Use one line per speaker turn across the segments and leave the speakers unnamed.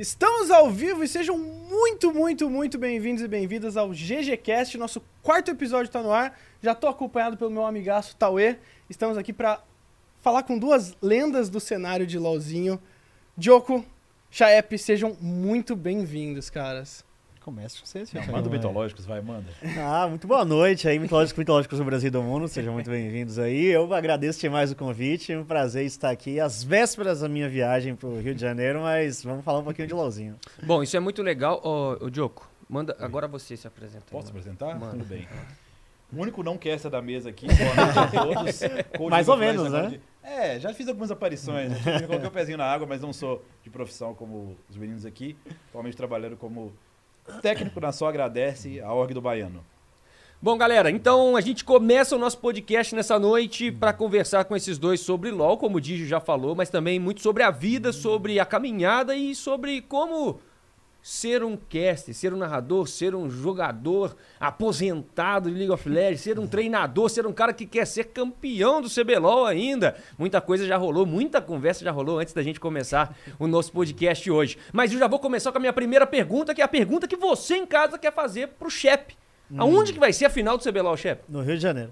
Estamos ao vivo e sejam muito, muito, muito bem-vindos e bem-vindas ao GGCast. Nosso quarto episódio está no ar. Já estou acompanhado pelo meu amigaço Tauê. Estamos aqui para falar com duas lendas do cenário de LoLzinho. Joko, Chaep, sejam muito bem-vindos, caras.
Começa você,
Não, manda o Mitológicos, vai, manda.
Ah, muito boa noite aí, Mitológicos, Mitológicos do Brasil e do Mundo, sejam muito bem-vindos aí. Eu agradeço demais o convite, é um prazer estar aqui às vésperas da minha viagem pro Rio de Janeiro, mas vamos falar um pouquinho de LOLzinho.
Bom, isso é muito legal. Ô, ô Diogo, manda, agora você se apresenta.
Posso
mano.
apresentar?
Manda.
Tudo bem. O único não caster da mesa aqui, boa noite a todos.
Mais ou menos, né?
de- É, já fiz algumas aparições. Já coloquei o pezinho na água, mas não sou de profissão como os meninos aqui. Atualmente trabalhando como técnico na Só Agradece, a org do Baiano.
Bom, galera, então a gente começa o nosso podcast nessa noite para conversar com esses dois sobre LoL, como o Digio já falou, mas também muito sobre a vida, sobre a caminhada e sobre como ser um caster, ser um narrador, ser um jogador aposentado de League of Legends, ser um treinador, ser um cara que quer ser campeão do CBLOL ainda. Muita coisa já rolou, muita conversa já rolou antes da gente começar o nosso podcast hoje. Mas eu já vou começar com a minha primeira pergunta, que é a pergunta que você em casa quer fazer pro Shep. Aonde que vai ser a final do CBLOL, Shep?
No Rio de Janeiro.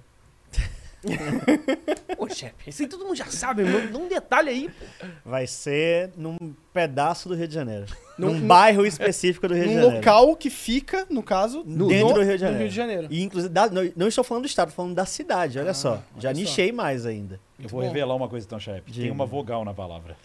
Ô, Shep, isso aí todo mundo já sabe, mano. Dá um detalhe aí.
Vai ser num pedaço do Rio de Janeiro.
Num-
Num,
num-
bairro específico do Rio de
Num
Janeiro.
local que fica, no caso,
No- dentro
no-
do Rio de Janeiro.
Rio de Janeiro.
E inclusive, da- não, não estou falando do estado, estou falando da cidade, olha só. Já
olha só.
nichei mais ainda.
Eu vou
bom.
revelar uma coisa então, chefe. Tem uma vogal na palavra.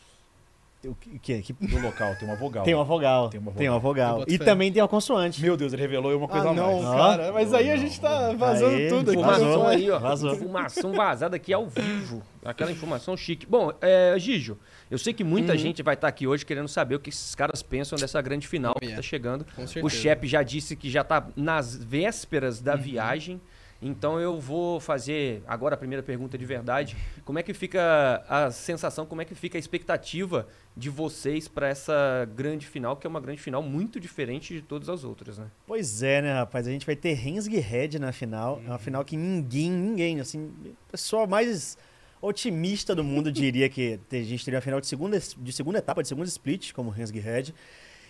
O que, que, que-
No local, tem uma vogal.
Tem uma vogal.
Tem uma
Tem uma vogal. E
fé.
também tem uma consoante.
Meu Deus, ele revelou uma coisa
Ah,
a mais.
não,
Ó.
cara. Mas aí a
Não,
gente tá vazando
Aí,
tudo aqui.
vazou.
Aí, ó.
Vazou.
Informação vazada aqui ao vivo. Aquela informação chique. Bom, é, Gijo, eu sei que muita
Uhum.
gente vai estar aqui hoje querendo saber o que esses caras pensam dessa grande final
Oh,
que tá chegando.
Com certeza.
O Shep já disse que já tá nas vésperas da
Uhum.
viagem. Então eu vou fazer agora a primeira pergunta de verdade. Como é que fica a sensação, como é que fica a expectativa de vocês para essa grande final, que é uma grande final muito diferente de todas as outras, né?
Pois é, né, rapaz? A gente vai ter Rensga e Red na final. É uma final que ninguém, ninguém, assim, a pessoa mais otimista do mundo diria que a gente teria a final de segunda, de segunda etapa, de segunda split, como Rensga e Red.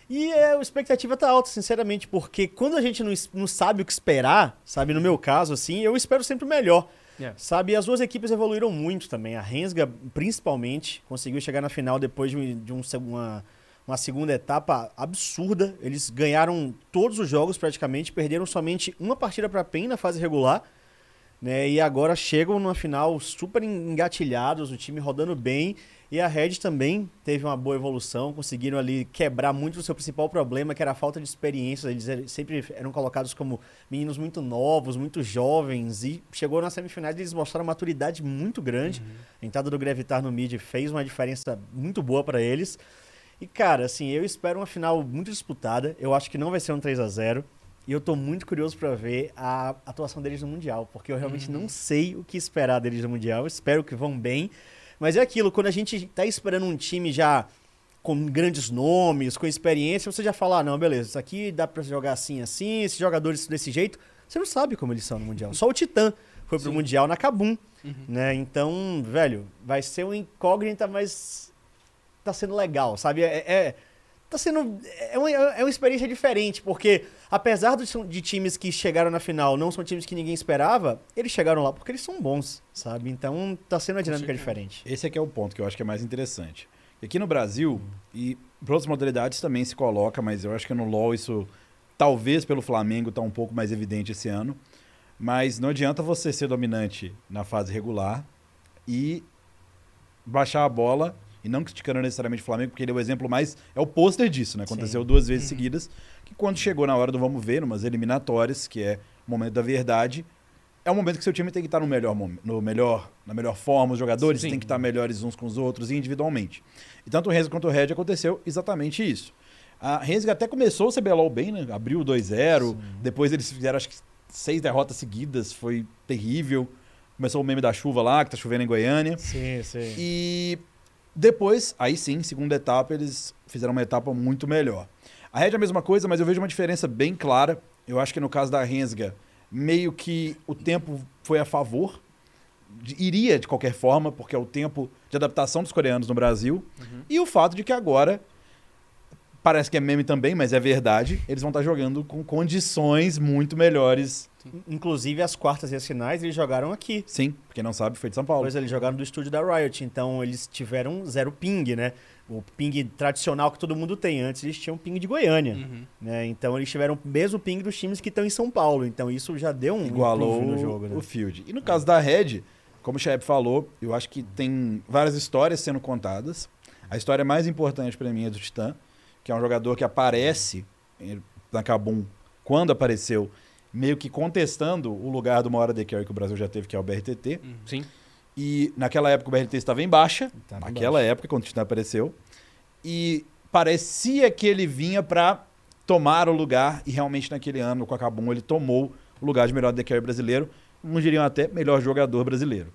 E é, a expectativa tá alta, sinceramente, porque quando a gente não, não sabe o que esperar, sabe, no meu caso, assim, eu espero sempre o melhor.
É.
Sabe, as duas equipes evoluíram muito também. A Rensga, principalmente, conseguiu chegar na final depois de, de um uma, uma segunda etapa absurda. Eles ganharam todos os jogos praticamente, perderam somente uma partida para PEN na fase regular. Né, e agora chegam numa final super engatilhados, o time rodando bem. E a Red também teve uma boa evolução, conseguiram ali quebrar muito o seu principal problema, que era a falta de experiência. Eles sempre eram colocados como meninos muito novos, muito jovens. E chegou nas semifinais e eles mostraram uma maturidade muito grande. A entrada do Gravitar no mid fez uma diferença muito boa para eles. E, cara, assim, eu espero uma final muito disputada. Eu acho que não vai ser um 3 a 0 E eu tô muito curioso para ver a atuação deles no Mundial, porque eu realmente não sei o que esperar deles no Mundial. Espero que vão bem. Mas é aquilo, quando a gente tá esperando um time já com grandes nomes, com experiência, você já fala, ah, não, beleza, isso aqui dá pra jogar assim, assim, esses jogadores desse jeito. Você não sabe como eles são no Mundial. Só o Titã foi pro
Sim.
Mundial na Kabum,
Uhum.
né? Então, velho, vai ser uma incógnita, mas tá sendo legal, sabe? É, é- tá sendo é uma, é uma experiência diferente, porque apesar de, de times que chegaram na final não são times que ninguém esperava, eles chegaram lá porque eles são bons, sabe? Então tá sendo uma dinâmica diferente.
Esse aqui é o ponto que eu acho que é mais interessante. Aqui no Brasil, e para outras modalidades também se coloca, mas eu acho que no LoL isso, talvez pelo Flamengo, tá um pouco mais evidente esse ano. Mas não adianta você ser dominante na fase regular e baixar a bola, e não criticando necessariamente o Flamengo, porque ele é o exemplo mais. É o pôster disso, né? Aconteceu
Sim.
duas vezes seguidas. Que quando chegou na hora do vamos ver, umas eliminatórias, que é o momento da verdade, é o momento que seu time tem que estar no melhor, no melhor, na melhor forma, os jogadores
Sim.
têm que estar melhores uns com os outros e individualmente. E tanto o Renzo quanto o Red aconteceu exatamente isso. A Renzo até começou o CBLOL bem, né? Abriu o 2-0, depois eles fizeram acho que seis derrotas seguidas, foi terrível. Começou o meme da chuva lá, que tá chovendo em Goiânia.
Sim, sim.
E depois, aí sim, segunda etapa, eles fizeram uma etapa muito melhor. A Red é a mesma coisa, mas eu vejo uma diferença bem clara. Eu acho que no caso da Rensga, meio que o tempo foi a favor. De- iria de qualquer forma, porque é o tempo de adaptação dos coreanos no Brasil. E o fato de que agora parece que é meme também, mas é verdade, eles vão estar jogando com condições muito melhores.
Inclusive, as quartas e as finais eles jogaram aqui.
Sim, quem não sabe, foi de São Paulo.
Pois eles jogaram do estúdio da Riot, então eles tiveram zero ping, né? O ping tradicional que todo mundo tem. Antes eles tinham ping de Goiânia,
Uhum.
né? Então eles tiveram o mesmo ping dos times que estão em São Paulo. Então isso já deu um
igualou
no jogo, né?
o field. E no caso da Red, como o Shep falou, eu acho que tem várias histórias sendo contadas. A história mais importante pra mim é do Titã, que é um jogador que aparece na Kabum quando apareceu, meio que contestando o lugar do maior AD Carry que o Brasil já teve, que é o BRTT.
Sim.
E naquela época o BRT estava em baixa,
em
naquela época, quando o Titã apareceu. E parecia que ele vinha pra tomar o lugar, e realmente naquele ano, com a Kabum, ele tomou o lugar de melhor AD Carry brasileiro, não diriam até melhor jogador brasileiro.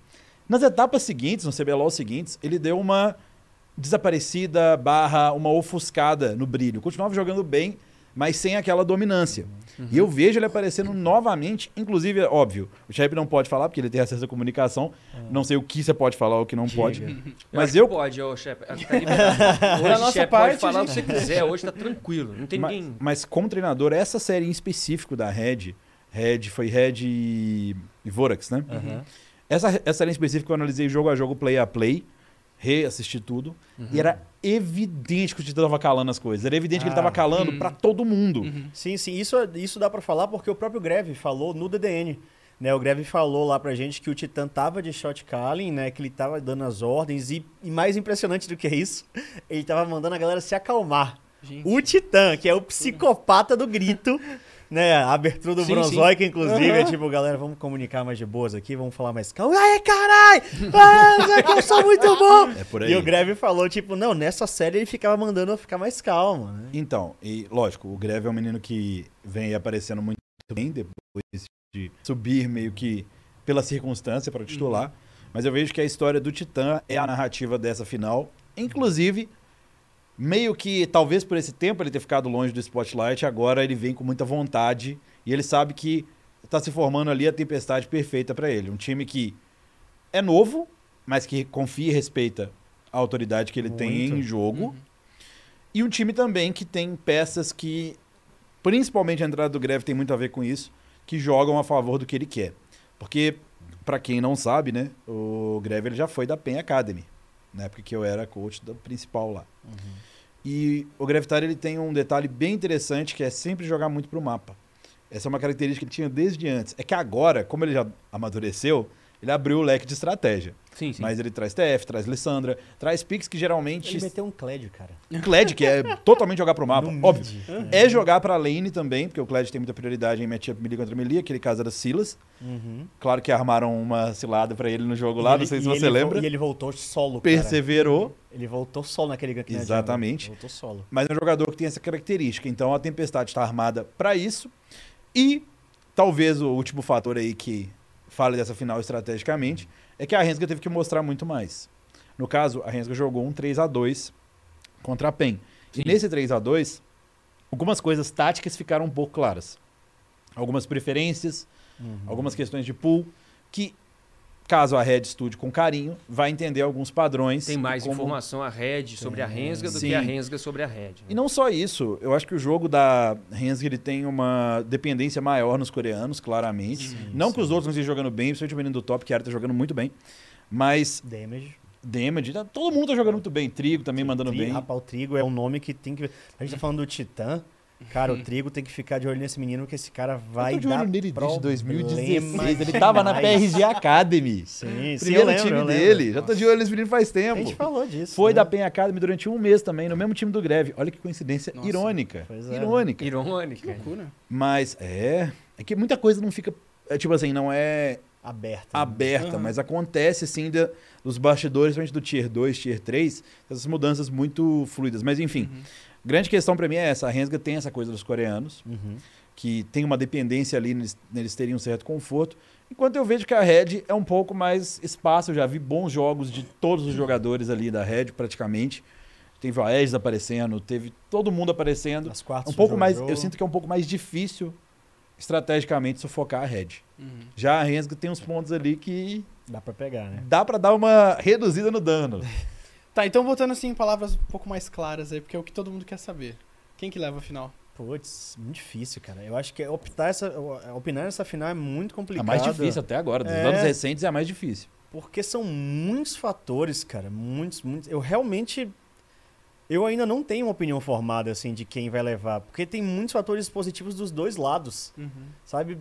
Nas etapas seguintes, no CBLOL seguintes, ele deu uma desaparecida barra uma ofuscada no brilho. Continuava jogando bem, mas sem aquela dominância.
Uhum.
E eu vejo ele aparecendo novamente, inclusive, é óbvio, o Shep não pode falar, porque ele tem acesso à comunicação. Não sei o que você pode falar ou o que não
Diga.
pode.
Eu
Mas
que
eu.
Pode, ô, que tá Hoje,
nossa
chefe,
parte,
pode falar
a
o que você quiser. Hoje tá tranquilo. Não tem
Mas,
ninguém.
mas como treinador, essa série em específico da Red, Red foi Red e, e Vorax, né?
Aham.
Essa, essa série em específico eu analisei jogo a jogo, play a play, reassisti tudo.
Uhum.
E era evidente que o Titã tava calando as coisas. Era evidente que ele
Ah.
tava calando
Hum.
pra todo mundo.
Uhum.
Sim, sim. Isso, isso dá pra falar porque o próprio Greve falou no DDN. Né, o Greve falou lá pra gente que o Titã tava de shot calling, né? Que ele tava dando as ordens. E, e mais impressionante do que isso, ele tava mandando a galera se acalmar.
Gente.
O Titã, que é o psicopata do grito, né? A abertura do
Sim,
Bronzóica, inclusive, é
Aham.
tipo, galera, vamos comunicar mais de boas aqui, vamos falar mais calma. Ai, carai! Ah, que eu sou muito bom!
É por aí.
E o Greve falou, tipo, não, nessa série ele ficava mandando eu ficar mais calmo, né?
Então, e lógico, o Greve é um menino que vem aparecendo muito bem depois de subir meio que pela circunstância para titular. Mas eu vejo que a história do Titã é a narrativa dessa final. Inclusive, meio que, talvez por esse tempo ele ter ficado longe do spotlight, agora ele vem com muita vontade e ele sabe que está se formando ali a tempestade perfeita para ele. Um time que é novo, mas que confia e respeita a autoridade que ele tem
Muito.
em jogo.
Uhum.
E um time também que tem peças que, principalmente a entrada do Greve tem muito a ver com isso, que jogam a favor do que ele quer. Porque, pra quem não sabe, né, o Greve ele já foi da PEN Academy, na época que eu era coach da principal lá. E o Gravitar ele tem um detalhe bem interessante que é sempre jogar muito pro mapa. Essa é uma característica que ele tinha desde antes. É que agora, como ele já amadureceu, ele abriu o leque de estratégia.
Sim, sim.
Mas ele traz TF, traz Lissandra, traz picks que geralmente
Ele meteu um Clédio, cara.
Kled, que é totalmente jogar pro mapa,
No
óbvio.
mid.
É jogar pra lane também, porque o Kled tem muita prioridade em matchup melee contra melee, aquele caso era Silas.
Uhum.
Claro que armaram uma cilada pra ele no jogo lá,
E
não
ele-
sei se você lembra.
E ele voltou solo, cara.
Perseverou,
Ele voltou solo naquele gank na
Exatamente.
Voltou solo.
mas é um jogador que tem essa característica. Então a Tempestade está armada pra isso. E talvez o último fator aí que fale dessa final estrategicamente é que a Rensga teve que mostrar muito mais. No caso, a Rensga jogou um 3 a 2 contra a PEN.
Sim.
E nesse 3 a 2 algumas coisas táticas ficaram um pouco claras. Algumas preferências,
Uhum.
algumas questões de pool, que caso a Red estude com carinho, vai entender alguns padrões.
Tem mais
como-
informação a Red sobre a. Rensga do
Sim.
que a Rensga sobre a Red. né?
E não só isso, eu acho que o jogo da Rensga ele tem uma dependência maior nos coreanos, claramente.
Sim,
não que
sim.
os outros não estejam jogando bem, principalmente o menino do top, que era tá jogando muito bem. Mas
Damage.
Damage, tá- todo mundo tá jogando muito bem. Trigo também mandando
Tri-
bem.
Rapaz, o Trigo é um nome que tem que... A gente tá falando do Titã. Cara, o Trigo tem que ficar de olho nesse menino, porque esse cara vai
eu tô de
dar
olho nele desde
problema
2016. Ele tava na. PRG Academy.
Sim, sim,
Primeiro
eu lembro,
time dele. Já tô de olho nesse menino faz
A
tempo.
gente falou disso.
Foi
né?
da PEN Academy durante um mês também, no mesmo time do Greve. Olha que coincidência
Nossa.
irônica.
Pois é,
irônica.
Irônica.
Loucura.
Mas é. É que muita coisa não fica. É, tipo assim, não é
Aberta. né?
aberta, mas acontece assim da, dos bastidores, principalmente do Tier 2, Tier 3, essas mudanças muito fluidas. Mas enfim,
Uhum.
Grande questão pra mim é essa. A Rensga tem essa coisa dos coreanos,
Uhum.
que tem uma dependência ali, neles, neles terem um certo conforto. Enquanto eu vejo que a Red é um pouco mais espaço. Eu já vi bons jogos de todos os jogadores ali da Red, praticamente. Teve o Aegis aparecendo, teve todo mundo aparecendo.
As quartas
Um pouco
do
mais, eu sinto que é um pouco mais difícil estrategicamente sufocar a Red.
Uhum.
Já a Rensga tem uns pontos ali que
Dá pra pegar, né?
dá pra dar uma reduzida no dano.
Tá, então botando assim em palavras um pouco mais claras aí, porque é o que todo mundo quer saber. Quem que leva a final?
Putz, muito difícil, cara. Eu acho que optar essa, opinar nessa final é muito
A
complicado.
mais difícil até agora. Dos
É.
anos recentes é a mais difícil.
Porque são muitos fatores, cara. Muitos, muitos. Eu realmente. Eu ainda não tenho uma opinião formada, assim, de quem vai levar. Porque tem muitos fatores positivos dos dois lados.
Uhum.
Sabe?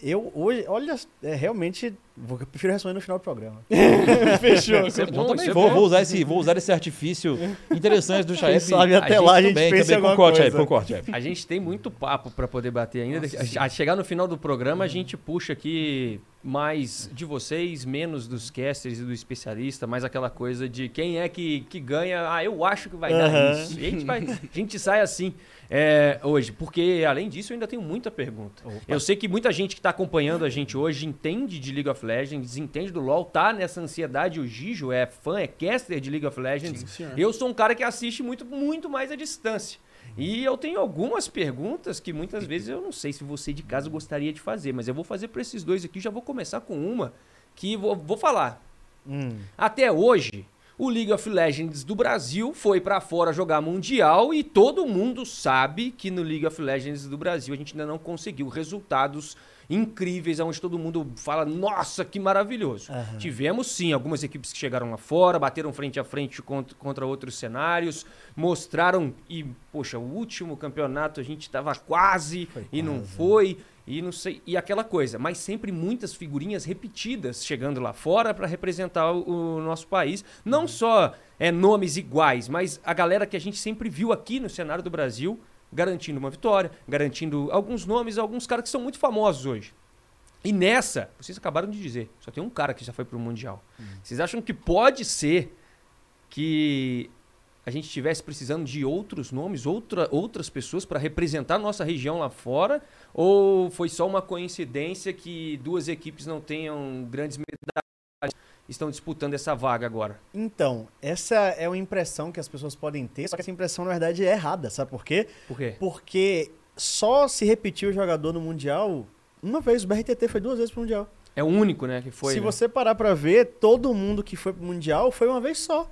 Eu hoje. Olha, é realmente. Vou, eu prefiro responder no final do programa.
Fechou.
Isso é bom,
também
isso é
vou,
bom.
vou usar esse, vou usar esse artifício interessante do Chaep.
sabe até
a
lá a
gente
Também,
pensa
também
alguma
concorde,
coisa.
Chaep, concorde, Chaep.
A gente tem muito papo pra poder bater ainda. A chegar no final do programa, a gente puxa aqui mais de vocês, menos dos casters e do especialista, mais aquela coisa de quem é que, que ganha. Ah, eu acho que vai dar
Aham.
isso. E a gente, vai, a gente sai assim é, hoje, porque além disso, eu ainda tenho muita pergunta. Eu sei que muita gente que tá acompanhando a gente hoje entende de League of Legends, entende do LoL, tá nessa ansiedade. O Gijo é fã, é caster de League of Legends.
Sim.
Eu sou um cara que assiste muito, muito mais à distância. E eu tenho algumas perguntas que muitas vezes eu não sei se você de casa gostaria de fazer, mas eu vou fazer para esses dois aqui. Já vou começar com uma que vou, vou falar.
Hum.
Até hoje, o League of Legends do Brasil foi para fora jogar Mundial e todo mundo sabe que no League of Legends do Brasil a gente ainda não conseguiu resultados incríveis, onde todo mundo fala, nossa, que maravilhoso.
Aham.
Tivemos sim algumas equipes que chegaram lá fora, bateram frente a frente contra, contra outros cenários, mostraram e, poxa, o último campeonato a gente estava quase
Foi
e não
quase.
foi. E não sei, e aquela coisa, mas sempre muitas figurinhas repetidas chegando lá fora para representar o, o nosso país. Não só é, nomes iguais, mas a galera que a gente sempre viu aqui no cenário do Brasil garantindo uma vitória, garantindo alguns nomes, alguns caras que são muito famosos hoje. E nessa, vocês acabaram de dizer, só tem um cara que já foi pro Mundial. Vocês acham que pode ser que a gente estivesse precisando de outros nomes, outra, outras pessoas para representar a nossa região lá fora? Ou foi só uma coincidência que duas equipes não tenham grandes medalhas estão disputando essa vaga agora?
Então, essa é uma impressão que as pessoas podem ter, só que essa impressão, na verdade, é errada, sabe por quê?
Por quê?
Porque só se repetiu o jogador no Mundial uma vez. O BRTT foi duas vezes pro Mundial.
É o único, né, que foi.
se
né?
você parar pra ver, todo mundo que foi pro Mundial foi uma vez só.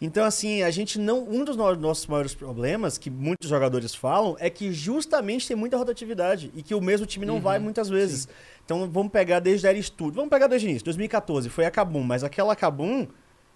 Então, assim, a gente não. Um dos no- nossos maiores problemas, que muitos jogadores falam, é que justamente tem muita rotatividade e que o mesmo time não
Uhum,
vai muitas vezes. Então, vamos pegar desde a Era Studio. Vamos pegar desde o início. 2014 foi a Kabum, mas aquela Kabum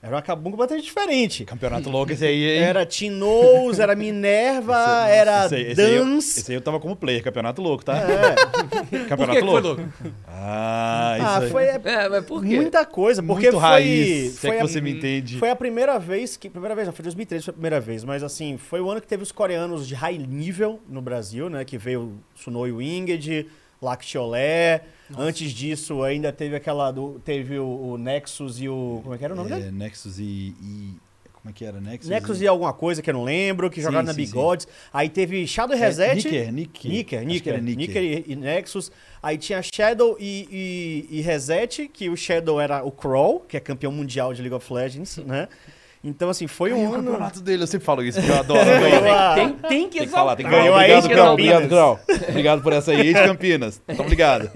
era uma Kabum completamente diferente.
Campeonato louco esse aí, hein?
Era Tinoz, era Minerva,
Esse-
era
esse aí- esse aí eu-
Dance.
Esse aí eu tava como player, campeonato louco, tá?
É.
Por que
Campeonato
que foi
louco.
louco?
Ah, isso
Ah,
aí.
foi
É, mas por quê?
muita coisa, porque
Muito
foi,
raiz, se
foi
é que
a-
você me entende.
Foi a primeira vez que. Primeira vez, não, foi 2013, foi a primeira vez, mas assim, foi o ano que teve os coreanos de high nível no Brasil, né? Que veio o Sunoi Winged, Lactiolé. Antes disso, ainda teve aquela. Do, teve o, o Nexus e o. Como é que era o nome dele?
É, Nexus e, e- Como é que era? Nexus,
Nexus e alguma coisa que eu não lembro, que
Sim,
jogaram na
sim,
Bigodes. Aí teve Shadow
É,
Reset.
Nicker, Nicker.
Nicker, Nicker, Nicker e, e Nexus. Aí tinha Shadow e, e- e Reset, que o Shadow era o Crawl, que é campeão mundial de League of Legends, né? Então, assim, foi um
o
ano...
campeonato dele, eu sempre falo isso, porque eu adoro.
Ganhou
Tem, tem que
Tem que falar, tem que
Ganhou
falar. Obrigado, Grau. Obrigado, Grau. Obrigado por essa aí, Eide Campinas. Então, obrigado.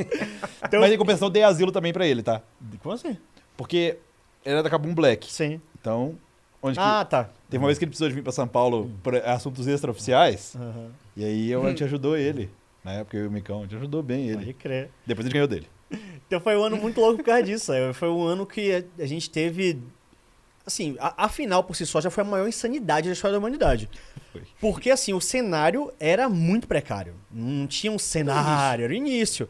Então-
Mas em compensação, dei asilo também pra ele, tá?
Como assim?
Porque ele era da Cabum Black.
Sim.
Então, onde que...
Ah, tá.
Teve uma vez que ele precisou de vir pra São Paulo por assuntos extraoficiais.
Aham.
E aí eu, a gente ajudou ele. Na época, eu e o Micão, a gente ajudou bem ele.
Pode crer.
Depois a gente ganhou dele.
Então foi um ano muito louco por causa disso. é. Foi um ano que a gente teve. Assim, a, a final por si só já foi a maior insanidade da história da humanidade.
Foi.
Porque, assim, o cenário era muito precário. Não tinha um cenário, era o início.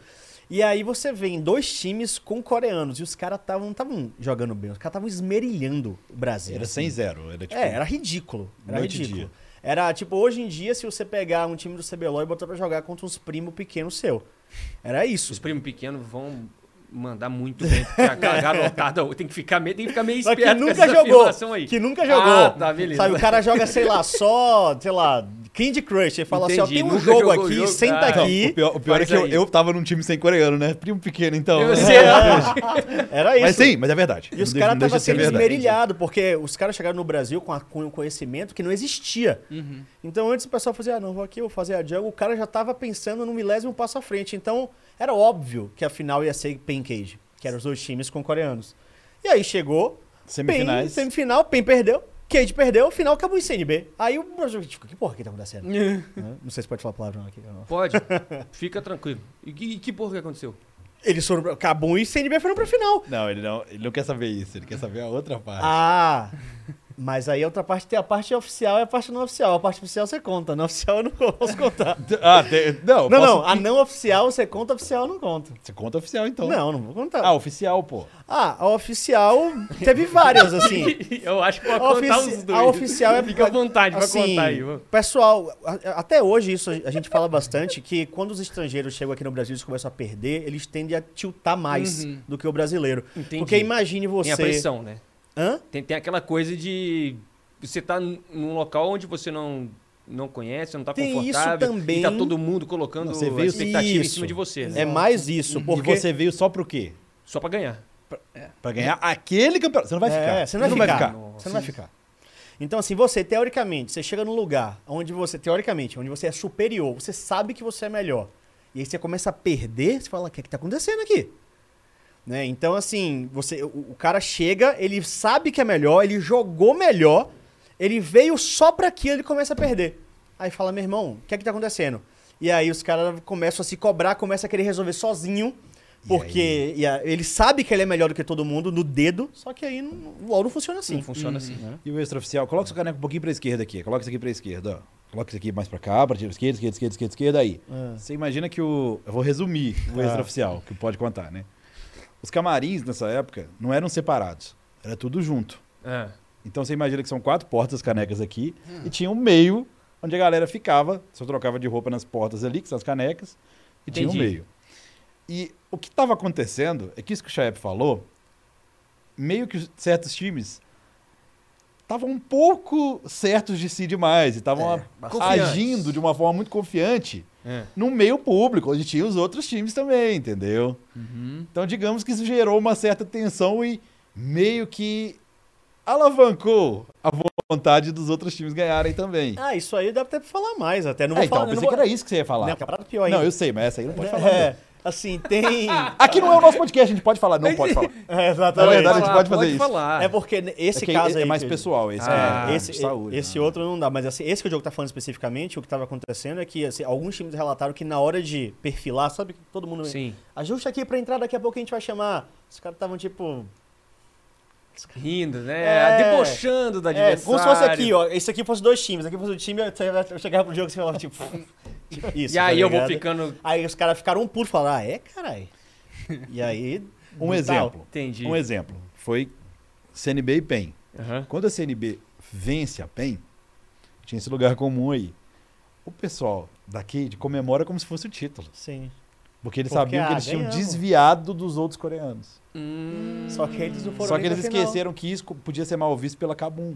E aí você vê em dois times com coreanos e os caras estavam estavam jogando bem, os caras estavam esmerilhando o Brasil.
Era
assim.
100-0. Era tipo.
É, era ridículo. Era
noite
ridículo.
dia.
Era tipo, hoje em dia, se você pegar um time do CBLOL e botar pra jogar contra uns primos pequenos seu. Era isso.
Os primos pequenos vão mandar muito bem. porque tem que ficar meio, tem que ficar meio
que
esperto com
nunca
essa
jogou.
afirmação aí.
Que nunca jogou.
Ah, tá, beleza.
Sabe, o cara joga, sei lá, só, sei lá, Candy Crush. Ele fala assim, ó,
Entendi,
tem um jogo aqui,
jogo.
senta
Ah,
aqui.
o pior, o pior é que eu, eu tava num time sem coreano, né? Primo pequeno, então.
Você
Era isso.
Mas sim, mas é verdade.
E os
Não
caras
não
estavam sendo esmerilhados, porque os caras chegaram no Brasil com, a- com um conhecimento que não existia.
Uhum.
Então antes o pessoal fazia, ah, não, vou aqui, vou fazer a jungle, o cara já tava pensando no milésimo passo à frente. Então era óbvio que a final ia ser Pain Cage, que eram os dois times com coreanos. E aí chegou, Pen,
Semifinais.
semifinal, Pen perdeu. Cade perdeu, final acabou em CNB. Aí o Brasil, tipo, que porra que tá acontecendo? Né? Não sei se pode falar palavrão aqui. não.
Pode, fica tranquilo. E que, e que porra que aconteceu?
Eles foram pra Cabum e CNB foram pra final.
Não, ele não, ele não quer saber isso, ele quer saber a outra parte.
Ah, mas aí a outra parte tem a parte oficial e a parte não oficial. A parte oficial você conta, não oficial eu não posso contar.
Ah, tem- não,
Não,
posso-
não, a não oficial você conta, a oficial eu não conta.
Você conta oficial, então.
Não, não vou contar.
Ah, oficial, pô.
Ah, a oficial teve várias, assim.
Eu acho que pode
A,
contar
ofici-
os dois.
a oficial é
Fica à vontade pra
assim,
contar aí.
Pessoal, até hoje isso a gente fala bastante que quando os estrangeiros chegam aqui no Brasil e eles começam a perder, eles tendem a tiltar mais
Uhum.
do que o brasileiro.
Entendi.
Porque imagine você.
Tem a pressão, né?
Hã?
Tem, tem aquela coisa de você tá num- local onde você não, não conhece, não tá
Tem isso
confortável.
também.
E tá todo mundo colocando
Não, você
a
veio-
expectativa em
Isso.
cima de você, né?
É mais isso, porque
E você veio só pro quê?
Só pra ganhar.
Pra ganhar aquele campeonato. Você não vai
É,
ficar.
você não vai
vai
ficar.
ficar.
Você não vai ficar. Então, assim, você, teoricamente, você chega num lugar onde você, teoricamente, onde você é superior, você sabe que você é melhor. E aí você começa a perder, você fala, o que é que tá acontecendo aqui? Né? Então, assim, você, o, o cara chega, ele sabe que é melhor, ele jogou melhor, ele veio só pra aquilo, ele começa a perder. Aí fala, meu irmão, o que é que tá acontecendo? E aí os caras começam a se cobrar, começam a querer resolver sozinho,
E
porque e a- ele sabe que ele é melhor do que todo mundo no dedo, só que aí não- o LoL não funciona assim.
Sim, funciona assim.
né?
E o extraoficial? Coloca seu caneco um pouquinho pra esquerda aqui. Coloca isso aqui pra esquerda, ó. Coloca isso aqui mais pra cá, pra esquerda, esquerda, esquerda, esquerda, esquerda, aí.
Ah.
Você imagina que o... Eu vou resumir o
Ah.
extraoficial, que pode contar, né? Os camarins, nessa época, não eram separados. Era tudo junto.
É.
Então você imagina que são quatro portas canecas aqui e tinha um meio onde a galera ficava, só trocava de roupa nas portas ali, que são as canecas, e tinha um
Entendi.
meio. E o que estava acontecendo é que isso que o Chaep falou, meio que os- certos times estavam um pouco certos de si demais e estavam a-
bastante.
agindo de uma forma muito confiante
É.
no meio público, onde tinha os outros times também, entendeu? Então, digamos que isso gerou uma certa tensão e meio que alavancou a vontade dos outros times ganharem também.
Ah, isso aí dá até pra falar mais, até. Não vou
É, então,
falar.
eu
não
pensei
vou...
que era isso que você ia falar.
Não, que é pior ainda.
Não, eu sei, mas essa aí não pode falar.
É. assim, tem...
Aqui não é o nosso podcast, a gente pode falar. Não pode falar.
É, exatamente.
Na verdade, a gente pode fazer isso.
falar.
É porque esse
É que
caso
é
aí...
mais
que-
pessoal, esse
Ah,
é
esse,
de saúde.
esse
né?
outro não dá, mas assim, esse que o jogo tá falando especificamente, o que tava acontecendo é que assim, alguns times relataram que na hora de perfilar, sabe que todo mundo
Sim.
ajusta aqui pra entrar, daqui a pouco a gente vai chamar. Os caras estavam tipo,
Rindo, né?
É.
Debochando da
é,
adversário.
como se fosse aqui, ó, esse aqui fosse dois times, aqui fosse o time, eu chegava pro jogo e você falava tipo, tipo isso.
E aí
tá
eu vou ficando...
Aí os caras ficaram um puto e falaram, ah, é, caralho. E aí,
Um exemplo.
Entendi.
Um exemplo. Foi CNB e PEN.
Aham.
Quando a CNB vence a PEN, tinha esse lugar comum aí. O pessoal da Cade comemora como se fosse o título.
Sim.
Porque eles
Porque,
sabiam que
ah,
eles tinham
ganhamos.
desviado dos outros coreanos.
Hum.
Só que eles não foram
Só que eles esqueceram que isso podia ser mal visto pela Kabum.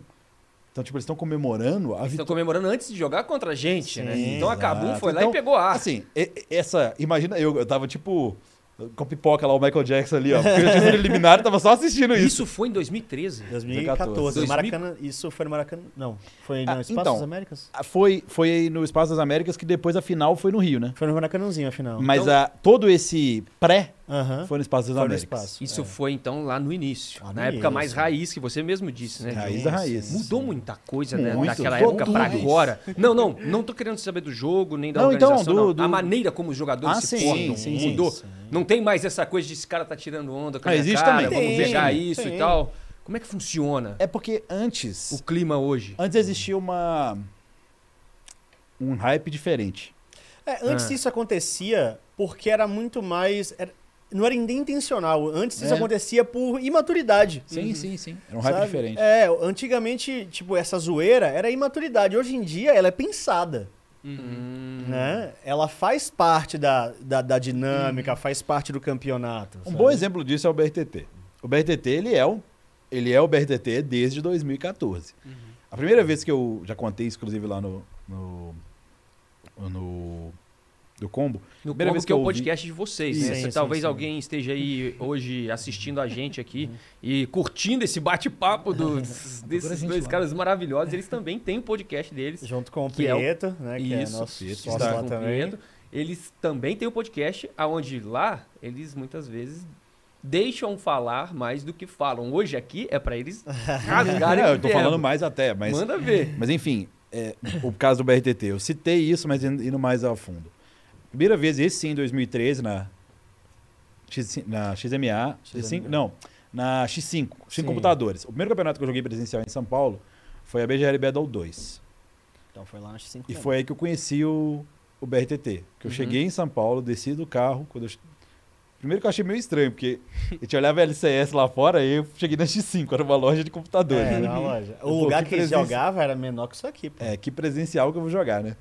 Então, tipo, eles estão comemorando a
Eles estão comemorando antes de jogar contra a gente, né?
Sim,
Então a Kabum
exato.
foi lá
Então,
e pegou ar.
Assim, essa. Imagina eu, eu tava tipo. Com a pipoca lá, o Michael Jackson ali, ó. Porque eu e tava só assistindo isso.
Isso foi em 2013.
2014.
2000.
Maracanã, isso foi no Maracanã. Não, foi no
Ah,
Espaço
então.
das Américas?
Ah, Foi, foi no Espaço das Américas que depois a final foi no Rio, né?
Foi no Maracanãzinho, afinal.
Mas
Então-
a, todo esse pré
Aham.
foi no Espaço das
Foi
Américas.
espaço.
Isso
É.
foi então lá no início.
Lá no
na época mais raiz, que você mesmo disse, né?
Raiz da raiz.
sim.
Mudou muita coisa né,
Muito.
daquela
Todo
época pra
mundo.
agora. Não, não, não tô querendo saber do jogo, nem da
Não, então,
organização.
do-
não.
do-
A maneira como os jogadores
Ah,
se
sim,
portam
sim,
mudou.
sim.
Não tem mais essa coisa de esse cara tá tirando onda com a
Ah,
minha
existe
cara,
também.
vamos pegar isso
tem.
e tal. Como é que funciona
É porque antes.
o clima hoje?
Antes existia uma. Um hype diferente.
É, antes
Ah.
isso acontecia porque era muito mais. era- não era nem intencional. Antes isso
É.
acontecia por imaturidade.
Sim, sim, sim. Era um hype
sabe?
diferente.
É, antigamente, tipo, essa zoeira era imaturidade. Hoje em dia ela é pensada.
Hum.
Né? Ela faz parte da, da, da dinâmica, faz parte do campeonato.
Um
sabe?
bom exemplo disso é o BRTT. O BRTT, ele é o, ele é o BRTT desde 2014. A primeira vez que eu já contei, inclusive, lá no... no, no do combo.
No
Primeira
Combo, que é o
ouvi-
podcast de vocês,
Sim,
né?
sim,
Se talvez
sim.
alguém esteja aí hoje assistindo a gente aqui e curtindo esse bate-papo dos,
a
desses dois
lá.
caras maravilhosos, eles também têm o podcast deles.
Junto com o
Que é o-
Prieto, né? Que é
Isso,
nosso
Prieto,
sócio
está
com
também.
Prieto. Eles também têm o podcast, aonde lá eles muitas vezes deixam falar mais do que falam. Hoje aqui é pra eles rasgarem
É, eu tô falando mais até, mas.
Manda ver.
Mas enfim, é, o caso do BRTT, eu citei isso, mas indo indo mais ao fundo. Primeira vez, esse sim, em 2013, na, X, na XMA, X5, não, na X5, cinco
Sim.
computadores. O primeiro campeonato que eu joguei presencial em São Paulo foi a BGL Battle 2.
Então foi lá nas 5
E foi aí que eu conheci o, o BRTT. Que eu
Uhum.
cheguei em São Paulo, desci do carro. Quando eu... Primeiro que eu achei meio estranho, porque a gente olhava a LCS lá fora e eu cheguei na X5, era uma loja de computadores.
É,
né?
na loja. O lugar
que
que eles
presença-
jogavam era menor que isso aqui, pô.
É, que presencial que eu vou jogar, né?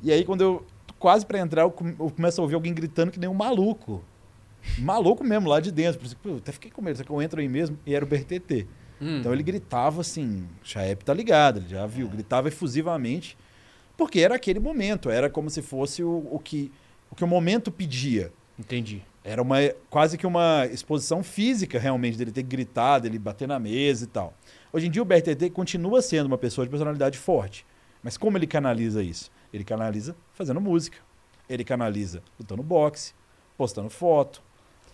E aí, quando eu quase pra entrar, eu, come- eu começo a ouvir alguém gritando que nem um maluco. Maluco mesmo, lá de dentro. Por isso eu até fiquei com medo, será que eu entro aí mesmo? E era o BRTT.
Hum.
Então ele gritava assim, Chaep tá ligado, ele já viu, gritava efusivamente, porque era aquele momento, era como se fosse o, o que, o que o momento pedia.
Entendi.
Era uma, quase que uma exposição física, realmente, dele ter que gritar, dele bater na mesa e tal. Hoje em dia, o BRTT continua sendo uma pessoa de personalidade forte. Mas como ele canaliza isso? Ele canaliza fazendo música. Ele canaliza lutando boxe, postando foto,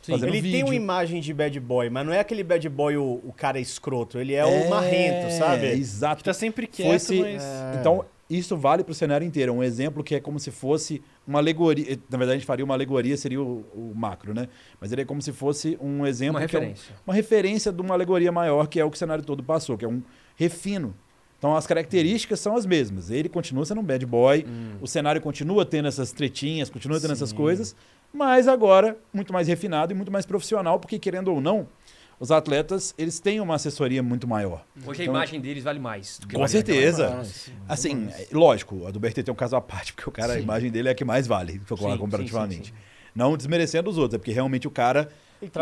Sim.
Ele
vídeo.
tem uma imagem de bad boy, mas não é aquele bad boy o, o cara escroto, ele é, o marrento, sabe?
Exato.
Que tá sempre quieto, mas...
É.
Então, isso vale para o cenário inteiro. É um exemplo que é como se fosse uma alegoria. Na verdade, a gente faria uma alegoria, seria o, o macro, né? Mas ele é como se fosse um exemplo.
Uma
que é um-
referência.
uma referência de uma alegoria maior, que é o que o cenário todo passou, que é um refino. Então, as características são as mesmas. Ele continua sendo um bad boy, o cenário continua tendo essas tretinhas, continua tendo essas
Sim.
coisas, mas agora muito mais refinado e muito mais profissional, porque, querendo ou não, os atletas eles têm uma assessoria muito maior.
Hoje a
Então-
imagem deles vale mais. do que
Com
vale
certeza.
Nossa,
Assim, é, lógico, a do BRTT é um caso à parte, porque o cara, a
Sim.
imagem dele é a que mais vale,
Sim,
comparativamente.
sim, sim.
Não desmerecendo os outros, é porque realmente o cara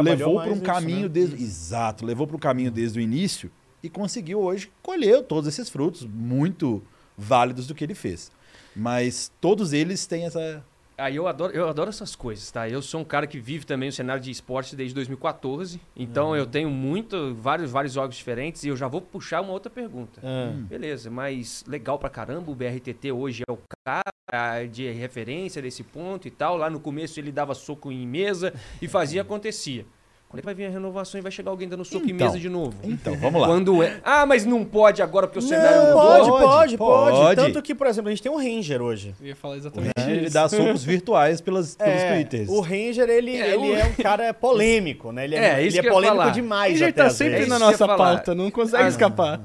levou
mais
para um
isso,
caminho
né?
desde. Exato, levou para um caminho desde o início e conseguiu hoje colher todos esses frutos muito válidos do que ele fez. Mas todos eles têm essa.
Ah, eu adoro, eu adoro essas coisas, tá? Eu sou um cara que vive também o cenário de esporte desde 2014, então eu tenho muito, vários, vários jogos diferentes e eu já vou puxar uma outra pergunta.
Ah.
Beleza, mas legal pra caramba, o BRTT hoje é o cara de referência desse ponto e tal. Lá no começo ele dava soco em mesa e fazia acontecia. Quando é que vai vir a renovação e vai chegar alguém dando soco em
Então.
mesa de novo?
Então, vamos lá.
Quando é? Ah, mas não pode agora porque o cenário
Não,
mudou.
pode,
Pode,
pode, pode,
pode.
Tanto que, por exemplo, a gente tem um Ranger hoje.
Eu ia falar
O
exatamente
Ranger, ele dá socos virtuais pelas, pelos
É,
twitters.
o Ranger, ele,
É,
ele
o-
é um cara polêmico, né? Ele é,
É, isso
ele
que
é polêmico demais
Ranger
até
tá sempre
É
vezes.
na nossa pauta, não consegue
Ah,
escapar.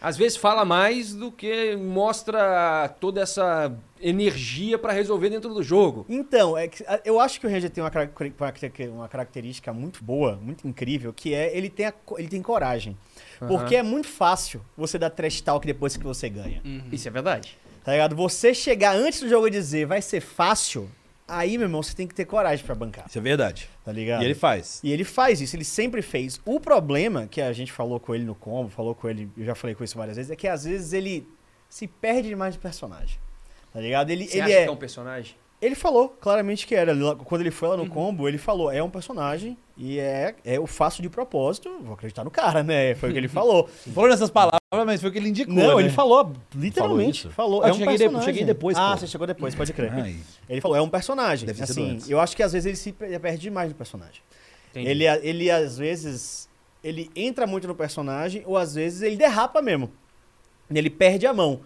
Às vezes fala mais do que mostra toda essa energia pra resolver dentro do jogo.
Então, é que, eu acho que o Ranger tem uma, uma- característica muito boa, muito incrível, que é ele tem, a ele tem coragem. Porque é muito fácil você dar trash talk depois que você ganha.
Isso é verdade.
Tá ligado? Você chegar antes do jogo e dizer vai ser fácil, aí, meu irmão, você tem que ter coragem pra bancar.
Isso é verdade.
Tá ligado?
E ele faz.
E ele faz isso, ele sempre fez. O problema que a gente falou com ele no combo, falou com ele, eu já falei com isso várias vezes, é que às vezes ele se perde demais de personagem. Tá ligado? Ele,
Você
ele
acha
é.
que é um personagem?
Ele falou claramente que era. Quando ele foi lá no combo, ele falou: é um personagem e é, é eu faço de propósito, vou acreditar no cara, né? Foi o que ele falou.
Falou nessas palavras, mas foi o que ele indicou.
Não,
né?
ele falou, literalmente.
Falou
Falou.
Ah,
é
eu
um
cheguei de-
personagem.
cheguei depois,
Ah,
pô.
você chegou depois, pode crer.
Ai,
Ele falou: é um personagem.
Deve
assim, eu acho que às vezes ele se pe- perde demais no personagem.
Entendi.
Ele, ele, às vezes, ele entra muito no personagem, ou às vezes ele derrapa mesmo. Ele perde a mão.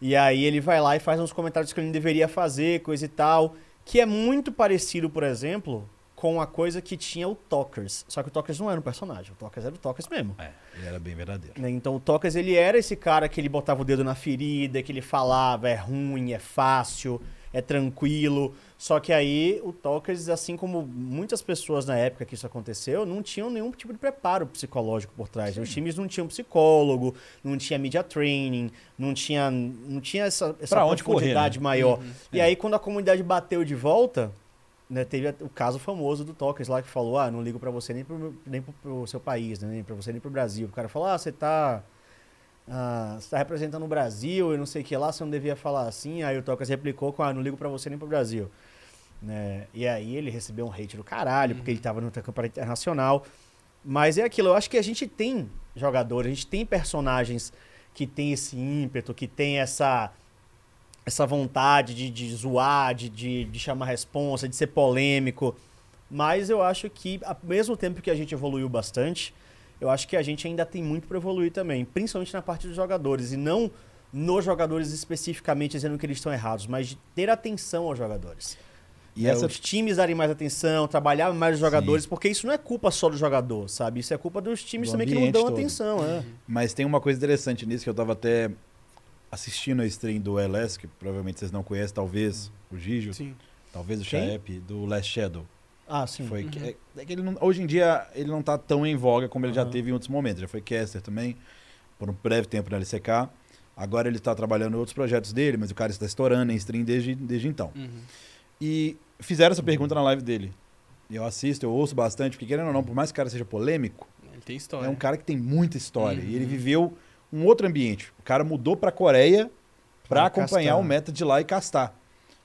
E aí ele vai lá e faz uns comentários que ele não deveria fazer, coisa e tal. Que é muito parecido, por exemplo, com a coisa que tinha o Tokers. Só que o Tokers não era um personagem, o Tokers era o Tokers mesmo.
É, ele era bem verdadeiro.
né? Então o Tokers ele era esse cara que ele botava o dedo na ferida, que ele falava é ruim, é fácil, é tranquilo. Só que aí o Tokers, assim como muitas pessoas na época que isso aconteceu, não tinham nenhum tipo de preparo psicológico por trás. Os times não tinham psicólogo, não tinha media training, não tinha, não tinha essa, essa
onde correr,
profundidade
né?
maior. E
É.
aí quando a comunidade bateu de volta, né, teve o caso famoso do Tokers lá que falou: ah, não ligo pra você nem pro, nem pro, pro seu país, né, nem pra você nem pro Brasil. O cara falou: ah, você tá. ah, você tá representando o Brasil e não sei o que lá, você não devia falar assim. Aí o Tokers replicou com: ah, não ligo pra você nem pro Brasil. Né? E aí ele recebeu um hate do caralho, porque ele tava no campeonato internacional. Mas é aquilo, eu acho que a gente tem jogadores, a gente tem personagens que tem esse ímpeto, que tem essa essa vontade de, de zoar, de, de, de chamar responsa, de ser polêmico. Mas eu acho que, ao mesmo tempo que a gente evoluiu bastante, eu acho que a gente ainda tem muito para evoluir também, principalmente na parte dos jogadores. E não nos jogadores especificamente dizendo que eles estão errados, mas de ter atenção aos jogadores.
E
É,
essa
Os times darem mais atenção, trabalhar mais os jogadores, porque isso não é culpa só do jogador, sabe? Isso é culpa dos times
Do
também que não dão
todo.
atenção, é.
Mas tem uma coisa interessante nisso que eu tava até assistindo a stream do LS, que provavelmente vocês não conhecem, talvez o Gijo,
Sim.
talvez o? Chaep, do Last Shadow.
Ah, sim.
Foi que, é, é que ele não- hoje em dia ele não tá tão em voga como ele já
Aham.
teve em outros momentos. Já foi caster também, por um breve tempo na LCK. Agora ele tá trabalhando em outros projetos dele, mas o cara está estourando em stream desde, desde então.
Uhum.
E fizeram essa pergunta na live dele. E eu assisto, eu ouço bastante, porque querendo ou não, por mais que o cara seja polêmico,
Ele tem história.
é um cara que tem muita história.
Uhum.
E ele viveu um outro ambiente. O cara mudou pra Coreia pra
Pra
acompanhar
castar.
o meta de lá e castar.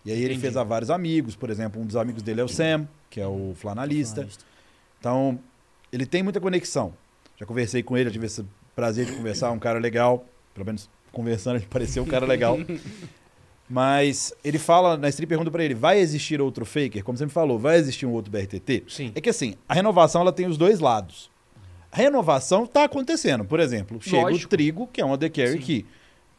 E aí ele
Entendi.
fez a vários amigos, por exemplo, um dos amigos dele é o Sam, que é o flanalista.
Analista.
Então, ele tem muita conexão. Já conversei com ele, já tive esse prazer de conversar, um cara legal. Pelo menos conversando, ele pareceu um cara legal. Mas ele fala, na stream pergunta pra ele, vai existir outro Faker? Como você me falou, vai existir um outro BRTT?
Sim.
É que assim, a renovação ela tem os dois lados. Renovação tá acontecendo. Por exemplo, chega
Lógico.
o Trigo, que é uma The Carry
Sim.
que,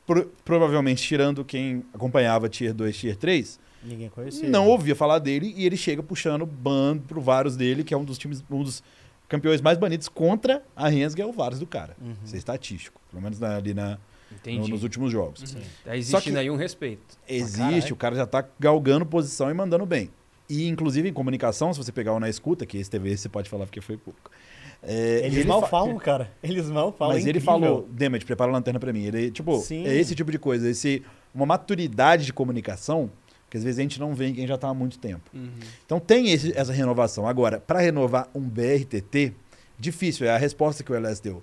pro- provavelmente tirando quem acompanhava Tier 2, Tier 3,
Ninguém conhecia.
não ouvia falar dele e ele chega puxando ban pro Varus dele, que é um dos times, um dos campeões mais banidos contra a Rensga, é o Varus do cara.
Uhum.
Isso é estatístico, pelo menos na- ali na, no- nos últimos jogos.
Sim.
Tá
Só
existindo
que-
aí um respeito.
Existe,
caralho.
o cara já tá galgando posição e mandando bem. E, inclusive, em comunicação, se você pegar o na escuta, que esse esse, você pode falar porque foi pouco. É,
Eles
ele
mal
fa-
falam, cara. Eles mal falam.
Mas
é
ele falou, Demet, prepara a lanterna pra mim. Ele, tipo,
Sim.
é esse tipo de coisa, esse, uma maturidade de comunicação que às vezes a gente não vê em quem já tá há muito tempo.
Uhum.
Então tem esse- essa renovação. Agora, para renovar um BRTT, difícil, é a resposta que o LS deu.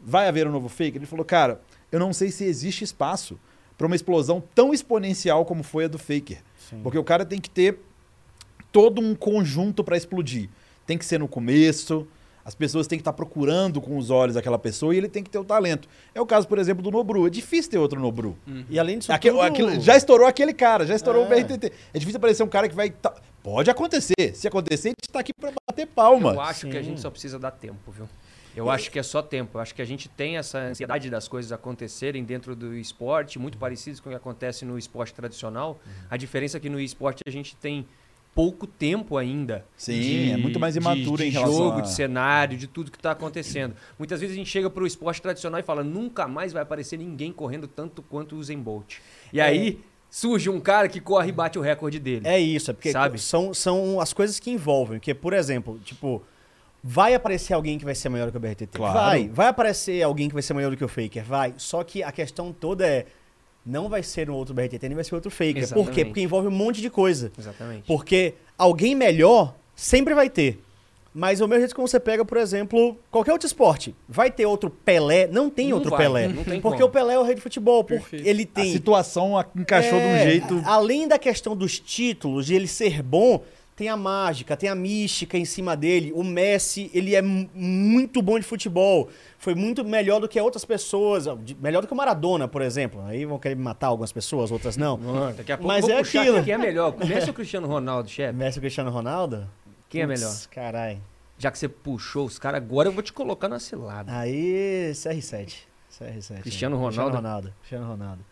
Vai haver um novo fake? Ele falou, cara, eu não sei se existe espaço para uma explosão tão exponencial como foi a do Faker.
Sim.
Porque o cara tem que ter todo um conjunto para explodir. Tem que ser no começo, as pessoas têm que estar procurando com os olhos aquela pessoa e ele tem que ter o talento. É o caso, por exemplo, do Nobru. É difícil ter outro Nobru.
E além disso
Aquele-
tudo...
aquele- já estourou aquele cara, já estourou
É.
o BRTT. É difícil aparecer um cara que vai. tá- Pode acontecer. Se acontecer, a gente tá aqui pra bater palma.
Eu acho que a
Sim.
gente só precisa dar tempo, viu? Eu acho que é só tempo. Eu acho que a gente tem essa ansiedade das coisas acontecerem dentro do esporte, muito parecidos com o que acontece no esporte tradicional. A diferença é que no esporte a gente tem pouco tempo ainda.
Sim, é muito mais imaturo
de,
em
de
relação
jogo,
a-
de cenário, de tudo que está acontecendo. Muitas vezes a gente chega para o esporte tradicional e fala, nunca mais vai aparecer ninguém correndo tanto quanto o Usain Bolt. E aí surge um cara que corre e bate o recorde dele.
É isso, é porque
Sabe?
São, são as coisas que envolvem. Que, por exemplo, tipo, vai aparecer alguém que vai ser maior do que o BRTT?
Claro.
Vai. Vai aparecer alguém que vai ser maior do que o Faker? Vai. Só que a questão toda é, não vai ser um outro BRTT, nem vai ser outro Faker. Por quê?
Exatamente.
Porque envolve um monte de coisa.
Exatamente.
Porque alguém melhor sempre vai ter. Mas o mesmo jeito que você pega, por exemplo, qualquer outro esporte. Vai ter outro Pelé? Não tem
Não
outro
vai,
Pelé.
não tem
porque
como.
o Pelé é o rei do futebol. Porque
Perfeito.
ele
A
tem
situação a- encaixou de um
é,
jeito.
Além da questão dos títulos, de ele ser bom, tem a mágica, tem a mística em cima dele. O Messi, ele é mu- muito bom de futebol. Foi muito melhor do que outras pessoas. Melhor do que o Maradona, por exemplo. Aí vão querer matar algumas pessoas, outras não.
Mano, daqui a pouco
Mas é
puxar
aquilo.
aqui, Quem é melhor? Messi ou Cristiano Ronaldo, chefe?
Messi ou Cristiano Ronaldo?
Quem é melhor?
Caralho.
Já que você puxou os caras, agora eu vou te colocar na cilada.
Aí, CR7. CR7.
Cristiano
aí.
Ronaldo?
Cristiano Ronaldo. Cristiano Ronaldo.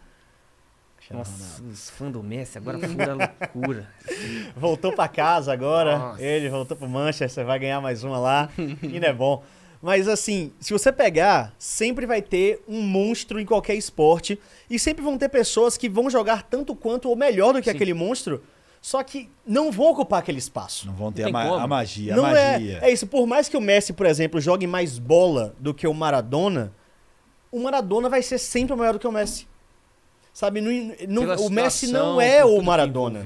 Cristiano
Nossa,
Ronaldo.
os fãs do Messi agora fura loucura.
Voltou pra casa agora.
Nossa.
Ele voltou pro Manchester, vai ganhar mais uma lá. e não é bom. Mas assim, se você pegar, sempre vai ter um monstro em qualquer esporte. E sempre vão ter pessoas que vão jogar tanto quanto ou melhor do que
Sim.
aquele monstro. Só que não vão ocupar aquele espaço.
Não vão ter
Não
a, ma-
como.
a magia.
não
a magia.
é. É isso. Por mais que o Messi, por exemplo, jogue mais bola do que o Maradona, o Maradona vai ser sempre maior do que o Messi. Sabe? Não- não- o Messi não é o Maradona.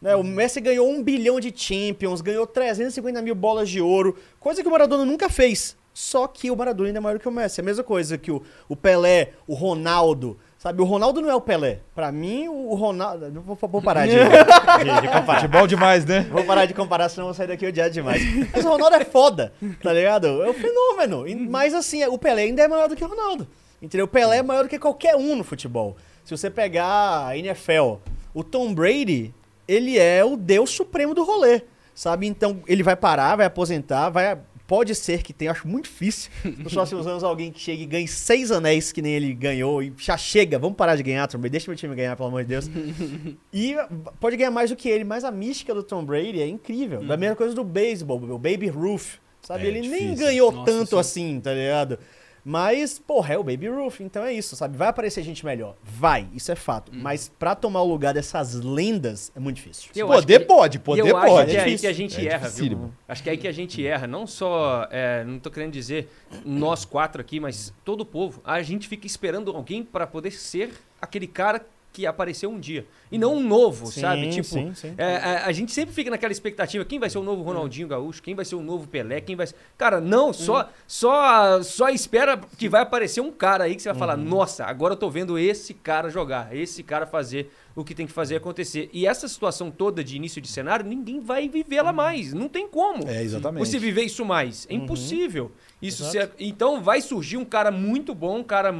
Né, o Messi ganhou um bilhão de Champions, ganhou 350 mil bolas de ouro, coisa que o Maradona nunca fez. Só que o Maradona ainda é maior que o Messi. É a mesma coisa que o, o Pelé, o Ronaldo. Sabe, o Ronaldo não é o Pelé. Pra mim, o Ronaldo. Não vou, vou parar de, de, de comparar.
Futebol demais, né?
Vou parar de comparar, senão eu vou sair daqui odiado demais. Mas o Ronaldo é foda, tá ligado? É um fenômeno. Mas assim, o Pelé ainda é maior do que o Ronaldo. Entendeu? O Pelé é maior do que qualquer um no futebol. Se você pegar a NFL, o Tom Brady, ele é o deus supremo do rolê. sabe? Então ele vai parar, vai aposentar, vai. Pode ser que tenha, acho muito difícil, nos próximos anos alguém que chegue e ganhe seis anéis que nem ele ganhou e já chega, vamos parar de ganhar, Tom Brady, deixa meu time ganhar, pelo amor de Deus. e pode ganhar mais do que ele, mas a mística do Tom Brady é incrível. Da mesma coisa do beisebol, o Baby Ruth, sabe?
É,
ele nem
difícil.
ganhou
Nossa,
tanto
sim.
assim, tá ligado? Mas, porra, é o Baby Ruth, então é isso, sabe? Vai aparecer gente melhor. Vai, isso é fato. Mas pra tomar o lugar dessas lendas é muito difícil.
Eu
poder
que-
pode, poder
eu acho
pode.
que é aí
difícil.
que a gente
É
erra, viu?
dificílimo.
Acho que é aí que a gente erra. Não só, é, não tô querendo dizer nós quatro aqui, mas todo o povo. A gente fica esperando alguém para poder ser aquele cara que apareceu um dia. E não um novo,
Sim,
sabe? Tipo,
sim, sim.
é, a, a gente sempre fica naquela expectativa, quem vai ser o novo Ronaldinho Gaúcho, quem vai ser o novo Pelé, quem vai ser... Cara, não, só, só, só espera que vai aparecer um cara aí que você vai falar, nossa, agora eu tô vendo esse cara jogar, esse cara fazer o que tem que fazer acontecer. E essa situação toda de início de cenário, ninguém vai vivê-la mais, não tem como.
É, exatamente.
Você viver isso mais. É
Uhum.
impossível. Isso
Exato.
se- então vai surgir um cara muito bom, um cara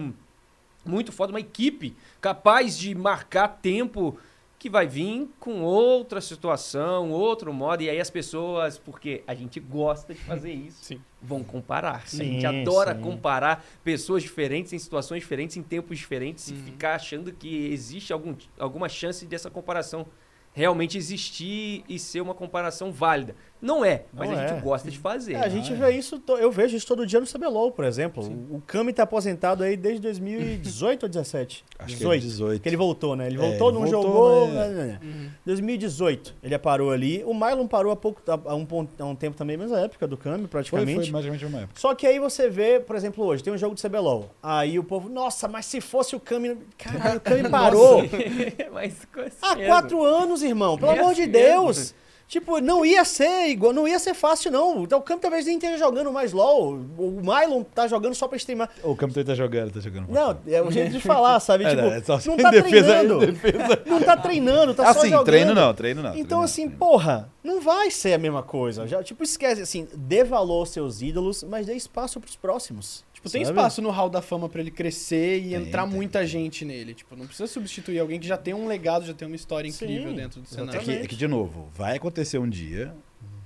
muito foda, uma equipe capaz de marcar tempo que vai vir com outra situação, outro modo, e aí as pessoas, porque a gente gosta de fazer isso,
Sim.
vão comparar. a
Sim,
gente adora
sim.
comparar pessoas diferentes em situações diferentes, em tempos diferentes,
Uhum.
e ficar achando que existe algum, alguma chance dessa comparação realmente existir e ser uma comparação válida. Não é, mas
Não
a gente
é.
gosta de fazer.
É, a gente vê isso, eu vejo isso todo dia no CBLOL, por exemplo. O Kami tá aposentado aí desde 2018 ou 17?
Acho que é 18.
Que ele voltou, né? Ele
É,
voltou,
ele
não
voltou,
jogou.
né?
né, né, né.
Uhum.
2018 ele parou ali. O Mylon parou há pouco, há um, há um tempo também, mesma época do Kami,
Foi,
praticamente.
foi mais ou menos uma época.
Só que aí você vê, por exemplo, hoje tem um jogo de CBLOL. Aí o povo, nossa, mas se fosse o Kami. Caralho, o Kami parou.
mas
Há
é,
quatro anos, irmão. Pelo
É
amor de
assim
Deus. Tipo, não ia ser igual, não ia ser fácil, não. Então, o Campo talvez nem esteja jogando mais LOL. O Mylon tá jogando só pra streamar.
O campo tá jogando, tá jogando.
Não, é o jeito de falar, sabe?
É,
tipo,
não, é só
não tá
defesa-
treinando.
defesa.
Não tá treinando, tá só
assim,
jogando.
treino não, treino não.
Então,
treino
assim,
não.
porra, não vai ser a mesma coisa. Já, tipo, esquece, assim, dê valor aos seus ídolos, mas dê espaço pros próximos.
Tipo, tem
Sabe?
espaço no hall da fama pra ele crescer e
Tem,
entrar
tem,
muita gente nele. Tipo, não precisa substituir alguém que já tem um legado, já tem uma história
Sim,
incrível dentro do
É
cenário.
que, é que, de novo, vai acontecer um dia,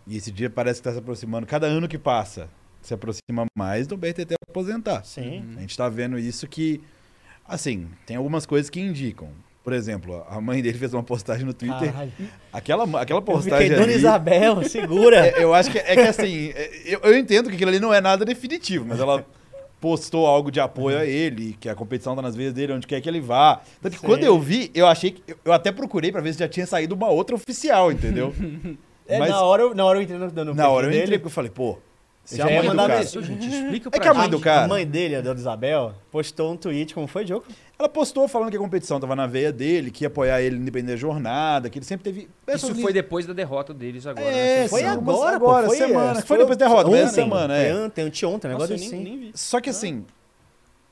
e esse dia parece que tá se aproximando, cada ano que passa, se aproxima mais do BRTT aposentar.
Sim.
Uhum.
A gente tá vendo isso que, assim, tem algumas coisas que indicam. Por exemplo, a mãe dele fez uma postagem no Twitter.
Caralho.
Aquela, aquela
Eu
postagem
fiquei, Dona
ali,
Isabel, segura.
é, eu acho que é que assim, é, eu, eu entendo que aquilo ali não é nada definitivo, mas ela postou algo de apoio a ele, que a competição tá nas veias dele, onde quer que ele vá. Tanto que
Sim.
quando eu vi, eu achei que. Eu, até procurei pra ver se já tinha saído uma outra oficial, entendeu?
É,
Mas-
na, hora, eu- na hora eu entrei no, no
Na hora eu entrei,
dele,
porque eu falei, pô, se
Já
a mãe do
mandar
cara.
mensagem.
Gente, explica
É
pra
que a mãe
gente.
do cara-
A mãe dele, a Dona Isabel, postou um tweet, como foi, Diogo?
Ela postou falando que a competição tava na veia dele, que ia apoiar ele independente da jornada, que ele sempre teve.
Isso foi depois da derrota deles agora.
É,
né?
Foi agora,
agora,
pô. Foi,
semana.
é,
Foi depois da derrota, essa semana, é.
Foi ontem, anteontem, um
Nossa,
negócio
eu nem,
assim.
nem vi.
Só que assim,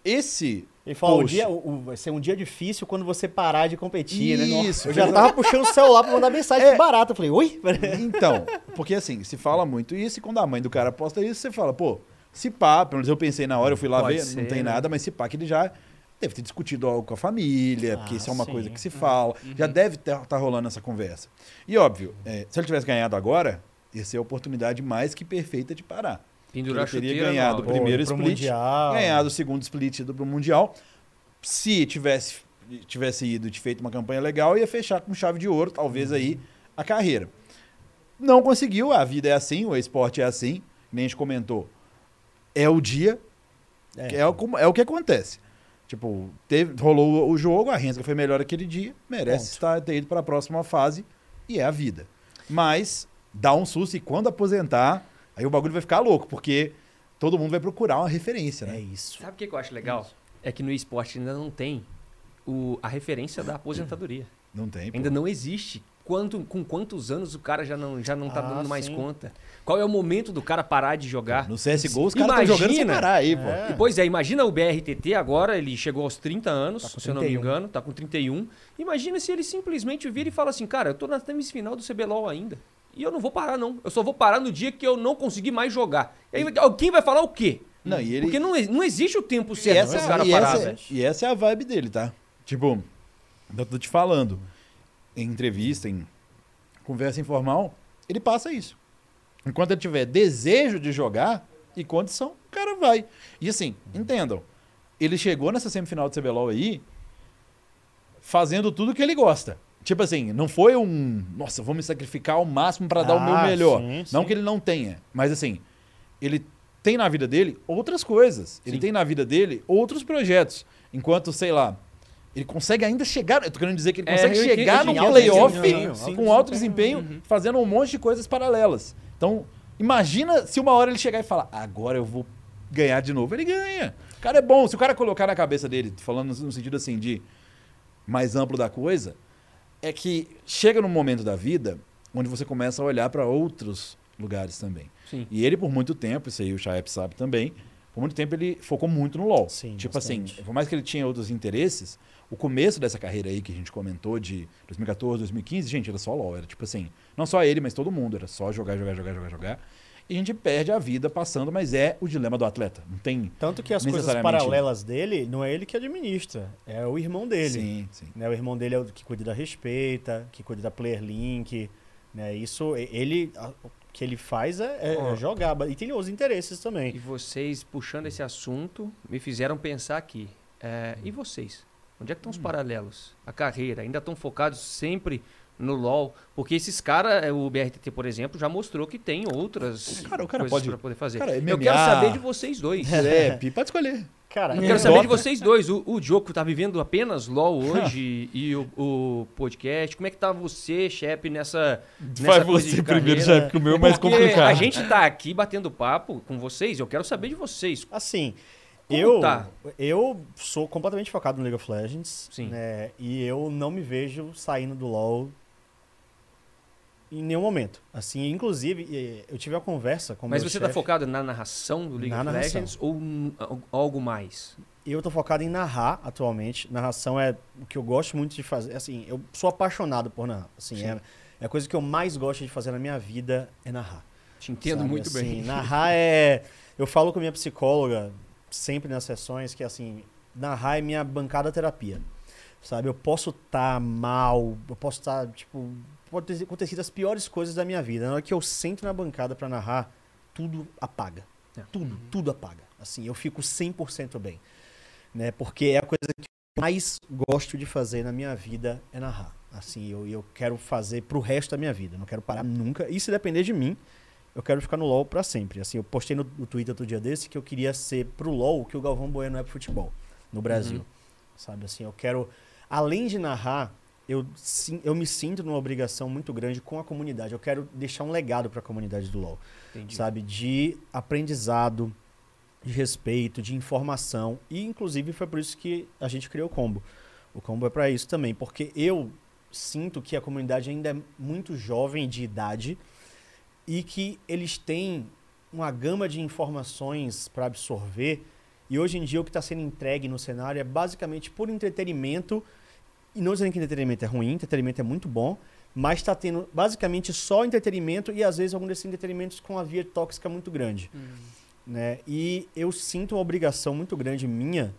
esse.
Ele falou,
Post.
dia, o- vai ser um dia difícil quando você parar de competir, né?
Isso,
Eu já tava puxando o celular pra mandar mensagem
É.
barato. Eu falei, oi?
Então, porque assim, se fala muito isso, e quando a mãe do cara posta isso, você fala, pô, se pá, pelo menos eu pensei na hora, eu fui lá
Pode
ver,
ser,
não tem
né?
nada, mas se pá que ele já deve ter discutido algo com a família, porque
Ah,
isso é uma
sim.
coisa que se fala, já deve estar tá rolando essa conversa. E óbvio, é, se ele tivesse ganhado agora, ia ser a oportunidade mais que perfeita de parar.
Pendurar
Ele teria
chuteira
ganhado
no
o primeiro split,
Mundial.
ganhado o segundo split do pro Mundial. Se tivesse, tivesse ido e feito uma campanha legal, ia fechar com chave de ouro, talvez aí, a carreira. Não conseguiu, a vida é assim, o esporte é assim, nem a gente comentou. É o dia,
É.
é, o, como- é o que acontece. Tipo, teve, rolou o jogo, a Rensga foi melhor aquele dia, merece
Ponto.
estar, ter ido para a próxima fase, e é a vida. Mas dá um susto e quando aposentar, aí o bagulho vai ficar louco, porque todo mundo vai procurar uma referência,
É
né?
isso.
Sabe o que eu acho legal? É que no esporte ainda não tem o, a referência da aposentadoria.
Não tem. pô.
Ainda não existe. Quanto, com quantos anos o cara já não, já não tá
Ah,
dando mais
sim.
conta? Qual é o momento do cara parar de jogar?
No CSGO, os caras estão
Imagina.
jogando sem parar aí, pô.
É.
E, pois é, imagina o BRTT agora, ele chegou aos 30 anos,
Tá
se eu não me
31.
engano, tá com 31. Imagina se ele simplesmente vira e fala assim, cara, eu tô na semifinal do CBLOL ainda. E eu não vou parar, não. Eu só vou parar no dia que eu não conseguir mais jogar. E aí, quem vai falar o quê?
Não, ele,
Porque não, não existe o tempo certo
essa,
pra cara
e,
parar,
essa,
velho.
e essa é a vibe dele, tá? Tipo, eu tô te falando, em entrevista, em conversa informal, ele passa isso. Enquanto ele tiver desejo de jogar e condição, o cara vai. E assim, entendam, ele chegou nessa semifinal de CBLOL aí fazendo tudo que ele gosta. Tipo assim, não foi um, nossa, vou me sacrificar ao máximo para dar o meu
Ah,
melhor.
sim,
Não
sim.
que ele não tenha, mas assim, ele tem na vida dele outras coisas. Ele
Sim.
tem na vida dele outros projetos. Enquanto, sei lá, ele consegue ainda chegar. Eu tô querendo dizer que ele
É,
consegue
eu
chegar no playoff
sim,
com
sim,
alto
sim.
desempenho,
Uhum.
fazendo um monte de coisas paralelas. Então, imagina se uma hora ele chegar e falar: agora eu vou ganhar de novo. Ele ganha. O cara é bom. Se o cara colocar na cabeça dele, falando no sentido assim de mais amplo da coisa, é que chega num momento da vida onde você começa a olhar para outros lugares também.
Sim.
E ele, por muito tempo, isso aí o Chaep sabe também, por muito tempo ele focou muito no LoL.
Sim,
tipo
bastante.
assim, por mais que ele tinha outros interesses, o começo dessa carreira aí que a gente comentou de 2014, 2015, gente, era só LoL. Era tipo assim, não só ele, mas todo mundo. Era só jogar, jogar, jogar, jogar, jogar. E a gente perde a vida passando, mas é o dilema do atleta. Não tem...
Tanto que as coisas paralelas dele, não é ele que administra, é o irmão dele.
Sim, sim.
Né? O irmão dele é o que cuida da respeita, que cuida da player link, né? Isso, e- ele, a- o que ele faz é, é
Ó.
jogar, e tem os interesses
E
também.
vocês, puxando esse assunto, me fizeram pensar aqui. É, e vocês? Onde é que estão os paralelos? A carreira? Ainda estão focados sempre no LoL? Porque esses caras, o BRTT, por exemplo, já mostrou que tem outras
Cara, o cara
coisas
pode-
para poder fazer.
cara,
Eu
MMA.
quero saber de vocês dois.
É, Pi, pode escolher.
Cara,
Eu
É.
quero saber de vocês dois. O, o Diogo tá vivendo apenas LoL hoje e o, o podcast. Como é que tá você, Shep, nessa, nessa
Vai
coisa
você
de
primeiro, já, porque o meu é mais
Porque
complicado.
a gente tá aqui batendo papo com vocês. Eu quero saber de vocês.
Assim,
Como
eu,
tá?
eu sou completamente focado no League of Legends.
Sim.
Né? E eu não me vejo saindo do LoL em nenhum momento. Assim, inclusive, eh, eu tive uma conversa com
Mas você tá
chefe.
focado na narração do League
Na
of
narração.
Legends ou algo mais?
Eu tô focado em narrar atualmente. Narração é o que eu gosto muito de fazer. Assim, eu sou apaixonado por narrar. Assim,
Sim.
é, é a coisa que eu mais gosto de fazer na minha vida é narrar.
Te entendo
sabe?
muito
Assim,
bem.
Narrar é. Eu falo com minha psicóloga sempre nas sessões que assim, narrar é minha bancada terapia. Sabe? Eu posso estar mal, eu posso estar, tipo, pode ter acontecido as piores coisas da minha vida. Na hora que eu sento na bancada pra narrar, tudo apaga.
É.
Tudo, tudo apaga. Assim, eu fico 100% bem. Né? Porque é a coisa que eu mais gosto de fazer na minha vida é narrar. Assim, eu, eu quero fazer pro resto da minha vida. Não quero parar nunca. E se depender de mim, eu quero ficar no LoL pra sempre. Assim, eu postei no, no Twitter outro dia desse que eu queria ser pro LoL que o Galvão Bueno é pro futebol no Brasil.
Uhum.
Sabe assim, eu quero além de narrar, eu, sim- eu me sinto numa obrigação muito grande com a comunidade. Eu quero deixar um legado pra comunidade do LoL,
Entendi.
sabe, de aprendizado, de respeito, de informação e inclusive foi por isso que a gente criou o Combo. O Combo é pra isso também, porque eu sinto que a comunidade ainda é muito jovem de idade e que eles têm uma gama de informações para absorver. E hoje em dia o que está sendo entregue no cenário é basicamente por entretenimento. E não dizendo que entretenimento é ruim, entretenimento é muito bom, mas está tendo basicamente só entretenimento e às vezes algum desses entretenimentos com a via tóxica muito grande. Né? E eu sinto uma obrigação muito grande minha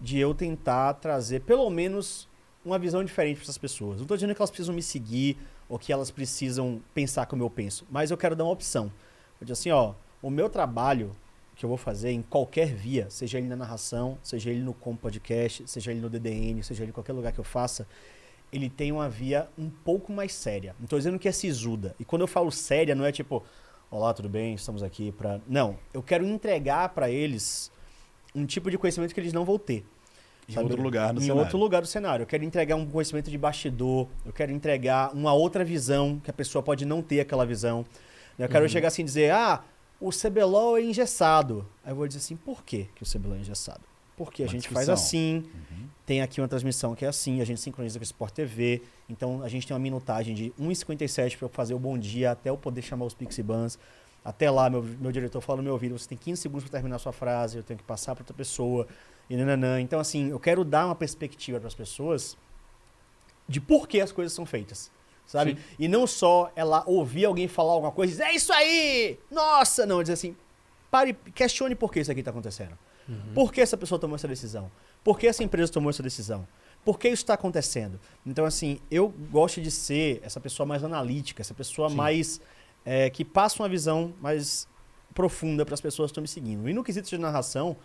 de eu tentar trazer pelo menos uma visão diferente para essas pessoas. Não estou dizendo que elas precisam me seguir ou que elas precisam pensar como eu penso, mas eu quero dar uma opção. Eu digo assim, ó, o meu trabalho que eu vou fazer em qualquer via, seja ele na narração, seja ele no com podcast, seja ele no DDN, seja ele em qualquer lugar que eu faça, ele tem uma via um pouco mais séria. Não estou dizendo que é sisuda. E quando eu falo séria, não é tipo, olá, tudo bem? Estamos aqui para. Não, eu quero entregar para eles um tipo de conhecimento que eles não vão ter.
Em
sabe?
outro lugar no
em
cenário.
outro lugar do cenário. Eu quero entregar um conhecimento de bastidor, eu quero entregar uma outra visão, que a pessoa pode não ter aquela visão. Eu quero
Uhum.
chegar assim e dizer, ah, o CBLOL é engessado. Aí eu vou dizer assim, por que, que o CBLOL é engessado? Porque a
Uma
gente faz
discussão.
assim,
Uhum.
tem aqui uma transmissão que é assim, a gente sincroniza com o Sport TV, então a gente tem uma minutagem de 1h57 para eu fazer o bom dia até eu poder chamar os Pixie Bans. Até lá, meu, meu diretor fala no meu ouvido, você tem 15 segundos para terminar a sua frase, eu tenho que passar para outra pessoa, e nananã. Então, assim, eu quero dar uma perspectiva para as pessoas de por que as coisas são feitas, sabe?
Sim.
E não só ela ouvir alguém falar alguma coisa e dizer, é isso aí! Nossa! Não, dizer assim, pare, questione por que isso aqui está acontecendo. Por que essa pessoa tomou essa decisão? Por que essa empresa tomou essa decisão? Por que isso está acontecendo? Então, assim, eu gosto de ser essa pessoa mais analítica, essa pessoa
Sim.
mais é, que passa uma visão mais profunda para as pessoas que estão me seguindo. E no quesito de narração,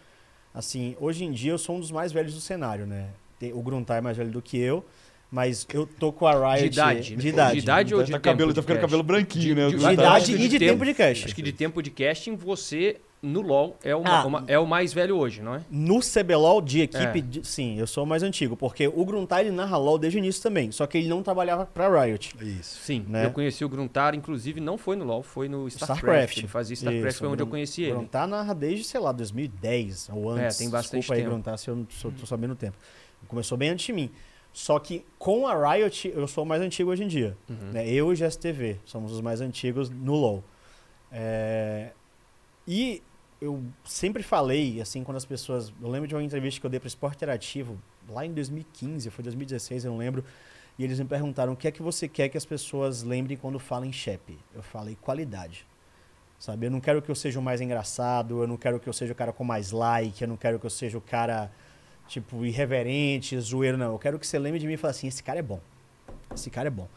assim, hoje em dia eu sou um dos mais velhos do cenário, né? O Gruntar é mais velho do que eu, mas eu tô com a Riot...
De idade.
De idade.
De idade ou de
tá
tempo
cabelo,
de
tá ficando
cast?
cabelo branquinho, né?
De-
De
Acho
idade e
de
de
tempo-
tempo de cast.
Acho que de tempo de casting, você, no LoL, é, uma-
Ah.
uma- é o mais velho hoje, não é?
No CBLOL de equipe,
É.
de- sim, eu sou o mais antigo, porque o Gruntar ele narra LOL desde o início também, só que ele não trabalhava pra Riot.
Isso.
Sim,
Né?
eu conheci o Gruntar, inclusive não foi no LoL, foi no StarCraft.
StarCraft.
Ele fazia StarCraft,
Isso,
foi onde eu conheci ele.
Gruntar narra desde, sei lá, 2010 ou antes.
É, tem bastante
Desculpa aí,
tempo.
Gruntar, se eu não sou, tô sabendo o tempo. Começou bem antes de mim. Só que com a Riot, eu sou o mais antigo hoje em dia.
Uhum.
né? Eu e o GSTV somos os mais antigos no LoL. É, E eu sempre falei, assim, quando as pessoas. Eu lembro de uma entrevista que eu dei para Esporte Interativo, lá em 2015, foi 2016, eu não lembro. E eles me perguntaram o que é que você quer que as pessoas lembrem quando falam em Shep. Eu falei qualidade. Sabe? Eu não quero que eu seja o mais engraçado, eu não quero que eu seja o cara com mais like, eu não quero que eu seja o cara, tipo, irreverente, zoeiro, não. Eu quero que você lembre de mim e fale assim: esse cara é bom. Esse cara é bom.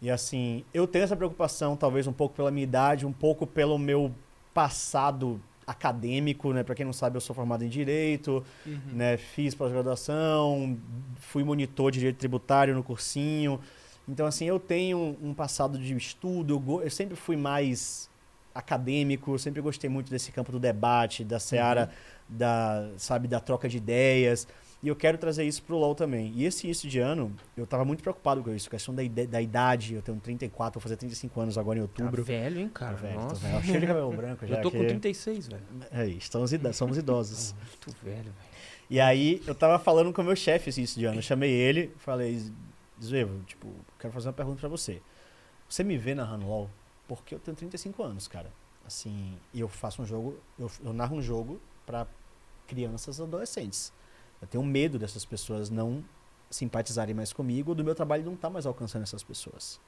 E assim, eu tenho essa preocupação, talvez um pouco pela minha idade, um pouco pelo meu passado acadêmico, né? Para quem não sabe, eu sou formado em direito, né? Fiz pós-graduação, fui monitor de direito tributário no cursinho. Então assim, eu tenho um passado de estudo, eu, eu sempre fui mais acadêmico, sempre gostei muito desse campo do debate, da seara da, sabe, da troca de ideias. E eu quero trazer isso pro LoL também. E esse início de ano, eu tava muito preocupado com isso, questão da, da idade. Eu tenho 34, vou fazer 35 anos agora em
Tá
outubro.
velho, hein, cara?
Tô velho, tô
Nossa.
velho. Cheio de cabelo branco já.
Eu tô com
que-
36, velho.
É isso, estamos ida- somos idosos.
Muito velho, velho.
E aí, eu tava falando com o meu chefe esse início de ano. Eu chamei ele, falei, Zvevo, tipo, quero fazer uma pergunta pra você. Você me vê narrando LoL? Porque eu tenho 35 anos, cara. Assim, eu faço um jogo, eu, eu narro um jogo pra crianças e adolescentes. Eu tenho medo dessas pessoas não simpatizarem mais comigo, do meu trabalho não tá mais alcançando essas pessoas.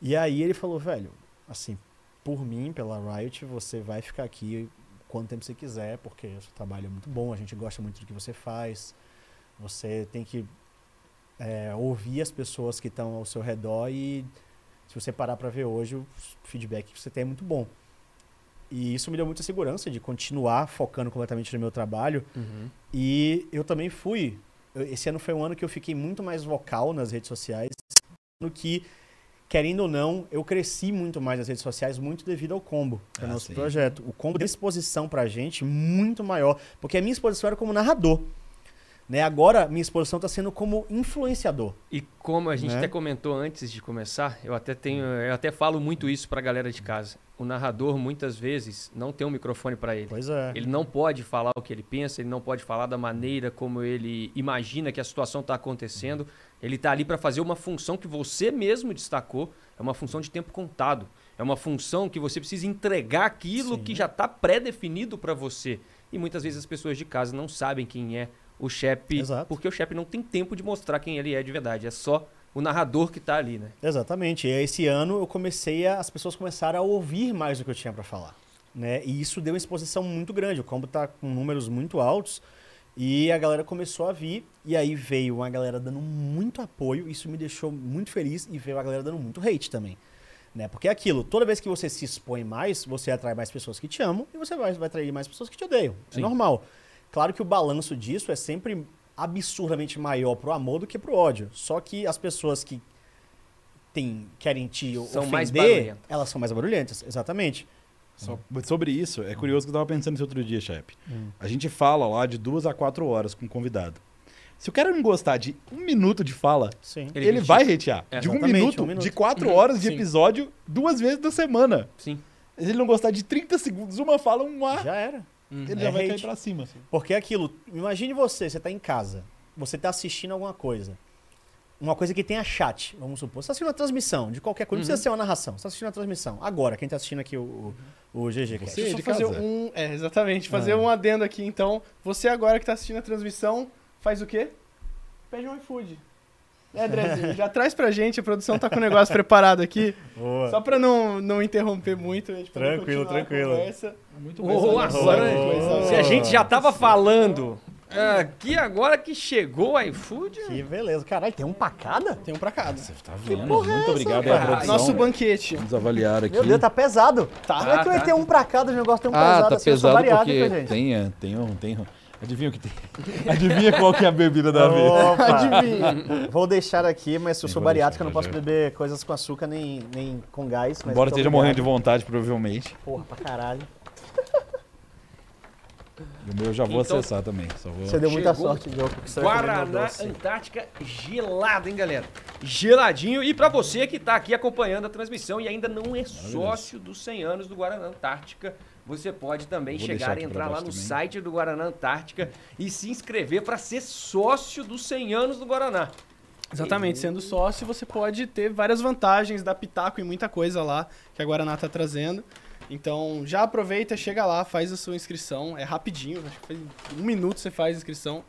E aí ele falou, velho, assim, por mim, pela Riot, você vai ficar aqui quanto tempo você quiser, porque o seu trabalho é muito bom, a gente gosta muito do que você faz. Você tem que é, ouvir as pessoas que estão ao seu redor e se você parar para ver hoje, o feedback que você tem é muito bom. E isso me deu muita segurança de continuar focando completamente no meu trabalho.
Uhum.
E eu também fui. Esse ano foi um ano que eu fiquei muito mais vocal nas redes sociais. No que, querendo ou não, eu cresci muito mais nas redes sociais, muito devido ao combo, que é o
Ah,
nosso
sim.
projeto. O combo deu exposição pra gente muito maior. Porque a minha exposição era como narrador. Né? Agora, minha exposição está sendo como influenciador.
E como a gente
Né?
até comentou antes de começar, eu até tenho, eu até falo muito isso pra galera de casa. O narrador muitas vezes não tem um microfone pra ele.
Pois é.
Ele não pode falar o que ele pensa, ele não pode falar da maneira como ele imagina que a situação está acontecendo. Ele está ali para fazer uma função que você mesmo destacou, é uma função de tempo contado. É uma função que você precisa entregar aquilo
Sim.
que já está pré-definido para você. E muitas vezes as pessoas de casa não sabem quem é o chefe,
Exato.
porque o chefe não tem tempo de mostrar quem ele é de verdade. É só o narrador que está ali, né?
Exatamente. E esse ano eu comecei a, as pessoas começaram a ouvir mais do que eu tinha para falar, né? E isso deu uma exposição muito grande. O combo tá com números muito altos e a galera começou a vir e aí veio uma galera dando muito apoio. Isso me deixou muito feliz e veio a galera dando muito hate também. Né? Porque é aquilo, toda vez que você se expõe mais, você atrai mais pessoas que te amam e você vai, vai atrair mais pessoas que te odeiam. É
Sim.
normal. Claro que o balanço disso é sempre absurdamente maior pro amor do que pro ódio. Só que as pessoas que tem, querem te
São
ofender,
mais barulhentas.
elas são mais barulhentas, exatamente.
Só- mas sobre isso, é curioso que eu tava pensando isso outro dia, chefe.
Hum.
A gente fala lá de duas a quatro horas com o convidado. Se o cara não gostar de um minuto de fala,
Sim.
Ele
ele, vai hatear.
É.
de um minuto,
um minuto.
de quatro
Uhum,
horas de
sim.
episódio, duas vezes da semana.
Sim.
Se ele não gostar de 30 segundos, uma fala, um ar,
Já era.
Ele
É
já vai
hate.
cair pra cima.
Porque é aquilo, imagine você, você tá em casa, você tá assistindo alguma coisa. Uma coisa que tenha chat, vamos supor. Você tá assistindo uma transmissão de qualquer coisa, não precisa ser uma narração. Você tá assistindo uma transmissão. Agora, quem tá assistindo aqui o, o, o GG Cast.
Você
Deixa eu fazer
casa.
um. É, exatamente. Fazer
Ah.
um adendo aqui, então. Você agora que tá assistindo a transmissão, faz o quê? Pede um iFood. É, Andrezinho, já traz pra gente, a produção tá com o negócio preparado aqui.
Boa.
Só pra não, não interromper muito, a gente poder
Tranquilo, tranquilo.
conversa.
Muito
Ô,
bom.
agora,
Coisa-
se a gente já tava falando Aqui agora que chegou o iFood.
Que beleza. Caralho, tem um pra cada?
Tem um pra cada.
Tá vendo? Muito obrigado aí, a
cara?
produção.
Nosso banquete.
Vamos avaliar aqui.
Meu Deus, tá pesado.
Tá.
Como é que vai
tá.
ter um pra cada? O negócio tem um
Ah,
pesado
tá
assim, eu sou
pesado
variado,
porque
gente?
tem, é, tem um, tem um. Adivinha o que tem? Adivinha qual que é a bebida da vez?
Adivinha.
Vou deixar aqui, mas eu
Sim,
sou bariátrico, eu não posso beber coisas com açúcar nem, nem com gás. Mas
Embora esteja morrendo de vontade, provavelmente.
Porra, pra caralho.
O meu eu já vou
Então-
acessar também. Só vou...
Você deu muita
Chegou
sorte, Diogo,
Guaraná. Antártica gelado, hein, galera? Geladinho. E pra você que tá aqui acompanhando a transmissão e ainda não é sócio dos 100 anos do Guaraná Antártica, você pode também
Vou
chegar e entrar lá no
também.
site do Guaraná Antártica e se inscrever pra ser sócio dos 100 anos do Guaraná.
Exatamente, sendo sócio, você pode ter várias vantagens, dar pitaco e muita coisa lá que a Guaraná tá trazendo. Então, já aproveita, chega lá, faz a sua inscrição. É rapidinho, acho que foi um minuto você faz a inscrição.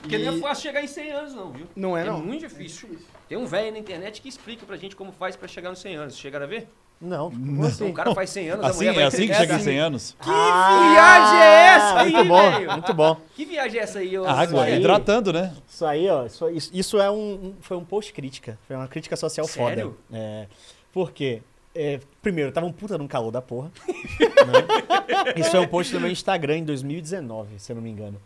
Porque
E-
não é fácil chegar em 100 anos, não, viu?
Não é,
É
não.
muito difícil. Tem um velho na internet que explica pra gente como faz pra chegar nos 100 anos. Chegaram a ver?
Não,
Então,
assim?
o cara faz 100 anos, a
Assim,
mulher
é assim que chega em
assim.
100 anos?
Que viagem é essa aí,
Muito bom,
velho?
muito bom.
Que viagem é essa aí,
Água,
aí-
hidratando, né?
Isso aí, ó, isso, isso- é um, foi um post crítica, foi uma crítica social
Sério?
foda. É, por quê? É, primeiro, tava um puta num calor da porra. né? Isso foi um post no meu Instagram em 2019, se eu não me engano.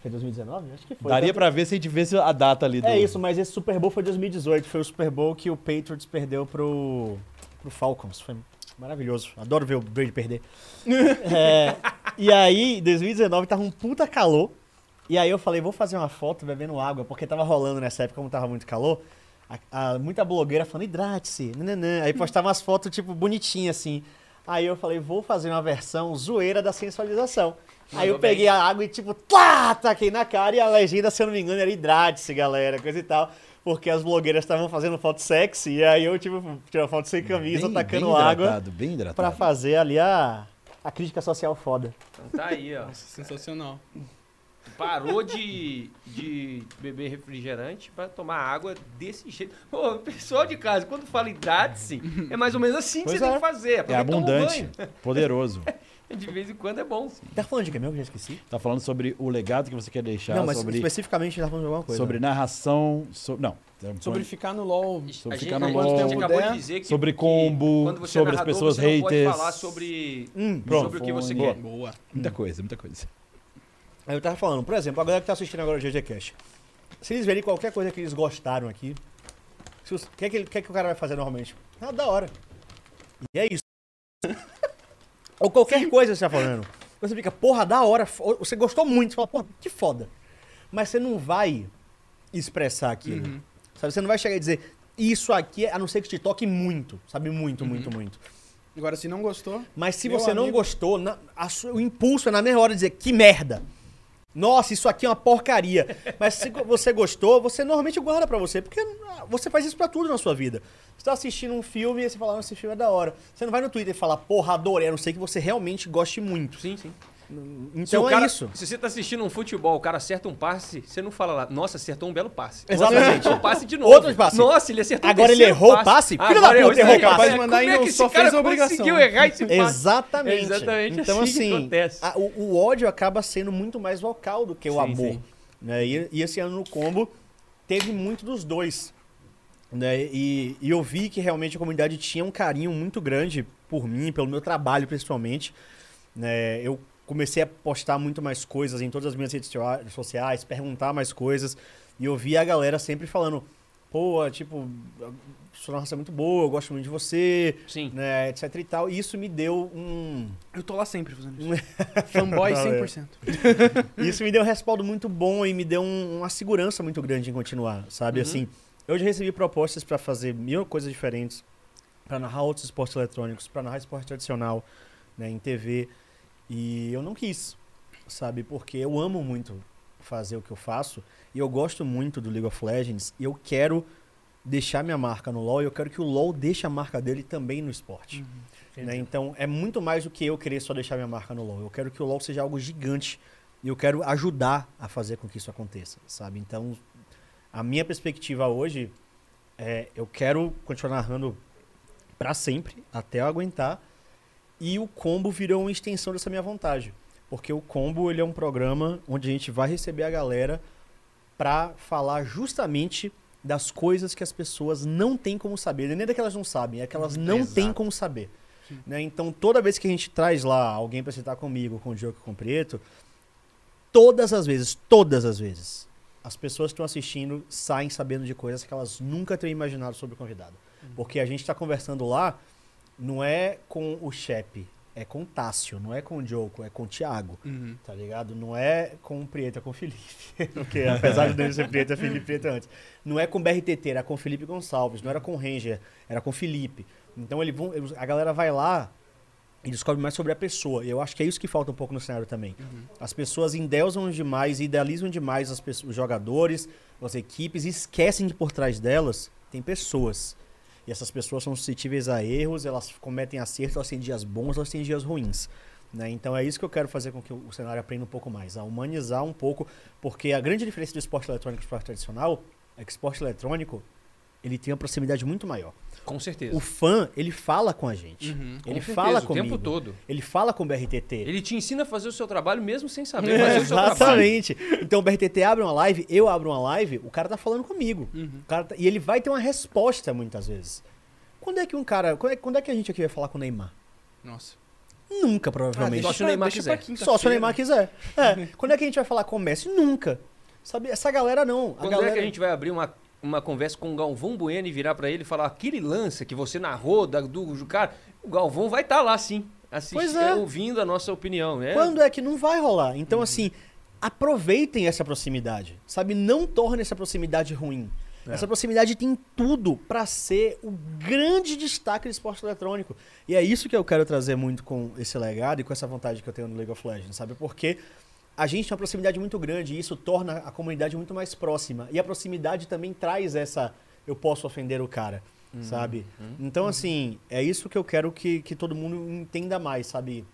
Foi 2019? Acho que foi.
Daria
Tanto-
pra ver se a gente visse a data ali do...
É isso, mas esse Super Bowl foi 2018. Foi o Super Bowl que o Patriots perdeu pro, pro Falcons. Foi maravilhoso. Adoro ver o Brady perder. É, e aí, em 2019, tava um puta calor. E aí eu falei, vou fazer uma foto bebendo água, porque tava rolando nessa época, como tava muito calor. a- a- muita blogueira falando, hidrate-se. Aí postava umas fotos, tipo, bonitinhas assim. Aí eu falei, vou fazer uma versão zoeira da sensualização. Aí eu
bem.
peguei a água e tipo, tá, taquei na cara e a legenda, se eu não me engano, era hidrate-se, galera, coisa e tal. Porque as blogueiras estavam fazendo foto sexy e aí eu, tipo, tirei uma foto sem camisa,
bem,
tacando
bem
água
hidratado, bem hidratado.
pra fazer ali a, a crítica social foda.
Então tá aí, ó.
Nossa, sensacional.
Parou de, de beber refrigerante pra tomar água desse jeito. Pô, pessoal de casa, quando fala hidrate-se, é mais ou menos assim que
Pois
você tem
é.
que fazer.
É
um
abundante, poderoso.
De vez em quando é bom.
Tá falando de que mesmo? Já esqueci.
Tá falando sobre o legado que você quer deixar,
não, mas
sobre,
especificamente tá falando de alguma coisa.
sobre narração, so- não,
Sobre ficar no LoL.
Sobre ficar no
a gente
LOL,
acabou de dizer que
sobre
que
combo,
quando você é
sobre as
narrador,
pessoas
você não pode
haters.
falar sobre,
Hum,
Pronto,
sobre o que você
boa.
quer.
Boa.
muita coisa, muita coisa.
Aí eu tava falando, por exemplo, a galera que tá assistindo agora o GG Cash. Se eles verem qualquer coisa que eles gostaram aqui, o que, é que, que é que o cara vai fazer normalmente? Ah, da hora. E é isso. Ou qualquer coisa que você tá falando. Você fica, porra, da hora. Você gostou muito, você fala, porra, que foda. Mas você não vai expressar aquilo.
Uhum.
Sabe? Você não vai chegar e dizer, isso aqui, a não ser que te toque muito. Sabe? Muito, muito, muito.
Agora, se não gostou,
Mas se você não
amigo-
gostou, na- a o impulso é na mesma hora dizer que merda. Nossa, isso aqui é uma porcaria. Mas se você gostou, você normalmente guarda pra você, porque ah, você faz isso pra tudo na sua vida. Você tá assistindo um filme e você fala, "Ah, esse filme é da hora. Você não vai no Twitter e falar, porra, adorei, a não ser que você realmente goste muito.
Sim, sim.
Então é
cara-
isso.
Se você tá assistindo um futebol, o cara acerta um passe, você não fala lá, nossa, acertou um belo passe.
Exatamente.
Nossa, um passe de novo.
Outro passe.
Nossa, ele acertou um
Agora ele errou o passe? Filho da puta, errou o passe.
mandar
como é que
só
esse cara conseguiu errar esse passe?
Exatamente.
É exatamente
então,
assim
assim, a- o, o ódio acaba sendo muito mais vocal do que o
Sim,
amor.
sim.
né? E, e esse ano no combo teve muito dos dois. Né? E, e eu vi que realmente a comunidade tinha um carinho muito grande por mim, pelo meu trabalho principalmente. Né? Eu comecei a postar muito mais coisas em todas as minhas redes socia- sociais, perguntar mais coisas. E eu vi a galera sempre falando, pô, tipo, a sua narração é muito boa, eu gosto muito de você,
Sim.
né, etc e tal. E isso me deu um...
eu tô lá sempre fazendo isso. Fanboy 100%.
Isso me deu um respaldo muito bom e me deu um- uma segurança muito grande em continuar, sabe?
Uhum.
Assim, eu já recebi propostas pra fazer mil coisas diferentes, pra narrar outros esportes eletrônicos, pra narrar esporte tradicional, né, em TV, e eu não quis, sabe? Porque eu amo muito fazer o que eu faço e eu gosto muito do League of Legends e eu quero deixar minha marca no LoL e eu quero que o LoL deixe a marca dele também no esporte. Né? Então é muito mais do que eu querer só deixar minha marca no LoL. Eu quero que o LoL seja algo gigante e eu quero ajudar a fazer com que isso aconteça, sabe? Então a minha perspectiva hoje é eu quero continuar narrando pra sempre, até eu aguentar, e o combo virou uma extensão dessa minha vontade. Porque o Combo ele é um programa onde a gente vai receber a galera pra falar justamente das coisas que as pessoas não têm como saber. Não é nem da que elas não sabem, é que elas não têm
Exato.
como saber. Né? Então, toda vez que a gente traz lá alguém pra sentar comigo, com o Diogo com o Prieto, todas as vezes, todas as vezes, as pessoas que estão assistindo saem sabendo de coisas que elas nunca teriam imaginado sobre o convidado. Porque a gente está conversando lá, não é com o Chepe, é com o Tássio, não é com o Diogo, é com o Thiago,
Uhum.
tá ligado? Não é com o Prieto, é com o Felipe. Porque apesar de dele ser Prieto, é Felipe Prieto antes. Não é com o BRTT, era com o Felipe Gonçalves, não era com o Ranger, era com o Felipe. Então ele a galera vai lá e descobre mais sobre a pessoa. E eu acho que é isso que falta um pouco no cenário também. As pessoas endeusam demais, idealizam demais as pessoas, os jogadores, as equipes, e esquecem que por trás delas tem pessoas. E essas pessoas são suscetíveis a erros, elas cometem acertos, elas têm dias bons, elas têm dias ruins. Né? Então é isso que eu quero fazer com que o cenário aprenda um pouco mais, a humanizar um pouco, porque a grande diferença do esporte eletrônico e do esporte tradicional é que o esporte eletrônico ele tem uma proximidade muito maior.
Com certeza.
O fã, ele fala com a gente.
Uhum.
Com
Ele
certeza,
fala
o
comigo.
tempo todo.
Ele fala com o BRTT.
Ele te ensina a fazer o seu trabalho mesmo sem saber fazer o seu trabalho.
Exatamente. Então o BRTT abre uma live, eu abro uma live, o cara tá falando comigo.
Uhum.
O cara tá- e ele vai ter uma resposta muitas vezes. Quando é que um cara. Quando é, quando é que a gente aqui vai falar com o Neymar?
Nossa.
Nunca, provavelmente.
Só se o Neymar quiser.
Só se o Neymar quiser. É. Quando é que a gente vai falar com o Messi? Nunca. Sabe? Essa galera não. A
Quando
galera...
é que a gente vai abrir uma, uma conversa com o Galvão Bueno e virar pra ele e falar aquele lance que você narrou da, do, cara? O Galvão vai estar lá sim, assistindo,
é.
ouvindo a nossa opinião. né?
Quando é que não vai rolar? Então, assim, aproveitem essa proximidade. Sabe? Não tornem essa proximidade ruim.
É.
Essa proximidade tem tudo pra ser o grande destaque do esporte eletrônico. E é isso que eu quero trazer muito com esse legado e com essa vontade que eu tenho no League of Legends, sabe? Porque a gente tem uma proximidade muito grande e isso torna a comunidade muito mais próxima. E a proximidade também traz essa eu posso ofender o cara, sabe? Então, assim, é isso que eu quero que, que todo mundo entenda mais, sabe?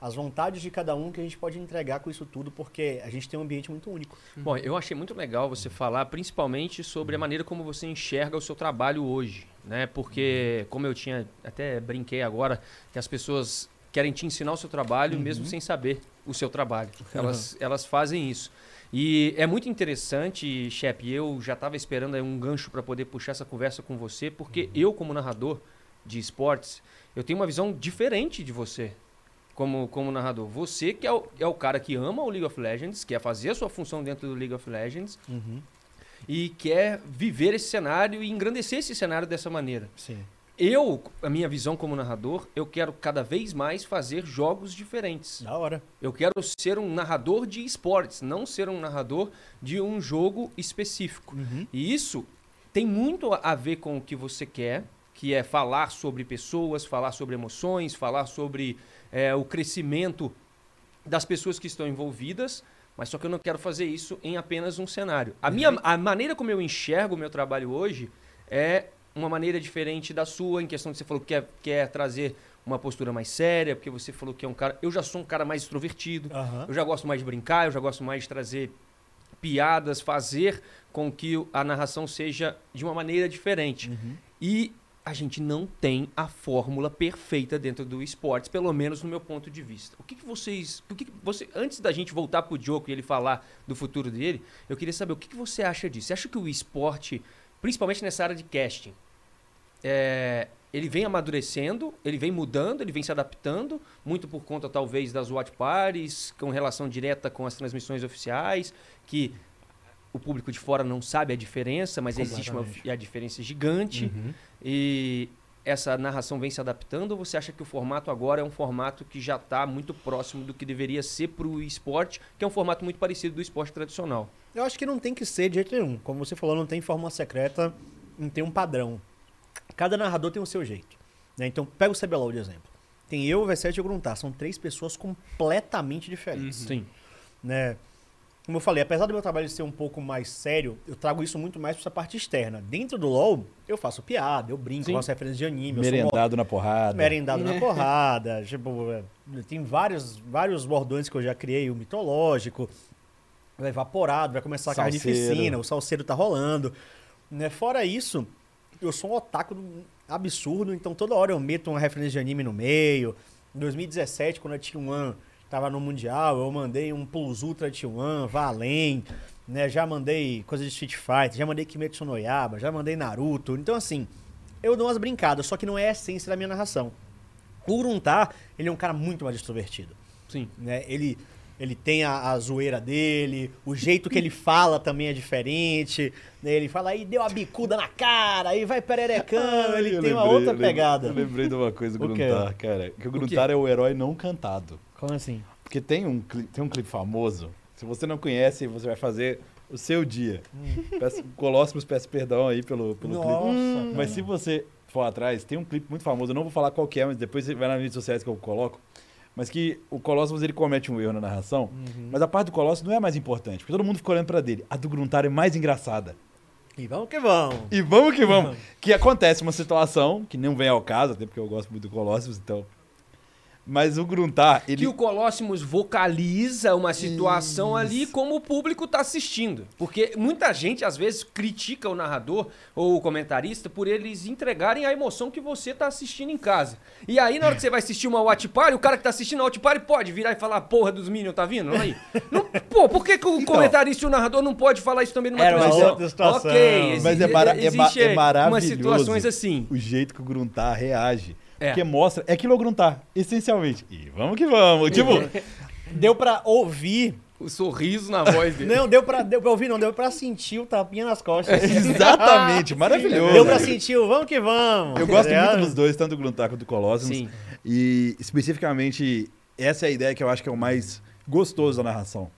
As vontades de cada um que a gente pode entregar com isso tudo, porque a gente tem um ambiente muito único.
Bom, eu achei muito legal você falar principalmente sobre a maneira como você enxerga o seu trabalho hoje, né? Porque, como eu tinha até brinquei agora, que as pessoas querem te ensinar o seu trabalho mesmo sem saber o seu trabalho. Elas, elas fazem isso. E é muito interessante, Shep, eu já estava esperando um gancho para poder puxar essa conversa com você, porque eu, como narrador de esportes, eu tenho uma visão diferente de você como, como narrador. Você que é o, é o cara que ama o League of Legends, quer fazer a sua função dentro do League of Legends e quer viver esse cenário e engrandecer esse cenário dessa maneira.
Sim.
Eu, a minha visão como narrador, eu quero cada vez mais fazer jogos diferentes.
Da hora.
Eu quero ser um narrador de esportes, não ser um narrador de um jogo específico. E isso tem muito a ver com o que você quer, que é falar sobre pessoas, falar sobre emoções, falar sobre é, o crescimento das pessoas que estão envolvidas, mas só que eu não quero fazer isso em apenas um cenário. A, minha, a maneira como eu enxergo o meu trabalho hoje é uma maneira diferente da sua, em questão de você falou que quer, quer trazer uma postura mais séria, porque você falou que é um cara. Eu já sou um cara mais extrovertido,
Aham.
eu já gosto mais de brincar, eu já gosto mais de trazer piadas, fazer com que a narração seja de uma maneira diferente. E a gente não tem a fórmula perfeita dentro do esportes, pelo menos no meu ponto de vista. O que, que vocês. O que que você, antes da gente voltar pro Diogo e ele falar do futuro dele, eu queria saber o que, que você acha disso. Você acha que o esporte, principalmente nessa área de casting, é, ele vem amadurecendo, ele vem mudando, ele vem se adaptando, muito por conta talvez das watch parties, com relação direta com as transmissões oficiais, que o público de fora não sabe a diferença, mas existe uma a diferença é gigante. E essa narração vem se adaptando ou você acha que o formato agora é um formato que já está muito próximo do que deveria ser para o esporte, que é um formato muito parecido do esporte tradicional?
Eu acho que não tem que ser de jeito nenhum. Como você falou, não tem fórmula secreta, não tem um padrão. Cada narrador tem o seu jeito. né? Então, pega o CBLOL de exemplo. Tem eu, o V7 e o Gruntar. São três pessoas completamente diferentes.
Sim.
né? Como eu falei, apesar do meu trabalho ser um pouco mais sério, eu trago isso muito mais pra essa parte externa. Dentro do LoL, eu faço piada, eu brinco,
Sim.
faço referências de anime, eu sou
Merendado na porrada.
merendado na porrada. Tipo, é, tem vários, vários bordões que eu já criei, o mitológico, o evaporado, vai começar a carnificina, o salseiro tá rolando. Né? Fora isso, eu sou um otaku absurdo, então toda hora eu meto uma referência de anime no meio. Em 2017, quando a T1 tava no Mundial, eu mandei um Plus Ultra T1, vá além, né? Já mandei coisa de Street Fighter, já mandei Kimetsu no Yaba, já mandei Naruto. Então, assim, eu dou umas brincadas, só que não é a essência da minha narração. O Gruntar, ele é um cara muito mais extrovertido.
Sim.
Né? Ele, ele tem a, a zoeira dele, o jeito que ele fala também é diferente. né? Ele fala aí, deu a bicuda na cara, aí vai pererecando, ele tem uma
lembrei-
outra
eu
pegada.
Eu lembrei de uma coisa
O?
Gruntar, cara. Que o Gruntar é o herói não cantado.
Como assim?
Porque tem um, tem um clipe famoso. Se você não conhece, você vai fazer o seu dia. Peço, Colossus peço perdão aí pelo, pelo clipe.
Nossa,
Mas se você for atrás, tem um clipe muito famoso. Eu não vou falar qual que é, mas depois você vai nas redes sociais que eu coloco. Mas que o Colossus ele comete um erro na narração. Mas a parte do Colossus não é mais importante. Porque todo mundo fica olhando pra dele. A do Gruntar é mais engraçada.
E vamos que vamos.
E vamos que vamos. que acontece uma situação que não vem ao caso, até porque eu gosto muito do Colossus, então. Mas o Gruntar, ele.
Que o Colossus vocaliza uma situação ali como o público tá assistindo. Porque muita gente, às vezes, critica o narrador ou o comentarista por eles entregarem a emoção que você tá assistindo em casa. E aí, na hora que você vai assistir uma Watch Party, o cara que tá assistindo a Watch Party pode virar e falar, porra dos Minions, tá vindo? Aí. Não, pô, por que, que o
Então.
comentarista e o narrador não pode falar isso também numa
Era uma outra situação.
Ok,
Mas é,
exi-
mara- é, é maravilhoso.
umas situações assim.
O jeito que o Gruntar reage.
É.
Porque mostra. É aquilo é o Gruntar, essencialmente. E vamos que vamos. Tipo,
Deu pra ouvir.
O sorriso na voz dele.
Não, deu pra, deu pra ouvir, não. Deu pra sentir o tapinha nas costas.
exatamente, maravilhoso.
Deu pra sentir o vamos que vamos.
Eu gosto
ligado?
muito dos dois, tanto do Gruntar quanto do Colossus.
Sim.
E especificamente, essa é a ideia que eu acho que é o mais gostoso da narração.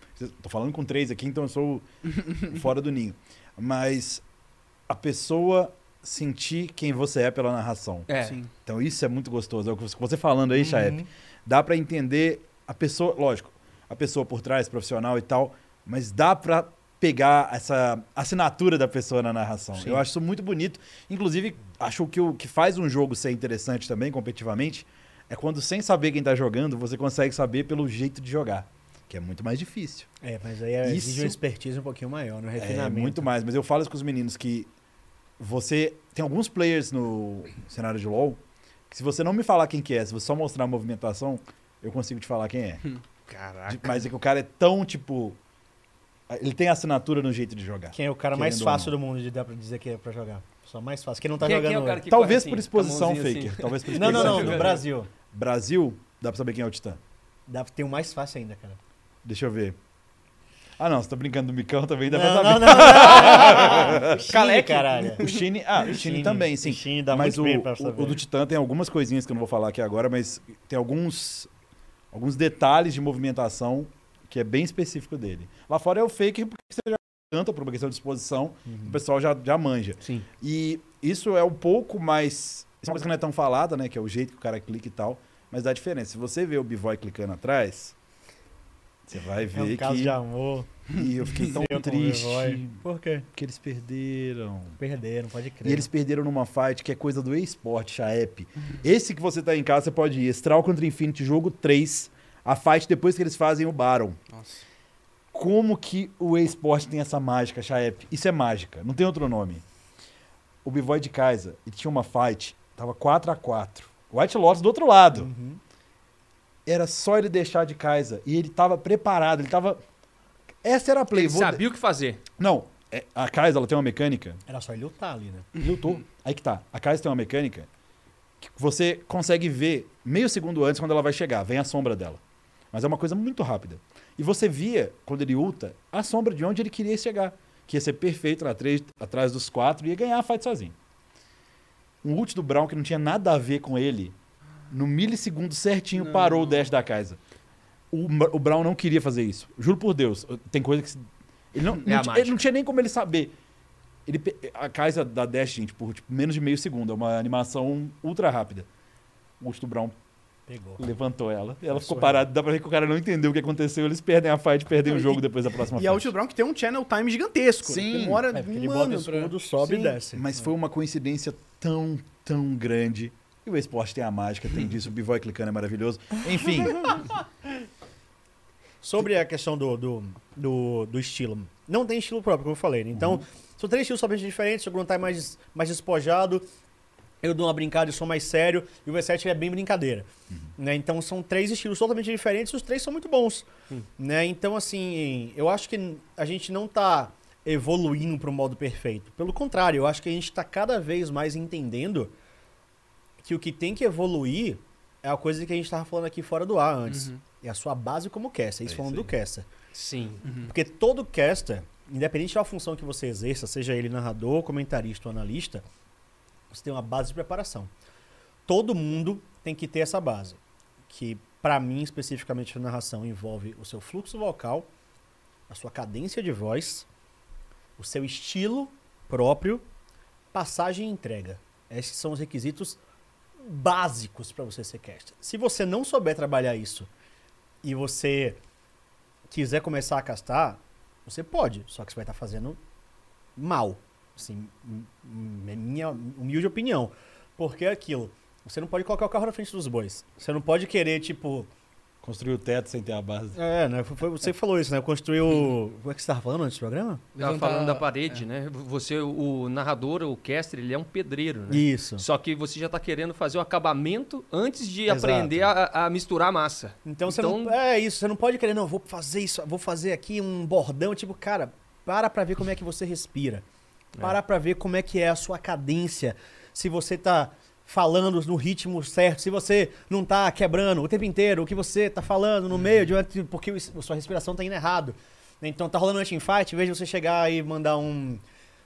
Tô falando com três aqui, então eu sou fora do ninho. Mas a pessoa sentir quem você é pela narração.
É.
Sim.
Então isso é muito gostoso. É o que você falando aí, Chaep. Dá pra entender a pessoa, lógico, a pessoa por trás, profissional e tal, mas dá pra pegar essa assinatura da pessoa na narração. Eu acho isso muito bonito. Inclusive, acho que o que faz um jogo ser interessante também, competitivamente, é quando, sem saber quem tá jogando, você consegue saber pelo jeito de jogar. Que é muito mais difícil.
É, mas aí é, exige
Isso-
uma expertise um pouquinho maior, no
É
refinamento.
muito mais. Mas eu falo isso com os meninos que você. Tem alguns players no cenário de LoL que se você não me falar quem que é, se você só mostrar a movimentação, eu consigo te falar quem é.
Caraca.
De- Mas é que o cara é tão, tipo. Ele tem assinatura no jeito de jogar.
Quem é o cara mais fácil
não.
do mundo de dar pra dizer que é pra jogar? Só mais fácil. Quem não tá
Quem-
jogando.
quem é o cara
hoje.
que
Talvez por
assim,
exposição, Faker.
assim?
Talvez por
Não, não,
exposição.
não. No Brasil.
Brasil, dá pra saber quem é o Titã.
Dá pra ter um mais fácil ainda, cara.
Deixa eu ver. Ah, não, você tá brincando do Micão também, dá pra
Não,
saber.
não, não, não. O Chile,
Caleque.
caralho.
O Shine, ah, o Shine
Shine.
também,
O
sim.
Shine dá
mas
muito
o,
bem pra
o-
saber.
o do Titã tem algumas coisinhas que eu não vou falar aqui agora, mas tem alguns, alguns detalhes de movimentação que é bem específico dele. Lá fora é o fake porque você já canta por uma questão de exposição,
Uhum.
o pessoal já, já manja.
Sim.
E isso é um pouco mais. Isso é uma coisa que não é tão falada, né? Que é o jeito que o cara clica e tal. Mas dá diferença. Se você vê o B-Boy clicando atrás, você vai
É
ver
um caso
que.
de amor.
E eu fiquei tão
Eu
triste.
Por quê?
Porque eles perderam.
Perderam, pode crer.
E eles perderam numa fight que é coisa do eSport, Chaep. Esse que você tá em casa, você pode ir. Estral contra Infinity, jogo 3. A fight depois que eles fazem o Baron.
Nossa.
Como que o eSport tem essa mágica, Chaep? Isso é mágica, não tem outro nome. O B-Boy de Kaiser, ele tinha uma fight, tava 4 a 4 White Lotus do outro lado.
Uhum.
Era só ele deixar de Kaiser. E ele tava preparado, ele tava... Essa era a play.
Ele
Vou-
sabia o que fazer.
Não, é- a Kaiser ela tem uma mecânica
Era só ele lutar ali, né?
Lutou. Aí que tá. A Kaiser tem uma mecânica que você consegue ver meio segundo antes quando ela vai chegar. Vem a sombra dela. Mas é uma coisa muito rápida. E você via, quando ele ulta, a sombra de onde ele queria chegar. Que ia ser perfeito lá atrás, atrás dos quatro e ia ganhar a fight sozinho. Um ult do Brown que não tinha nada a ver com ele, no milissegundo certinho,
Não.
parou o dash da Kaiser. O, o Brown não queria fazer isso. Juro por Deus. Tem coisa que... se- Ele não,
É
não ele não tinha nem como ele saber. Ele, a Kaiser da Dash, gente, por tipo, menos de meio segundo. É uma animação ultra rápida. O do Brown
Pegou.
levantou ela. Ela
Passou
ficou parada. Dá pra ver que o cara não entendeu o que aconteceu. Eles perdem a fight, perdem o jogo depois da próxima
E a
fight.
Ultra Brown que tem um channel time gigantesco.
Sim.
Demora
É,
um ano
o
pra...
sobe
Sim,
e desce.
Mas foi uma coincidência tão, tão grande. E o esporte tem a mágica, tem disso. O B-Boy clicando é maravilhoso. Enfim,
Sobre a questão do, do, do, do estilo. Não tem estilo próprio, como eu falei. né? Então,
Uhum.
são três estilos totalmente diferentes. O Gruntai é mais, mais despojado. Eu dou uma brincada e sou mais sério, e o V7 é bem brincadeira. Né? Então são três estilos totalmente diferentes, os três são muito bons. Né? Então, assim, eu acho que a gente não tá evoluindo para o modo perfeito. Pelo contrário, eu acho que a gente está cada vez mais entendendo que o que tem que evoluir é a coisa que a gente estava falando aqui fora do ar antes. É a sua base como caster. Isso
É
falando
isso
do caster.
Sim.
Porque todo caster, independente da função que você exerça, seja ele narrador, comentarista ou analista, você tem uma base de preparação. Todo mundo tem que ter essa base. Que, para mim, especificamente na narração, envolve o seu fluxo vocal, a sua cadência de voz, o seu estilo próprio, passagem e entrega. Esses são os requisitos básicos para você ser caster. Se você não souber trabalhar isso e você quiser começar a castar, você pode, só que você vai estar fazendo mal. Assim, é minha humilde opinião. Porque é aquilo. Você não pode colocar o carro na frente dos bois. Você não pode querer, tipo.
Construir o teto sem ter a base.
É, né? Foi, foi- você que falou isso, né? O. Como é que você estava falando antes do programa?
Tava
Levantar-
falando da parede, né? Você, o narrador, o caster, ele é um pedreiro, né?
Isso.
Só que você já tá querendo fazer o acabamento antes de
Exato.
aprender a, a misturar a massa.
Então, você
Então-
não. É isso, você não pode querer, não, vou fazer isso, vou fazer aqui um bordão. Tipo, cara, para pra ver como é que você respira. Para pra ver como é que é a sua cadência. Se você tá falando no ritmo certo, se você não tá quebrando o tempo inteiro o que você tá falando no meio, de porque o- sua respiração tá indo errado. Então tá rolando um anti-fight, em vez de você chegar e mandar um.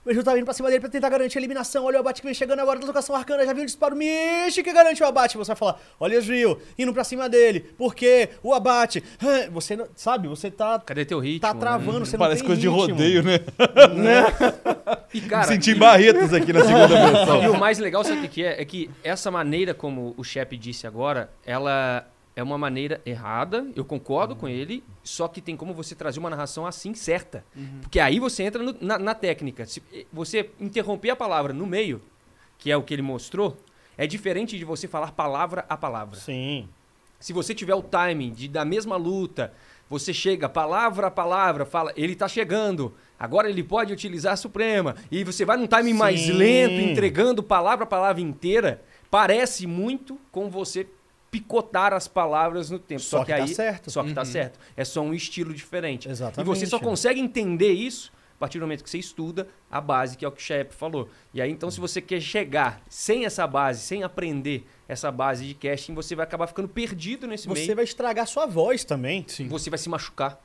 O Eju tá vindo pra cima dele pra tentar garantir a eliminação. Olha o abate que vem chegando agora da locação arcana. Já viu o disparo Mishi que garante o abate. Você vai falar, olha o Ezreal indo pra cima dele. Porque o abate. Você não. Sabe, você tá.
Cadê teu ritmo?
Tá
né?
travando, você
Parece
não tem
coisa de
ritmo.
rodeio, né?
E, cara,
senti em Barretos aqui na segunda versão.
E o mais legal, sabe o que é? É que essa maneira, como o Shep disse agora, ela é uma maneira errada, eu concordo com ele, só que tem como você trazer uma narração assim certa. Porque aí você entra no- na, na técnica. Se você interromper a palavra no meio, que é o que ele mostrou, é diferente de você falar palavra a palavra.
Sim.
Se você tiver o timing de da mesma luta, você chega palavra a palavra, fala, ele tá chegando, agora ele pode utilizar a Suprema, e você vai num timing mais
Sim.
lento, entregando palavra a palavra inteira, parece muito com você picotar as palavras no tempo.
Só
Só,
que
que,
tá
aí,
certo.
Só que tá certo. É só um estilo diferente.
Exatamente.
E você só consegue entender isso a partir do momento que você estuda a base, que é o que o Shep falou. E aí, então, se você quer chegar sem essa base, sem aprender essa base de casting, você vai acabar ficando perdido nesse
Você
meio.
vai estragar sua voz também.
Sim.
Você vai se machucar.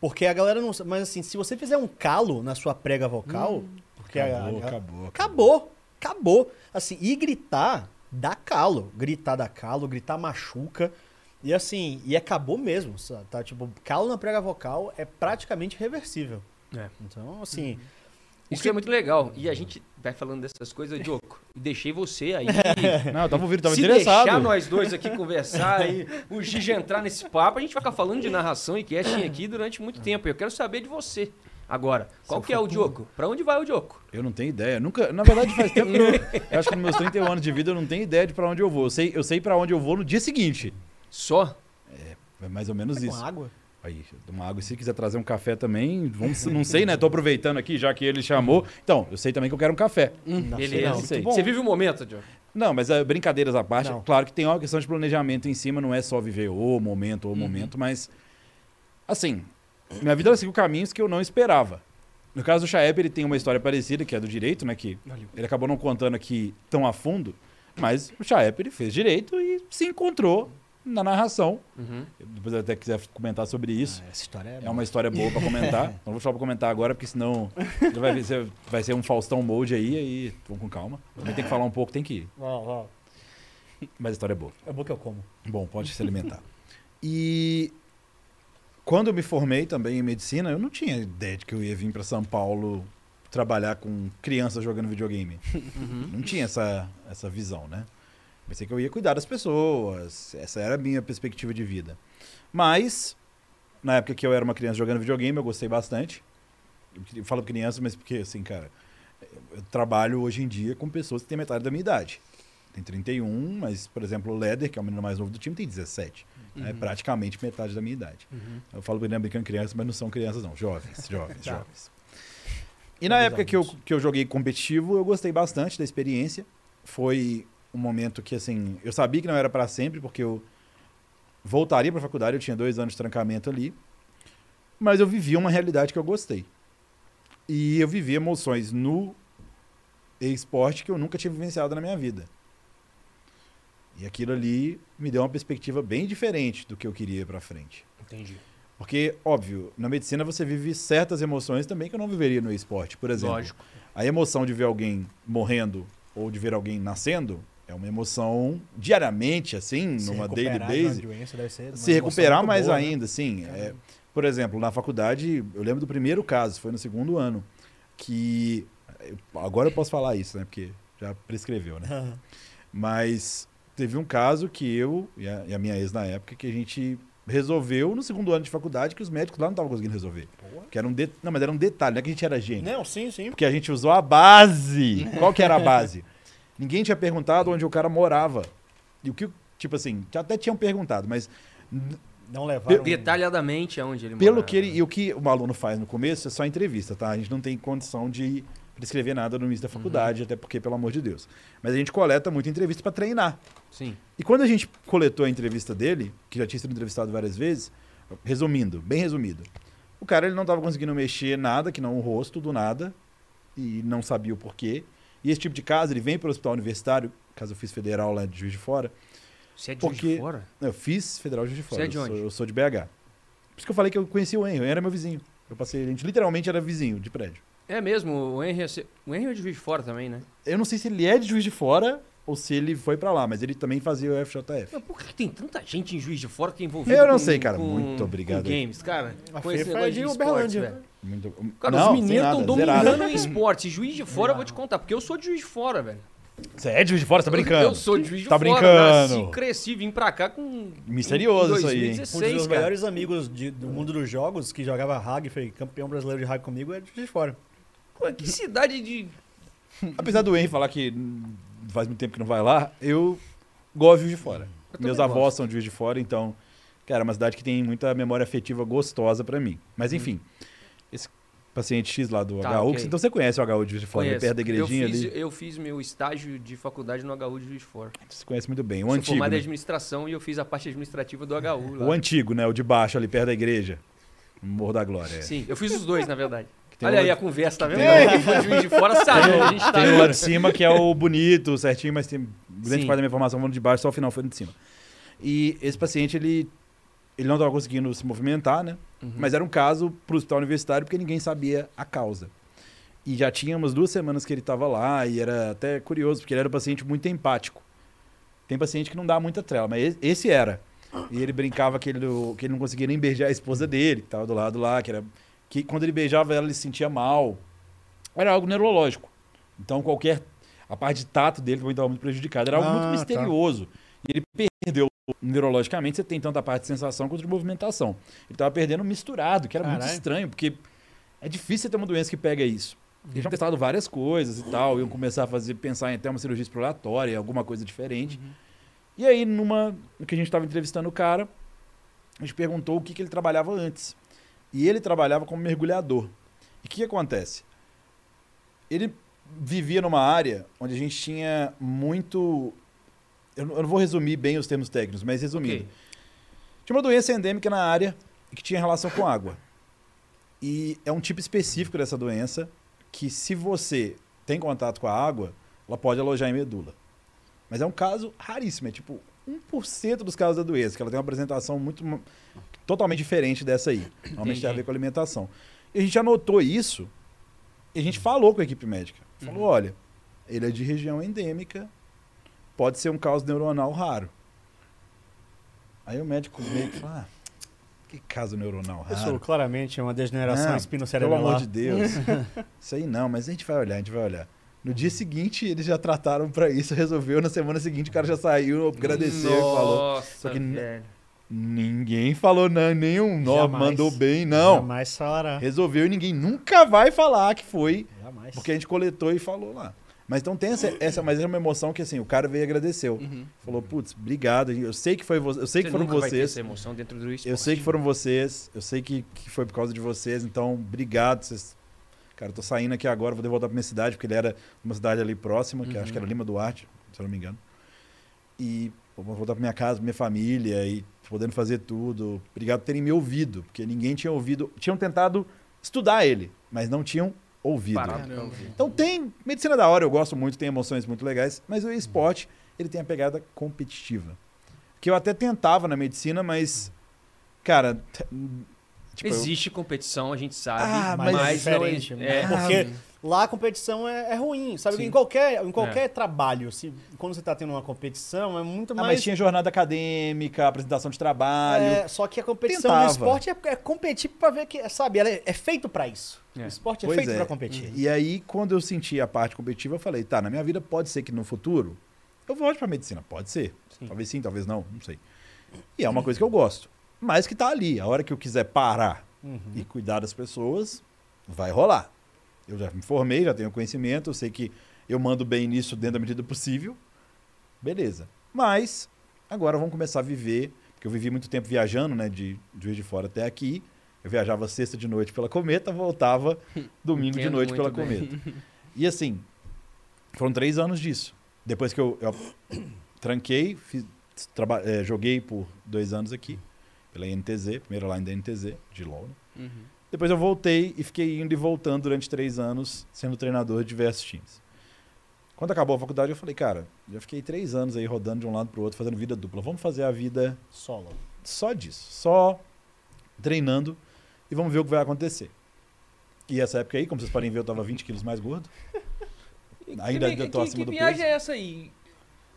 Porque a galera não. Mas assim, se você fizer um calo na sua prega vocal. porque a-
Acabou,
a-
acabou,
Acabou. Acabou. Assim, e gritar dá calo. Gritar dá calo, gritar machuca. E assim, e acabou mesmo. sabe? Tá? Tipo, calo na prega vocal é praticamente reversível.
É.
Então, assim.
Isso é muito legal. E a gente vai falando dessas coisas, Diogo. Deixei você aí.
Não, eu tava ouvindo, tava
Se
interessado.
deixar nós dois aqui conversar e o Gigi entrar nesse papo, a gente vai ficar falando de narração e casting aqui durante muito tempo. Eu quero saber de você. Agora, qual que é o Diogo? Pra onde vai o Diogo?
Eu não tenho ideia. Nunca, na verdade, faz tempo que eu, eu acho que nos meus 31 anos de vida eu não tenho ideia de pra onde eu vou. Eu sei, eu sei para onde eu vou no dia seguinte.
Só?
É mais ou menos
Com
isso.
água.
Aí, uma água. E se quiser trazer um café também, vamos, não sei, né? Tô aproveitando aqui, já que ele chamou. Então, eu sei também que eu quero um café.
Não,
Beleza.
não sei.
Você vive o momento, Diogo.
Não, mas é, brincadeiras à parte,
Não.
claro que tem uma questão de planejamento em cima, não é só viver o momento, o momento, mas assim, minha vida ela seguiu caminhos que eu não esperava. No caso do Chaeb, ele tem uma história parecida, que é do direito, né? Que ele acabou não contando aqui tão a fundo, mas o Chaeb, ele fez direito e se encontrou na narração.
Uhum.
Depois eu até quiser comentar sobre isso.
Ah, essa história é.
É uma história boa pra comentar. Não vou deixar pra comentar agora, porque senão vai ser, vai ser um Faustão Mode aí, aí vamos com calma. Também tem que falar um pouco, tem que ir. Mas a história é boa.
É bom que eu como.
Bom, pode se alimentar. E quando eu me formei também em medicina, eu não tinha ideia de que eu ia vir para São Paulo trabalhar com crianças jogando videogame. Não tinha essa, essa visão, né? Pensei que eu ia cuidar das pessoas, essa era a minha perspectiva de vida. Mas, na época que eu era uma criança jogando videogame, eu gostei bastante. Eu falo criança, mas porque, assim, cara, eu trabalho hoje em dia com pessoas que têm metade da minha idade. Tem 31, mas, por exemplo, o Leder, que é o menino mais novo do time, tem 17. É praticamente metade da minha idade. Eu falo que ele é brincando criança, mas não são crianças, não. Jovens, jovens,
Tá.
jovens. E na época que eu, que eu joguei competitivo, eu gostei bastante da experiência. foi um momento que, assim, eu sabia que não era para sempre, porque eu voltaria para a faculdade, eu tinha dois anos de trancamento ali, mas eu vivia uma realidade que eu gostei. E eu vivi emoções no esporte que eu nunca tinha vivenciado na minha vida. E aquilo ali me deu uma perspectiva bem diferente do que eu queria para frente.
Entendi.
Porque, óbvio, na medicina você vive certas emoções também que eu não viveria no esporte. Por exemplo,
Lógico.
a emoção de ver alguém morrendo ou de ver alguém nascendo é uma emoção diariamente, assim,
Se
numa daily base.
doença deve ser
Se recuperar mais
boa, né?
ainda, sim. É, por exemplo, na faculdade, eu lembro do primeiro caso, foi no segundo ano, que. Agora eu posso falar isso, né? Porque já prescreveu, né? Mas teve um caso que eu e a, e a minha ex na época que a gente resolveu no segundo ano de faculdade que os médicos lá não estavam conseguindo resolver. Que era um de... Não, mas era um detalhe, não é que a gente era gênio.
Não, sim, sim.
Porque a gente usou a base. Qual que era a base? Ninguém tinha perguntado onde o cara morava. E o que, tipo assim, até tinham perguntado, mas
Não levaram.
Detalhadamente aonde ele
pelo
morava.
que ele. E o que o aluno faz no começo é só entrevista, tá? A gente não tem condição de prescrever nada no início da faculdade, até porque, pelo amor de Deus. Mas a gente coleta muita entrevista para treinar.
Sim.
E quando a gente coletou a entrevista dele, que já tinha sido entrevistado várias vezes, resumindo, bem resumido, o cara ele não estava conseguindo mexer nada, que não o rosto, do nada, e não sabia o porquê. E esse tipo de caso, ele vem para o hospital universitário, caso eu fiz federal lá de Juiz de Fora.
Você é de Juiz
Porque-
de fora?
Eu fiz federal de Juiz de Fora.
Você é de
eu,
onde?
Sou, eu sou de BH. Por isso que eu falei que eu conheci o Henry, o Henry era meu vizinho. Eu passei, a gente literalmente era vizinho de prédio.
É mesmo, o Henry, é o Henry é de Juiz de fora também, né?
Eu não sei se ele é de Juiz de Fora ou se ele foi para lá, mas ele também fazia o FJF.
Mas por que tem tanta gente em Juiz de fora que é envolvida
Eu não
com-
sei, cara.
com-
Muito obrigado
Com games, cara.
A
com esse
é
negócio
de
esportes, velho.
Muito...
Cara,
Não,
os
nada,
estão dominando em esportes. Juiz de fora, eu vou te contar, porque eu sou de Juiz de fora, velho.
Você é de Juiz de Fora? Você tá brincando?
Eu sou de Juiz de
Tá
fora.
brincando.
Nasci, cresci, vim pra cá com...
Misterioso
em
isso aí, hein?
Um dos
2016,
meus melhores amigos de- do mundo dos jogos, que jogava rugby, foi campeão brasileiro de rugby comigo, é de Juiz de fora.
Pô, que cidade de...
Apesar do Henry falar que hum, faz muito tempo que não vai lá, eu gosto de Juiz de Fora.
Eu
Meus
gosto.
avós são de Juiz de Fora, então, cara, é uma cidade que tem muita memória afetiva gostosa pra mim. Mas enfim, esse paciente X lá do
Tá,
HU,
ok.
então você conhece o HU de Juiz de Fora,
Conheço.
perto da igrejinha
eu fiz,
ali.
Eu fiz meu estágio de faculdade no HU de Juiz de Fora.
Você conhece muito bem. O
Sou
antigo.
formado em
né?
administração e eu fiz a parte administrativa do HU lá.
O antigo, né? O de baixo ali perto da igreja. Morro da Glória. é.
Sim, eu fiz os dois, na verdade.
Tem
Olha aí a conversa, tá vendo?
tem
foi de Juiz de fora sabe onde a gente tá.
Tem o lá de cima que é o bonito, certinho, mas tem grande
Sim.
parte da minha formação foi de baixo, só o final foi de cima. E esse paciente, ele, ele não estava conseguindo se movimentar, né?
Uhum.
Mas era um caso para o hospital universitário porque ninguém sabia a causa. E já tinha umas duas semanas que ele estava lá e era até curioso, porque ele era um paciente muito empático. Tem paciente que não dá muita trela, mas esse- era. E ele brincava que ele, não- que ele não conseguia nem beijar a esposa dele, que estava do lado lá, que era que quando ele beijava ela, ele se sentia mal. Era algo neurológico. Então qualquer a parte de tato dele também estava muito prejudicada. Era algo
Ah,
muito
tá.
misterioso. E ele perdeu neurologicamente, você tem tanto a parte de sensação quanto de movimentação. Ele estava perdendo misturado, que era muito estranho, porque é difícil você ter uma doença que pega isso. Eles tinham testado várias coisas e tal, iam começar a fazer, pensar em até uma cirurgia exploratória, alguma coisa diferente. E aí, numa, que a gente estava entrevistando o cara, a gente perguntou o que, que ele trabalhava antes. E ele trabalhava como mergulhador. E o que, que acontece? Ele vivia numa área onde a gente tinha muito. Eu não, vou resumir bem os termos técnicos, mas resumindo.
Ok.
Tinha uma doença endêmica na área que tinha relação com água. E é um tipo específico dessa doença que, se você tem contato com a água, ela pode alojar em medula. Mas é um caso raríssimo, é tipo 1% dos casos da doença, que ela tem uma apresentação muito totalmente diferente dessa aí. Normalmente tem a ver com alimentação. E a gente anotou isso e a gente falou com a equipe médica. Falou, olha, ele é de região endêmica, pode ser um caso neuronal raro. Aí o médico meio que fala, ah, que caso neuronal
Isso
raro.
claramente é uma degeneração
Não,
espinocerebral.
Pelo amor de Deus. isso aí não, mas a gente vai olhar, a gente vai olhar. No dia seguinte, eles já trataram pra isso, resolveu. Na semana seguinte, o cara já saiu, agradeceu e falou.
Nossa,
Só que
velho.
Ninguém falou não, nenhum nó, mandou bem, não.
Jamais falará.
Resolveu e ninguém nunca vai falar que foi,
Jamais.
porque a gente coletou e falou lá. Mas então tem essa, essa mas é uma emoção que assim, o cara veio e agradeceu.
Uhum.
Falou, putz, obrigado. Eu sei que foi você, eu sei que
Você
foram
vai ter
vocês.
essa emoção dentro do esporte.
Eu sei que foram vocês, eu sei que, que foi por causa de vocês, então obrigado. Vocês... Cara, eu tô saindo aqui agora, vou voltar pra minha cidade, porque ele era uma cidade ali próxima, que
Uhum.
acho que era Lima Duarte. se eu não me engano. E voltar pra minha casa, pra minha família e podendo fazer tudo. Obrigado por terem me ouvido, porque ninguém tinha ouvido. Tinham tentado estudar ele, mas não tinham ouvido.
Parado.
Então tem medicina da hora, eu gosto muito, tem emoções muito legais, mas o esporte, ele tem a pegada competitiva. Que eu até tentava na medicina, mas cara, t- tipo, eu-
Existe competição, a gente sabe,
Ah,
mas
mas,
é
não
diferente,
é, é,
né? Porque lá a competição é, é ruim, sabe?
Sim.
Em qualquer, em qualquer trabalho, se, quando você tá tendo uma competição, é muito
ah,
mais...
mas tinha jornada acadêmica, apresentação de trabalho.
É, só que a competição
Tentava.
do esporte é, é competir pra ver que, sabe, ela é, é feito pra isso.
É.
O esporte é
Pois
feito
é.
pra competir.
E aí, quando eu senti a parte competitiva, eu falei, tá, na minha vida pode ser que no futuro eu volte pra medicina. Pode ser.
Sim.
Talvez sim, talvez não, não sei. E é uma coisa que eu gosto. Mas que tá ali. A hora que eu quiser parar
Uhum.
e cuidar das pessoas, vai rolar. Eu já me formei, já tenho conhecimento, eu sei que eu mando bem nisso dentro da medida possível. Beleza. Mas agora vamos começar a viver, porque eu vivi muito tempo viajando, né, de, Juiz de Fora até aqui. Eu viajava sexta de noite pela Cometa, voltava domingo de noite pela
bem.
Cometa. E assim, foram três anos disso. Depois que eu, eu tranquei, fiz- traba- eh, joguei por dois anos aqui, pela NTZ, primeira line da NTZ, de LoL. né?
Uhum.
Depois eu voltei e fiquei indo e voltando durante três anos, sendo treinador de diversos times. Quando acabou a faculdade, eu falei, cara, já fiquei três anos aí rodando de um lado pro outro, fazendo vida dupla. Vamos fazer a vida
Solo.
só disso, só treinando e vamos ver o que vai acontecer. E essa época aí, como vocês podem ver, eu tava 20 quilos mais gordo. Ainda
que,
tô
que,
acima
que
do
viagem
peso.
é essa aí?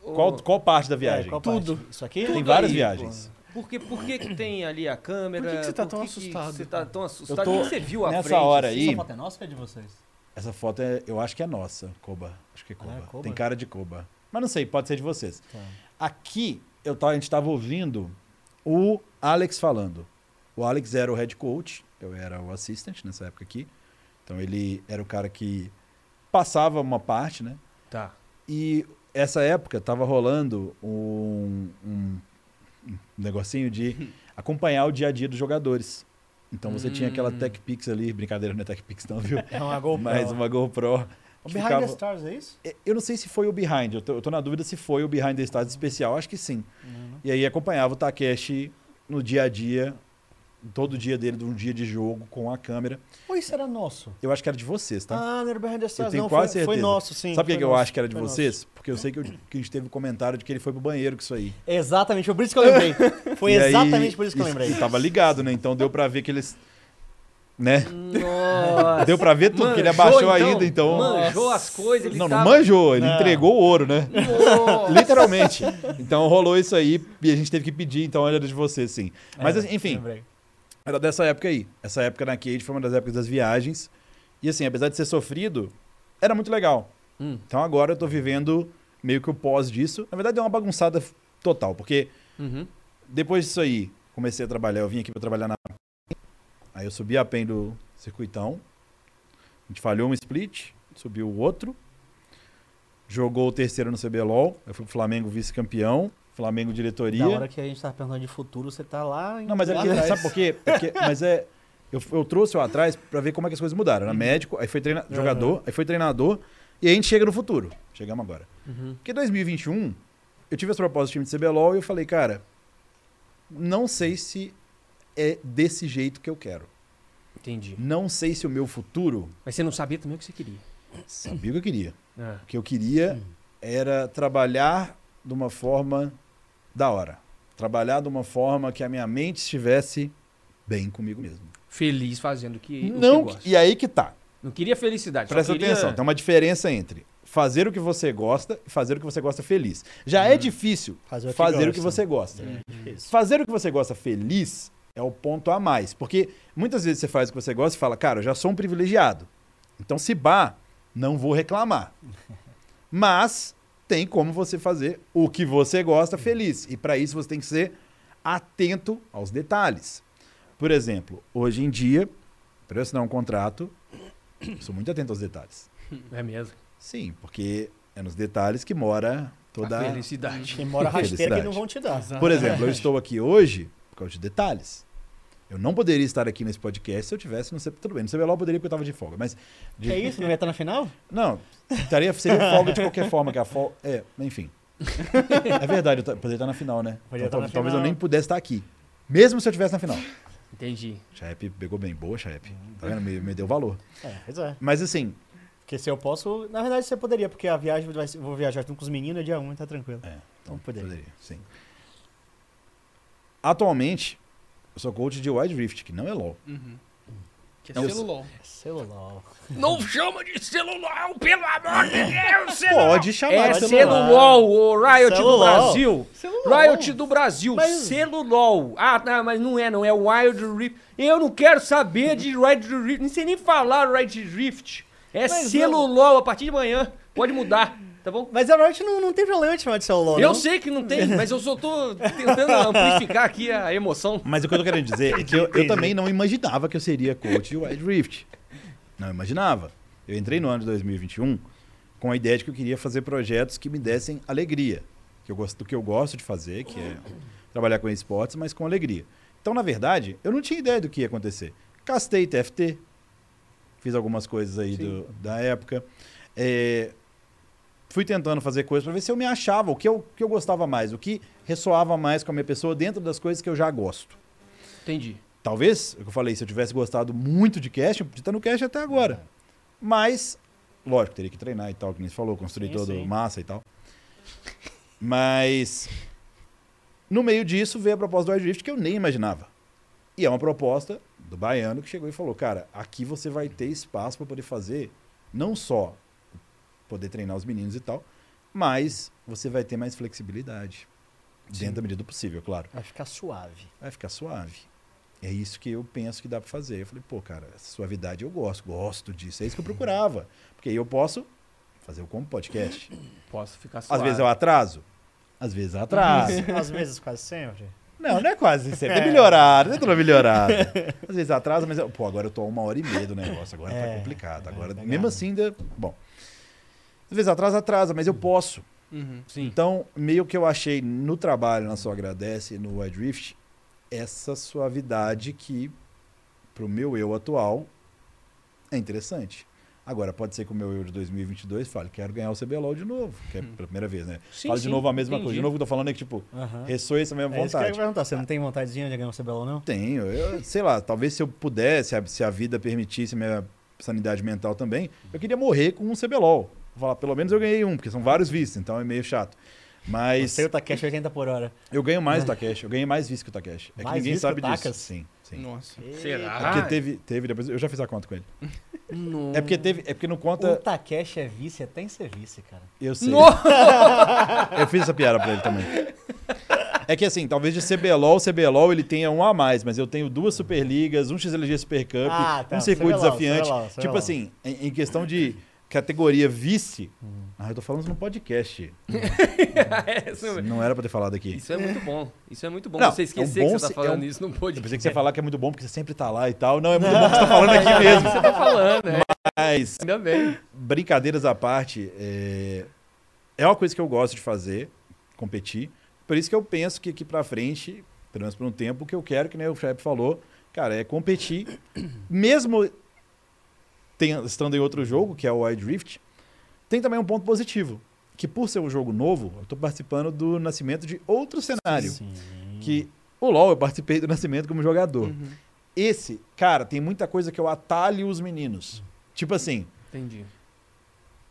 Qual, qual parte da viagem?
É,
Tudo.
Isso aqui?
Tem
Tudo
várias
aí,
viagens.
Por que, por que, que tem ali a câmera?
Por que que você tá tão
que
assustado?
Você tá tão assustado?
Eu tô-
O que você viu à
nessa
frente?
hora
assim?
aí-
Essa foto é nossa ou é de vocês?
Essa foto é, eu acho que é nossa, Koba. Acho que é Koba.
Ah, Koba?
Tem cara de Koba. Mas não sei, pode ser de vocês.
Tá.
Aqui, eu tava, a gente estava ouvindo o Alex falando. O Alex era o head coach, eu era o assistant nessa época aqui. Então ele era o cara que passava uma parte, né?
Tá.
E essa época tava rolando um- um negocinho de acompanhar o dia a dia dos jogadores. Então você tinha aquela
Hum.
Tech Pix ali, brincadeira, não é Tech Pix não, viu?
É uma GoPro.
Mas uma GoPro.
O Behind
ficava-
the Stars, é isso?
É, Eu não sei se foi o Behind, eu tô, eu tô na dúvida se foi o Behind the Stars especial, acho que sim.
Uhum.
E aí acompanhava o Takeshi no dia a dia, todo dia dele, de um dia de jogo, com a câmera.
Ou isso era nosso?
Eu acho que era de vocês, tá?
Ah, não era Behind the Stars,
tenho
não.
quase
foi, foi
certeza.
nosso, sim.
Sabe por que
foi
eu
nosso,
acho que era de
foi
vocês? Porque eu sei que, eu- que a gente teve um comentário de que ele foi pro banheiro com isso aí.
nosso. Exatamente, foi por isso que eu lembrei. Foi
aí,
exatamente por isso que eu lembrei.
E tava ligado, né? Então deu pra ver que eles. Né?
Nossa.
Deu pra ver tudo, que ele
Manjou,
abaixou ainda, então.
Manjou as coisas, ele
não, não
tava...
manjou, ele
Não.
entregou o ouro, né?
Nossa.
Literalmente. Então rolou isso aí e a gente teve que pedir, então era de você, sim. Mas
É,
enfim,
lembrei.
Era dessa época aí. Essa época na Cade foi uma das épocas das viagens. E assim, apesar de ser sofrido, era muito legal.
Hum.
Então agora eu tô vivendo meio que o pós disso. Na verdade, é uma bagunçada total, porque
Uhum.
depois disso aí, comecei a trabalhar. Eu vim aqui pra trabalhar na. Aí eu subi a PEN do circuitão. A gente falhou um split, subiu o outro. Jogou o terceiro no CBLOL. Eu fui pro Flamengo vice-campeão. Flamengo diretoria.
Da hora que a gente tava perguntando de futuro, você tá lá... em-
Não, mas é sabe por quê? Porque- mas é. Eu, eu trouxe o atrás pra ver como é que as coisas mudaram. Era médico, aí foi treina, jogador, aí foi treinador, e aí a gente chega no futuro. Chegamos agora.
Uhum.
Porque 2021, eu tive as propostas do time de CBLOL e eu falei, cara, não sei se é desse jeito que eu quero.
Entendi.
Não sei se o meu futuro.
Mas você não sabia também o que você queria.
Sabia o que eu queria.
Ah.
O que eu queria era trabalhar de uma forma da hora. Trabalhar de uma forma que a minha mente estivesse bem comigo mesmo.
Feliz fazendo o que, o que
Não,
gosta.
e aí que tá.
Não queria felicidade,
Presta
queria...
atenção, tem uma diferença entre fazer o que você gosta e fazer o que você gosta feliz. Já é difícil
Fazer o que
fazer o que
gosta.
você gosta.
É.
Fazer o que você gosta feliz é o ponto a mais. Porque muitas vezes você faz o que você gosta e fala, cara, eu já sou um privilegiado. Então, se bah, não vou reclamar. Mas tem como você fazer o que você gosta feliz. E para isso você tem que ser atento aos detalhes. Por exemplo, hoje em dia, para eu assinar um contrato, eu sou muito atento aos detalhes.
É mesmo.
Sim, porque é nos detalhes que mora toda
A felicidade.
Quem mora rasteira que não vão te dar.
Por exemplo, eu estou aqui hoje por causa de detalhes. Eu não poderia estar aqui nesse podcast se eu tivesse no. Tudo bem, no CBLOL eu poderia porque eu tava de folga, mas... de-
é isso? Não ia estar na final?
Não, estaria, seria folga de qualquer forma, que a folga... É, enfim. É verdade, eu poderia estar na final, né?
Poderia
Então,
estar na
talvez eu
final.
nem pudesse estar aqui. Mesmo se eu estivesse na final.
Entendi.
Chaep pegou bem. Boa, Chaep. Tá vendo? Me, me deu valor.
É, pois é.
Mas assim,
Porque se eu posso. Na verdade, você poderia, porque a viagem vai eu vou viajar junto com os meninos é dia 1, tá tranquilo.
É,
Então poderia.
sim. Atualmente, eu sou coach de Wide Rift, que não é LoL.
Uhum. Que é celular.
É celular.
Não chama de celular, pelo amor de Deus, celular.
Pode chamar
É
de
celular, o Riot do. Brasil.
Celular.
Riot do Brasil,
Mas-
celulol. Ah, não, mas não é, não é Wild Rift. Eu não quero saber de Wild Rift, não sei nem falar Wild Rift. É
Mas
celulol a partir de manhã. Pode mudar, tá bom?
Mas a Riot não, não tem problema de chamar de celular.
Eu
não.
sei que não tem, mas eu só tô tentando amplificar aqui a emoção.
Mas o que eu tô querendo dizer é que eu, eu também não imaginava que eu seria coach de Wide Rift. Não imaginava. Eu entrei no ano de 2021 com a ideia de que eu queria fazer projetos que me dessem alegria. Que eu gosto, do que eu gosto de fazer, que é trabalhar com esportes, mas com alegria. Então, na verdade, eu não tinha ideia do que ia acontecer. Castei TFT, fiz algumas coisas aí do- da época. É, fui tentando fazer coisas para ver se eu me achava, o que eu, que eu gostava mais, o que ressoava mais com a minha pessoa dentro das coisas que eu já gosto.
Entendi.
Talvez, é o que eu falei, se eu tivesse gostado muito de cast, eu podia estar no cast até agora. Mas, lógico, teria que treinar e tal, que nem você falou, construir
Sim,
todo
sim.
massa e tal. Mas, no meio disso, veio a proposta do Wild Rift que eu nem imaginava. E é uma proposta do baiano que chegou e falou: cara, aqui você vai ter espaço para poder fazer, não só poder treinar os meninos e tal, mas você vai ter mais flexibilidade. Dentro da medida do possível, claro
Vai ficar suave.
vai ficar suave. É isso que eu penso que dá pra fazer. Eu falei, pô, cara, essa suavidade eu gosto, gosto disso. É isso que eu procurava. Porque aí eu posso fazer o como podcast.
Posso ficar
Às
suave.
vezes eu atraso. Às vezes eu atraso.
Às vezes, quase sempre.
Não, não é quase sempre. É melhorado, é tudo melhorado. Às vezes atrasa, mas, eu- pô, agora eu tô a uma hora e meia do negócio. Agora
É,
tá complicado.
é,
Agora,
tá
mesmo assim, ainda. Bom. Às vezes atrasa, atrasa, mas eu posso.
Uhum.
Sim.
Então, meio que eu achei no trabalho, na sua agradece, no Wide Rift, essa suavidade que, pro meu eu atual, é interessante. Agora, pode ser que o meu eu de 2022 fale, quero ganhar o CBLOL de novo, que é pela primeira vez, né?
Sim,
Fala de novo a mesma
entendi.
coisa. De novo, o que eu tô falando é que, tipo,
Aham.
ressoa essa mesma
É isso que eu
vontade.
perguntar. Você não tem vontadezinha de ganhar um CBLOL, não?
Tenho. Eu, sei lá, talvez se eu pudesse, se a, se a vida permitisse minha sanidade mental também, eu queria morrer com um CBLOL. Vou falar, pelo menos eu ganhei um, porque são vários vistos, então é meio chato. Mas
Você e o Takeshi 80 por hora.
eu ganho mais o Takeshi, eu ganhei mais visto que o Takeshi. É que
Mais
ninguém
visto que
sabe
o
disso.
Takas?
Sim, sim.
Nossa.
Será?
É porque teve, teve depois, eu já fiz a conta com ele.
Não.
É porque teve, é porque não
O
conta,
Takeshi é vice até em ser vice, cara.
eu sei.
No-
Eu fiz essa piada pra ele também. É que assim, talvez de CBLOL, CBLOL ele tenha um a mais, mas eu tenho duas Superligas, um XLG Super Cup,
Ah, tá,
um circuito
CBLOL,
desafiante.
CBLOL,
Tipo
CBLOL.
assim, em, em questão de categoria vice.
Uhum.
Ah, eu tô falando isso no podcast.
É, isso,
Não era pra ter falado aqui.
isso é muito bom. Isso é muito bom.
Não,
você
é um
esquecer
bom
que você tá falando
é um-
isso no
Eu
podcast.
pensei que você ia falar que é muito bom porque você sempre tá lá e tal. Não, é muito bom que você tá falando aqui mesmo.
Você tá falando, né?
Mas
Ainda bem.
brincadeiras à parte, é... é uma coisa que eu gosto de fazer, competir. Por isso que eu penso que aqui pra frente, pelo menos por um tempo, o que eu quero, que nem o Shep falou, cara, é competir. Mesmo ten- estando em outro jogo, que é o Wild Rift, tem também um ponto positivo. Que por ser um jogo novo, eu tô participando do nascimento de outro cenário.
Sim.
Que o LoL eu participei do nascimento como jogador.
Uhum.
Esse, cara, tem muita coisa que eu atalho os meninos. Tipo assim,
Entendi.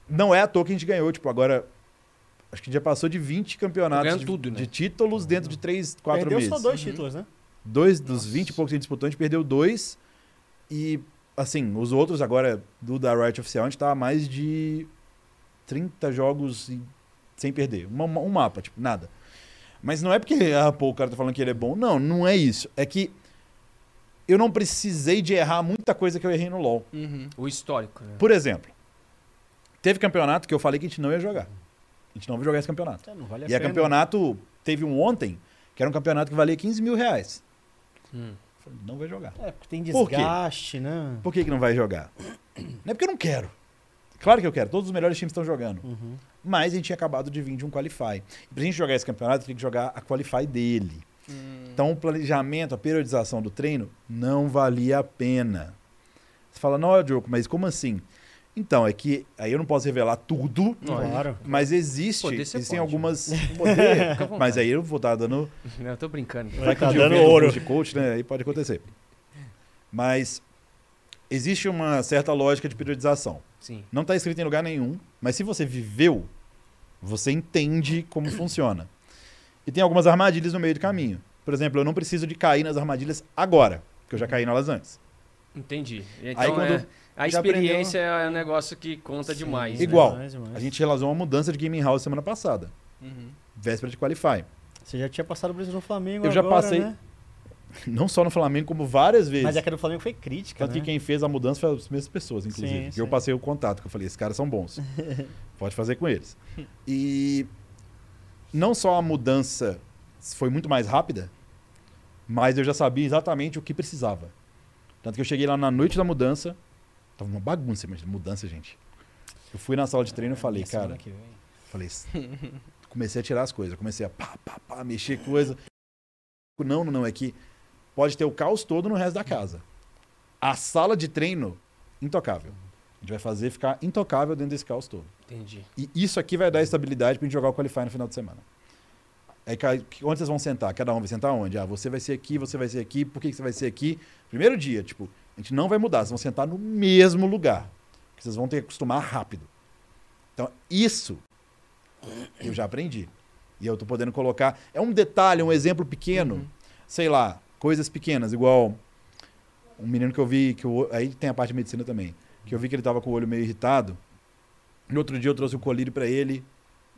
não é à toa que a gente ganhou, tipo, agora. Acho que já passou de 20 campeonatos de,
tudo, né?
de títulos dentro de 3, 4
Perdeu
meses.
só dois títulos, né?
Dois dos 20 e poucos que a gente disputou, a gente perdeu dois. E, assim, os outros agora do da Riot Oficial, a gente tá a mais de 30 jogos sem perder. Um, um mapa, tipo, nada. Mas não é porque, ah, pô, o cara tá falando que ele é bom. Não, não é isso. É que eu não precisei de errar muita coisa que eu errei no LoL.
Uhum.
O histórico, né?
Por exemplo, teve campeonato que eu falei que a gente não ia jogar. A gente não vai jogar esse campeonato.
É, Não vale a
E a
pena.
campeonato, teve um ontem, que era um campeonato que valia 15 mil reais.
Hum.
Falei, não vai jogar.
É, porque tem
Por
desgaste, né?
Por que, que não vai jogar? Não é porque eu não quero. Claro que eu quero, todos os melhores times estão jogando.
Uhum.
Mas a gente tinha acabado de vir de um Qualify. E pra gente jogar esse campeonato, tem que jogar a Qualify dele. Então o planejamento, a periodização do treino não valia a pena. Você fala, não, Diogo, mas como assim? Então, é que aí eu não posso revelar tudo,
Claro.
mas existe,
Poder
existem
pode.
algumas. Poder, mas aí eu vou estar dando.
Não, eu tô brincando.
Vai que
tá
um dia eu
dando ouro.
de coach, né? Aí pode acontecer. Mas existe uma certa lógica de periodização.
Sim.
Não está escrito em lugar nenhum, mas se você viveu, você entende como funciona. E tem algumas armadilhas no meio do caminho. Por exemplo, eu não preciso de cair nas armadilhas agora, porque eu já caí nelas antes.
Entendi. Então,
Aí quando
é, a
já
experiência é um negócio que conta demais. né?
Igual.
Demais, demais.
A gente realizou uma mudança de gaming house semana passada,
Uhum.
véspera de Qualify.
Você já tinha passado por isso no Flamengo
Eu já
agora,
passei-
né?
Não só no Flamengo, como várias vezes.
Mas é que a do Flamengo foi crítica,
Tanto
né?
que quem fez a mudança foi as mesmas pessoas, inclusive.
Sim,
que eu
sim.
passei o contato, que eu falei, esses caras são bons. Pode fazer com eles. E não só a mudança foi muito mais rápida, mas eu já sabia exatamente o que precisava. Tanto que eu cheguei lá na noite da mudança, tava uma bagunça, mas mudança, gente. Eu fui na sala de treino e falei,
Semana
cara, falei, comecei a tirar as coisas, comecei a pá, pá, pá, mexer coisa. Não, não, não, é que pode ter o caos todo no resto da casa. A sala de treino, intocável. A gente vai fazer ficar intocável dentro desse caos todo.
Entendi.
E isso aqui vai dar estabilidade pra gente jogar o Qualify no final de semana. Aí, cai- onde vocês vão sentar? Cada um vai sentar onde? Ah, você vai ser aqui, você vai ser aqui, por que que você vai ser aqui? Primeiro dia, tipo, a gente não vai mudar, vocês vão sentar no mesmo lugar. Que vocês vão ter que acostumar rápido. Então, isso eu já aprendi. E eu tô podendo colocar. É um detalhe, um exemplo pequeno. Sei lá, coisas pequenas, igual um menino que eu vi, que o, aí tem a parte de medicina também, que eu vi que ele tava com o olho meio irritado. No outro dia eu trouxe o colírio pra ele.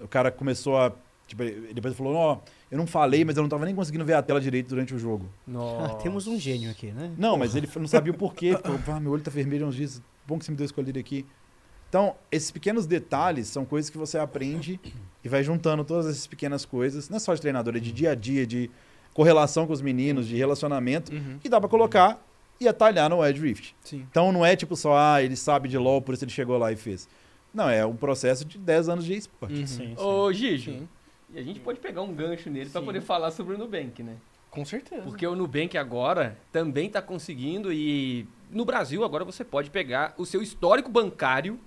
O cara começou a. Tipo, ele- depois ele falou: Ó, eu não falei, mas eu não tava nem conseguindo ver a tela direito durante o jogo.
Nossa.
Ah, temos um gênio aqui, né?
Não, mas ele não sabia o porquê. Ficou, ah, meu olho tá vermelho há uns dias. Bom que você me deu esse colírio aqui. Então, esses pequenos detalhes são coisas que você aprende e vai juntando todas essas pequenas coisas. Não é só de treinador, é de dia a dia, de correlação com os meninos, de relacionamento,
Uhum.
que dá pra colocar e atalhar no Edge Rift.
Sim.
Então não é tipo só, ah, ele sabe de LoL, por isso ele chegou lá e fez. Não, é um processo de 10 anos de esporte.
Uhum.
Sim, sim.
Ô, Gijo,
Sim.
E a gente pode pegar um gancho nele
Sim.
poder falar sobre o Nubank, né?
Com certeza.
Porque o Nubank agora também tá conseguindo e no Brasil agora você pode pegar o seu histórico bancário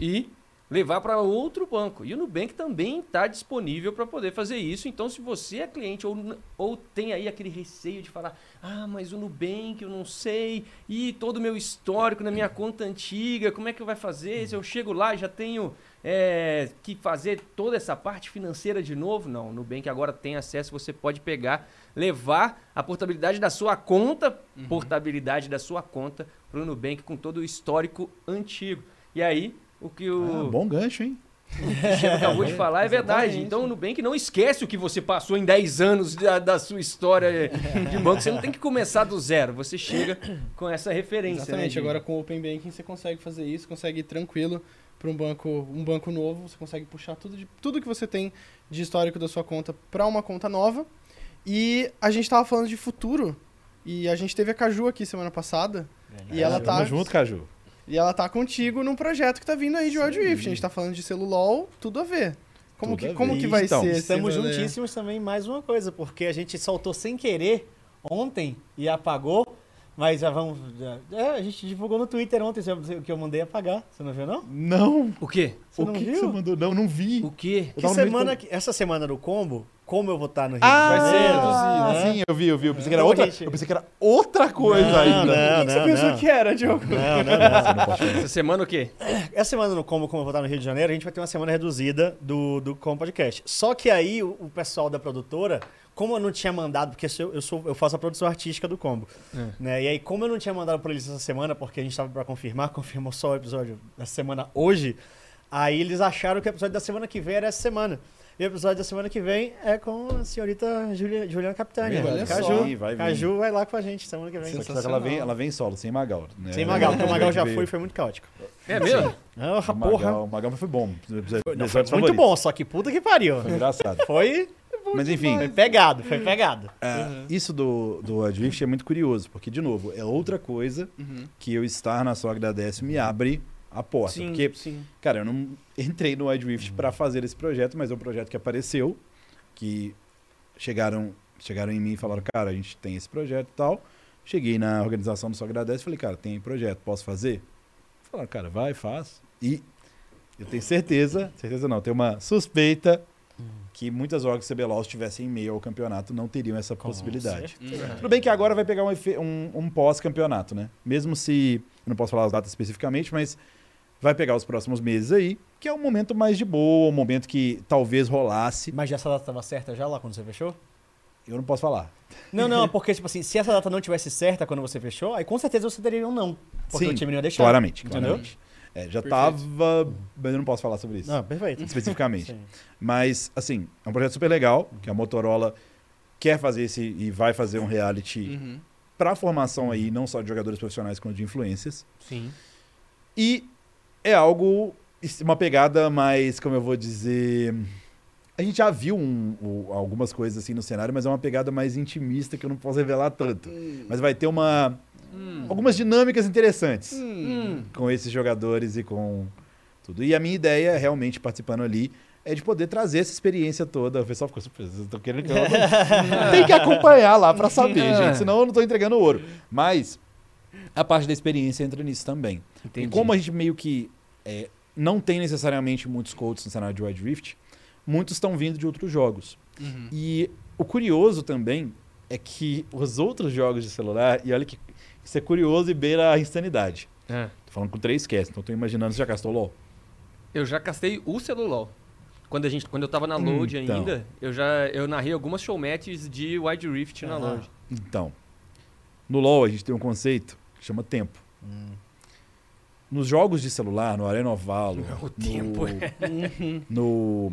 e levar para outro banco. E o Nubank também está disponível para poder fazer isso. Então, se você é cliente ou, ou tem aí aquele receio de falar, ah, mas o Nubank eu não sei, e todo o meu histórico na minha conta antiga, como é que vai fazer? Se eu chego lá e já tenho é, que fazer toda essa parte financeira de novo? Não, o Nubank agora tem acesso, você pode pegar, levar a portabilidade da sua conta, portabilidade da sua conta para o Nubank com todo o histórico antigo. E aí, o que o
Ah, bom gancho, hein?
Cristiano acabou de falar é verdade. Então o Nubank não esquece o que você passou em 10 anos da, da sua história de banco. Você não tem que começar do zero. Você chega com essa referência.
Exatamente.
né,
Agora com o Open Banking você consegue fazer isso, consegue ir tranquilo para um banco, um banco novo, você consegue puxar tudo, de, tudo que você tem de histórico da sua conta para uma conta nova. E a gente tava falando de futuro e a gente teve a Caju aqui semana passada e ela
Tamo
tá
junto, Caju.
e ela tá contigo num projeto que tá vindo aí de Wild. Rift. A gente tá falando de celulol, tudo a ver. Como
Tudo
que,
a
como
ver.
que vai
Então,
ser
Estamos juntíssimos também mais uma coisa, porque a gente soltou sem querer ontem e apagou, mas já vamos. já- é, a gente divulgou no Twitter ontem o que eu mandei apagar. Você não viu, não?
Não.
O quê?
Você
o
não
que, que
viu?
você mandou? Não, não vi.
O quê?
Que semana, que- essa semana do combo, como eu vou estar no Rio
Ah,
de
Vai ser
Janeiro,
reduzido,
né?
sim, eu vi, eu vi. Eu pensei que era outra, eu pensei que era outra coisa
Não,
ainda.
não,
O que você
não,
pensou
não.
que era, Diogo?
Não, não, não.
Você.
Essa semana o quê?
Essa semana no Combo, como eu vou estar no Rio de Janeiro, a gente vai ter uma semana reduzida do, do Combo Podcast. Só que aí o, o pessoal da produtora, como eu não tinha mandado, porque eu, eu, sou, eu faço a produção artística do Combo,
É.
né? E aí, como eu não tinha mandado pra eles essa semana, porque a gente tava pra confirmar, confirmou só o episódio da semana hoje, aí eles acharam que o episódio da semana que vem era essa semana. E o episódio da semana que vem é com a senhorita Julia, Juliana Capitani.
Vem,
olha
Caju,
só.
Vai vir.
Caju vai lá com a gente semana que vem.
Só que ela vem, ela vem solo, sem Magal. Né?
Sem Magal, porque o Magal já foi e foi muito caótico.
É mesmo?
Ah,
O
porra.
Magal, o Magal foi bom.
Não, foi muito
favorito.
bom, só que puta que pariu.
Foi engraçado.
Foi,
Mas enfim,
foi pegado, foi pegado.
é, isso do, do Adrift é muito curioso, porque, de novo, é outra coisa
Uhum.
que eu estar na sogra da Décio me abre a porta.
Sim,
porque,
sim.
cara, eu não entrei no Adrift para fazer esse projeto, mas é um projeto que apareceu, que chegaram chegaram em mim e falaram, cara, a gente tem esse projeto e tal. Cheguei na organização do Só Agradece e falei, cara, tem projeto, posso fazer? Falaram, cara, vai, faz. E eu tenho certeza, certeza não, tenho uma suspeita que muitas orgs CBLOL, se tivessem em meio ao campeonato, não teriam essa possibilidade. Tudo bem que agora vai pegar um, um- um pós-campeonato, né? Mesmo se. Eu não posso falar as datas especificamente, mas vai pegar os próximos meses aí, que é um momento mais de boa, um momento que talvez rolasse.
Mas já essa data estava certa já lá quando você fechou?
Eu não posso falar.
Não, não, porque, tipo assim, se essa data não tivesse certa quando você fechou, aí com certeza você teria um não. Porque
Sim,
o time não ia deixar.
Claramente,
Entendeu?
claramente. É, já
Perfeito.
tava. Mas eu não posso falar sobre isso.
Não, perfeito.
Especificamente. Mas, assim, é um projeto super legal, que a Motorola quer fazer esse e vai fazer um reality
Uhum.
para formação aí, não só de jogadores profissionais, quanto de influências.
Sim.
E é algo, uma pegada mais, como eu vou dizer. A gente já viu um- o- algumas coisas assim no cenário, mas é uma pegada mais intimista que eu não posso revelar tanto. Mas vai ter uma,
Hum.
algumas dinâmicas interessantes
Hum.
com esses jogadores e com tudo. E a minha ideia, realmente participando ali, é de poder trazer essa experiência toda. O pessoal ficou surpreso. Eu tô querendo que eu... Tem que acompanhar lá pra saber,
É.
gente. Senão eu não tô entregando ouro. Mas a parte da experiência entra nisso também.
Entendi.
E como a gente meio que é, não tem necessariamente muitos coaches no cenário de Wild Rift, muitos estão vindo de outros jogos.
Uhum.
E o curioso também é que os outros jogos de celular, e olha que isso é curioso e beira a insanidade.
É.
Tô falando com três cast, então tô imaginando, você já castou LOL?
Eu já castei o celulol. Quando, a gente, quando eu tava na Load
Então.
ainda, eu já eu narrei algumas showmatches de Wide Rift na
Ah.
Load.
Então, no LoL a gente tem um conceito que chama tempo. Nos jogos de celular, no Arena of Valor,
O
no,
tempo,
no...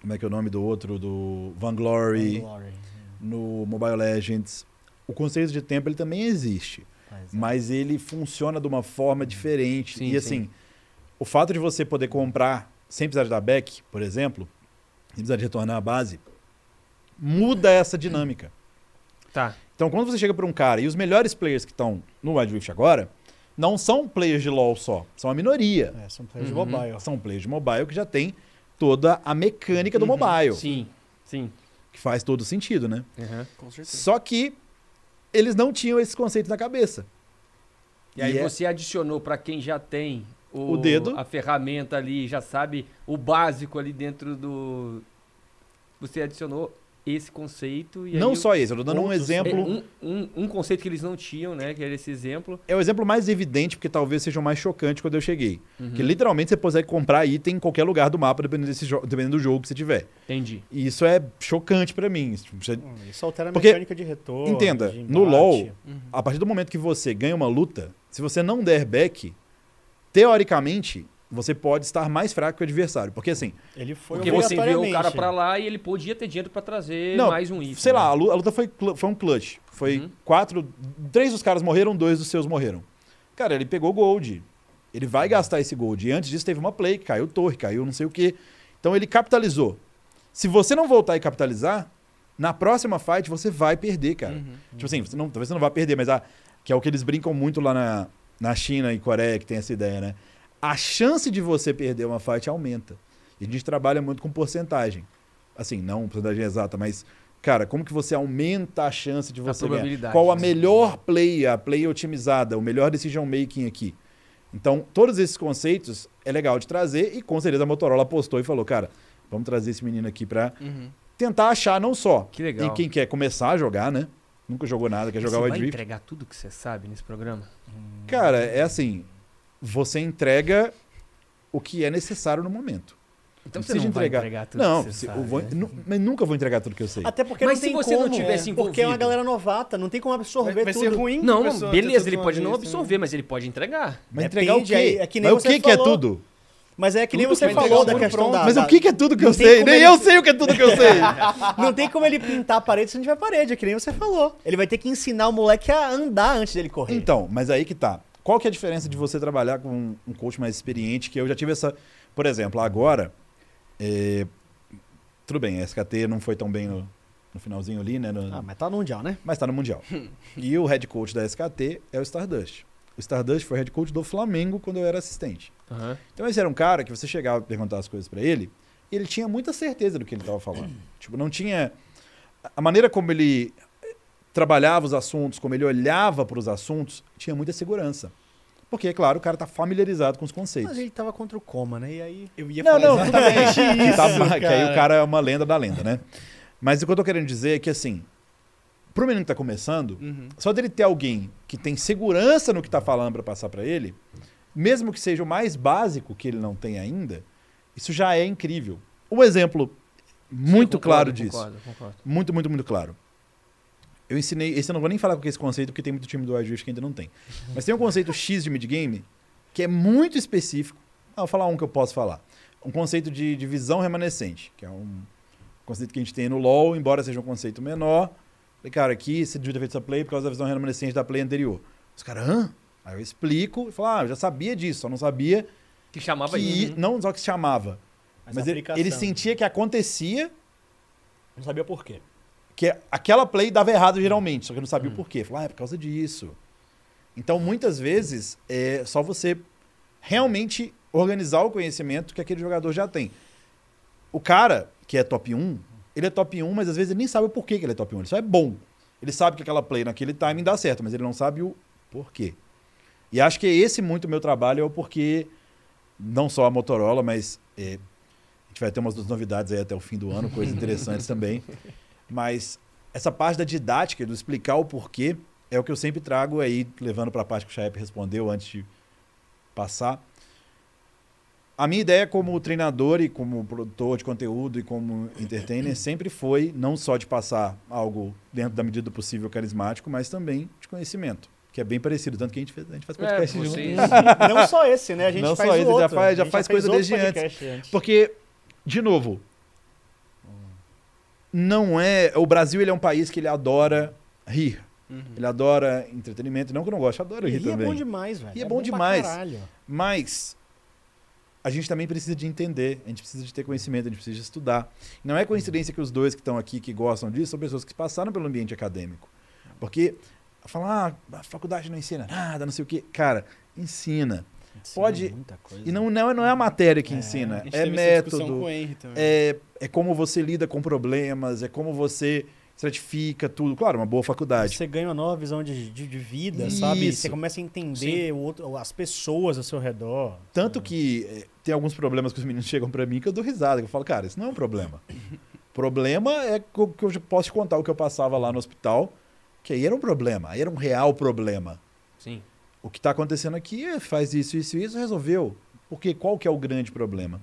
Como é que é o nome do outro? Do Vainglory,
Glory.
no Mobile Legends. O conceito de tempo ele também existe,
Mas, é.
mas ele funciona de uma forma diferente.
Sim,
e assim, o fato de você poder comprar sem precisar de dar back, por exemplo, sem precisar de retornar à base, muda essa dinâmica.
Tá.
Então, quando você chega para um cara, e os melhores players que estão no Wild Rift agora, não são players de LoL só, são a minoria.
É, são players
Uhum.
de mobile.
São players de mobile que já tem toda a mecânica do mobile,
Sim, sim.
que faz todo sentido, né?
Uhum.
Com certeza.
Só que eles não tinham esse conceito na cabeça.
E aí
E é-
você adicionou pra quem já tem o,
O dedo.
a ferramenta ali, já sabe o básico ali dentro do. Você adicionou esse conceito e
não
aí
só esse, eu tô dando um exemplo.
é, um, um, um conceito que eles não tinham, né? Que era esse exemplo.
É o exemplo mais evidente, porque talvez seja o mais chocante quando eu cheguei.
Uhum.
Que literalmente você consegue comprar item em qualquer lugar do mapa, dependendo, desse jo- dependendo do jogo que você tiver.
Entendi.
E isso é chocante pra mim. Isso- você-
Hum, Isso altera a
Porque,
mecânica de retorno.
entenda,
de
no. LoL,
Uhum.
a partir do momento que você ganha uma luta, se você não der back, teoricamente, você pode estar mais fraco que o adversário. Porque assim,
Ele foi
Porque você enviou o cara pra lá e ele podia ter dinheiro pra trazer
Não,
mais um item.
sei lá, a
né?
lu- a luta foi, foi um clutch. Foi
Uhum.
quatro. Três dos caras morreram, dois dos seus morreram. Cara, ele pegou gold. Ele vai gastar esse gold. E antes disso teve uma play, que caiu torre, caiu não sei o quê. Então ele capitalizou. Se você não voltar e capitalizar, na próxima fight você vai perder, cara.
Uhum.
Tipo assim, você não, talvez você não vá perder, mas a, que é o que eles brincam muito lá na, na China e Coreia, que tem essa ideia, né? A chance de você perder uma fight aumenta. E a gente trabalha muito com porcentagem. Assim, não porcentagem exata, mas, cara, como que você aumenta a chance de
A
você ganhar?
probabilidade,
Qual a
né?
melhor play, a play otimizada, o melhor decision making aqui? Então, todos esses conceitos é legal de trazer e com certeza a Motorola apostou e falou, cara, vamos trazer esse menino aqui pra
Uhum.
tentar achar não só
Que legal.
e quem quer começar a jogar, né? Nunca jogou nada, quer jogar
você
Wild
vai
Rift.
entregar tudo que você sabe nesse programa?
Cara, é assim, você entrega o que é necessário no momento.
Então
Não
você não vai
entregar.
entregar tudo
não,
que você sabe,
vou-
né?
mas nunca vou entregar tudo que eu sei.
Até porque
Mas
não
se
tem
você não
como,
tivesse
Porque é uma
envolvido?
galera novata, não tem como absorver
Vai, vai
tudo.
ser ruim.
Não, beleza, ele pode não
né?
absorver, mas ele pode entregar.
Mas
Depende,
entregar o quê?
aí, é que nem
mas o que, que é tudo?
Mas é que nem
Tudo
você
que
vai
falou da questão
pronto.
da...
Mas o que, que é tudo que
não
eu sei? Nem
ele-
eu sei o que é tudo que eu sei.
Não tem como ele pintar a parede se não tiver parede, é que nem você falou. Ele vai ter que ensinar o moleque a andar antes dele correr.
Então, mas aí que tá. Qual que é a diferença de você trabalhar com um- coach mais experiente? Que eu já tive essa. Por exemplo, agora. é, Tudo bem, a SKT não foi tão bem no, no finalzinho ali, né? no-
Ah, mas tá no Mundial, né?
mas tá no Mundial. e o head coach da SKT é o Stardust. O Stardust foi head coach do Flamengo quando eu era assistente. Então esse era um cara que você chegava e perguntava as coisas pra ele, e ele tinha muita certeza do que ele tava falando. tipo, não tinha a maneira como ele trabalhava os assuntos, como ele olhava para os assuntos, tinha muita segurança. Porque, é claro, o cara tá familiarizado com os conceitos.
Mas ele tava contra o coma, né? E aí.
Eu ia
Não,
falar
não,
exatamente
Que,
isso,
tá- que aí
cara.
o cara é uma lenda da lenda, né? Mas o que eu tô querendo dizer é que, assim, pro menino que tá começando,
Uhum.
só dele ter alguém que tem segurança no que tá falando pra passar pra ele, mesmo que seja o mais básico que ele não tem ainda, isso já é incrível. Um exemplo muito
Sim, concordo,
claro disso.
Concordo, concordo.
Muito, muito, muito claro. Eu ensinei, esse eu não vou nem falar com esse conceito, porque tem muito time do Rift que ainda não tem. Mas tem um conceito X de mid-game que é muito específico. Ah, vou falar um que eu posso falar. Um conceito de divisão remanescente, que é um conceito que a gente tem no LoL, embora seja um conceito menor. Falei, cara, aqui você devia ter feito essa play por causa da visão remanescente da play anterior. Os caras, hã? Aí eu explico e falo, ah, eu já sabia disso, só não sabia
Que chamava
que...
isso.
Não só que se chamava,
Mas
mas, ele, ele sentia que acontecia
Não sabia por quê.
Que aquela play dava errado geralmente, só que eu não sabia o porquê. Falei, ah, é por causa disso. Então, muitas vezes, é só você realmente organizar o conhecimento que aquele jogador já tem. O cara que é top 1, ele é top 1, mas às vezes ele nem sabe o porquê que ele é top 1. Ele só é bom. Ele sabe que aquela play naquele timing dá certo, mas ele não sabe o porquê. E acho que esse muito o meu trabalho é o porquê, não só a Motorola, mas é, a gente vai ter umas duas novidades aí até o fim do ano, coisas interessantes também. Mas essa parte da didática, do explicar o porquê, é o que eu sempre trago aí, levando para a parte que o Chaep respondeu antes de passar. A minha ideia como treinador e como produtor de conteúdo e como entertainer sempre foi não só de passar algo dentro da medida do possível carismático, mas também de conhecimento, que é bem parecido, tanto que a gente, fez, a gente faz
É,
podcast junto.
vocês-
Não só esse, né? A gente
Não
faz
só
o
esse, já faz- já faz coisa desde antes.
antes.
Porque, de novo, não é. O Brasil ele é um país que ele adora rir.
Uhum.
Ele adora entretenimento. Não que eu não gosto, eu adoro rir
Rir é
também.
bom demais, velho.
Rir é bom
pra
demais. Mas a gente também precisa de entender, a gente precisa de ter conhecimento, a gente precisa de estudar. Não é coincidência que os dois que estão aqui, que gostam disso, são pessoas que passaram pelo ambiente acadêmico. Porque falar, ah, a faculdade não ensina nada, não sei o quê. Cara, ensina.
Sim,
Pode-. E não, não, é- não é a matéria que
É,
ensina, é método.
com o Henry também.
é, é como você lida com problemas, é como você certifica tudo. Claro, uma boa faculdade.
Você ganha uma nova visão de, de, de vida, sabe?
Isso.
Você começa a entender o outro, as pessoas ao seu redor.
Tanto que é, tem alguns problemas que os meninos chegam pra mim que eu dou risada. que Eu falo, cara, isso não é um problema. problema é que eu que eu posso te contar o que eu passava lá no hospital, que aí era um problema, aí era um real problema.
Sim.
O que está acontecendo aqui é faz isso, isso, isso, resolveu. Porque qual que é o grande problema?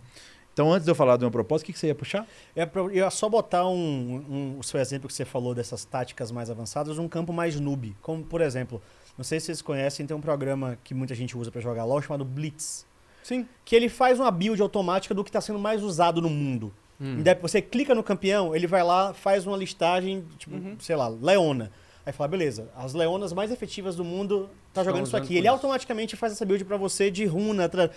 Então, antes de eu falar do meu propósito, o que, que você ia puxar?
É eu ia só botar um, um- o seu exemplo que você falou dessas táticas mais avançadas, um campo mais noob. Como, por exemplo, não sei se vocês conhecem, tem um programa que muita gente usa pra jogar LoL chamado Blitz.
Sim.
Que ele faz uma build automática do que está sendo mais usado no mundo.
Hum.
Você clica no campeão, ele vai lá, faz uma listagem, tipo,
Uhum.
sei lá, Leona. Aí fala, beleza, as leonas mais efetivas do mundo tá
Estão
jogando isso aqui. Ele automaticamente faz essa build pra você de runa. tra-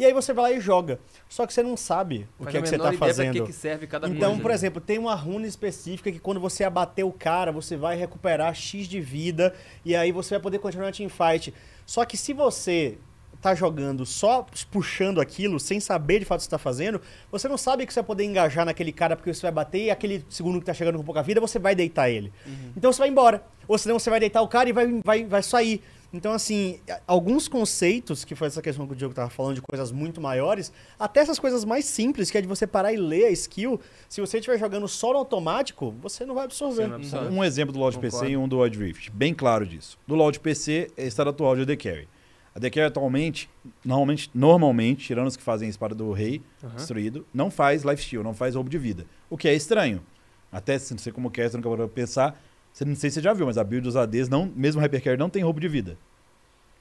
E aí você vai lá e joga. Só que você não sabe o
Faz
que é que você tá
pra
fazendo.
que, que serve cada
Então,
coisa.
por exemplo, tem uma runa específica que quando você abater o cara, você vai recuperar X de vida e aí você vai poder continuar a teamfight. Só que se você tá jogando só puxando aquilo, sem saber de fato o que você tá fazendo, você não sabe que você vai poder engajar naquele cara porque você vai bater e aquele segundo que tá chegando com pouca vida, você vai deitar ele. Então você vai embora. Ou senão você vai deitar o cara e vai, vai, vai sair. Então, assim, alguns conceitos, que foi essa questão que o Diogo tava falando de coisas muito maiores, até essas coisas mais simples, que é de você parar e ler a skill, se você estiver jogando só no automático, você não vai absorver.
Não absorve.
Um exemplo do LoL de PC e um do Wild Rift. Bem claro disso. Do LoL de PC é estado atual de The Carry. A The Carry atualmente, normalmente, normalmente, tirando os que fazem a espada do rei
Aham.
destruído, não faz lifesteal, não faz roubo de vida. O que é estranho. Até se não sei como que é, você nunca parou pra pensar. Você não sei se você já viu, mas a build dos ADs, não, mesmo Hyper Carry, não tem roubo de vida.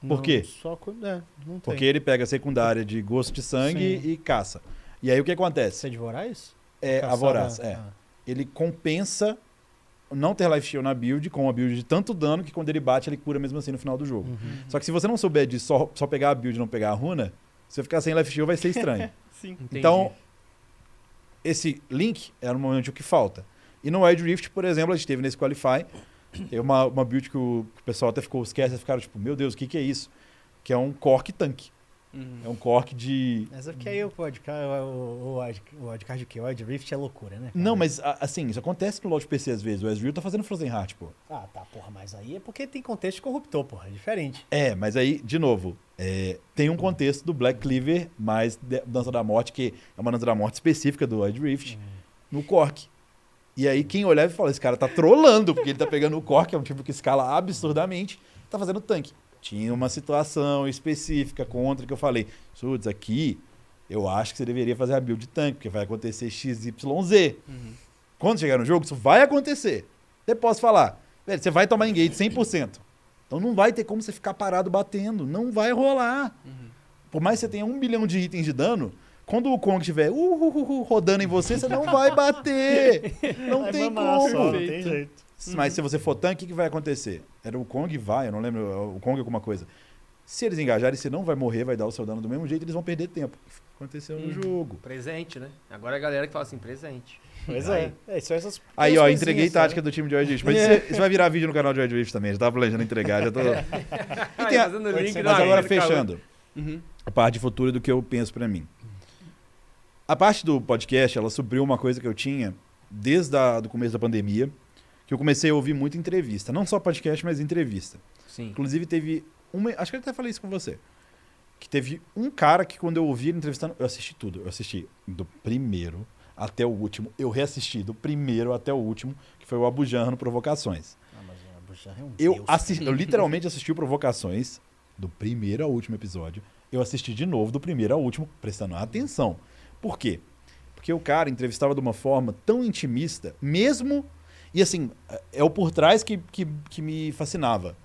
Por
Não,
quê?
Só, co- é, não tem.
Porque ele pega a secundária de gosto de sangue
Sim.
e caça. E aí o que acontece?
Você é de Voraz?
É, a
Caçada-
Voraz, é.
Ah.
ele compensa não ter life steal na build com uma build de tanto dano que quando ele bate ele cura mesmo assim no final do jogo.
Uhum.
Só que se você não souber de só, só pegar a build e não pegar a runa, se você ficar sem life steal vai ser estranho.
Sim.
Entendi.
então, esse link é normalmente o que falta. E no Wild Rift, por exemplo, a gente teve nesse Qualify, tem uma, uma build que o, que o pessoal até ficou, esquece, ficaram tipo, meu Deus, o que, que é isso? Que é um Cork Tank.
Uhum.
É um cork de.
Mas é porque aí o podcast, o, o, Wide- o Wildcard que o Wild Rift é loucura, né? cara?
Não, mas a- assim, isso acontece no LoL de PC às vezes. O Ezreal tá fazendo Frozen Heart, pô.
Ah, tá, porra, mas aí é porque tem contexto corruptor, porra, é diferente.
É, mas aí, de novo, é, tem um contexto do Black Cleaver mais Dança da Morte, que é uma Dança da Morte específica do Wild Rift, no Cork. E aí quem olhava e fala, esse cara tá trolando, porque ele tá pegando o Cork, é um tipo que escala absurdamente, tá fazendo tanque. Tinha uma situação específica contra que eu falei, Sudes, aqui eu acho que você deveria fazer a build de tanque, porque vai acontecer XYZ.
Uhum.
Quando chegar no jogo, isso vai acontecer. Você posso falar, velho, você vai tomar engage 100%. Então não vai ter como você ficar parado batendo. Não vai rolar. Por mais que você tenha um bilhão de itens de dano, quando o Kong estiver uh, uh, uh, uh, rodando em você, você não vai bater. Não
Vai
tem como.
só, não tem jeito.
Mas se você for tanque, o que vai acontecer? Era o Kong vai, eu não lembro, o Kong alguma coisa. Se eles engajarem, você não vai morrer, vai dar o seu dano do mesmo jeito, eles vão perder tempo. Aconteceu no
Uhum.
jogo.
Presente, né? Agora a galera que fala assim, presente.
Pois
Aí.
é. é são essas
Aí, ó, entreguei
sabe?
tática do time de George Rift. Mas isso, isso vai virar vídeo no canal de George Rift também. Já tava planejando entregar, já tô. E tem a-
fazendo link
Mas agora fechando.
Uhum.
a parte de futuro do que eu penso pra mim. A parte do podcast, ela supriu uma coisa que eu tinha desde o do começo da pandemia, que eu comecei a ouvir muita entrevista. Não só podcast, mas entrevista.
Sim.
Inclusive teve uma, acho que eu até falei isso com você. Que teve um cara que quando eu ouvi ele entrevistando, eu assisti tudo. Eu assisti do primeiro até o último. Eu reassisti do primeiro até o último, que foi o Abujan no Provocações.
Ah, mas o é um
Eu, assisti, eu literalmente assisti o Provocações do primeiro ao último episódio. Eu assisti de novo do primeiro ao último, prestando atenção. Por quê? Porque o cara entrevistava de uma forma tão intimista, mesmo. E assim, é o por trás que, que, que me fascinava.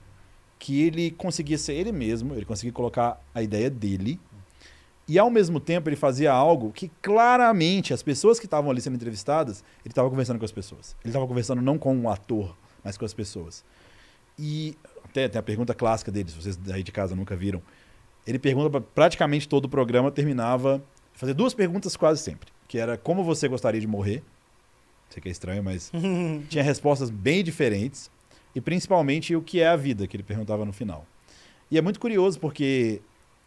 Que ele conseguia ser ele mesmo, ele conseguia colocar a ideia dele. E ao mesmo tempo ele fazia algo que claramente as pessoas que estavam ali sendo entrevistadas, ele estava conversando com as pessoas. Ele estava conversando não com um ator, mas com as pessoas. E até tem a pergunta clássica dele, se vocês aí de casa nunca viram. Ele pergunta pra praticamente todo o programa, terminava. Fazer duas perguntas quase sempre. Que era como você gostaria de morrer. Sei que é estranho, mas tinha respostas bem diferentes. E principalmente o que é a vida, que ele perguntava no final. E é muito curioso porque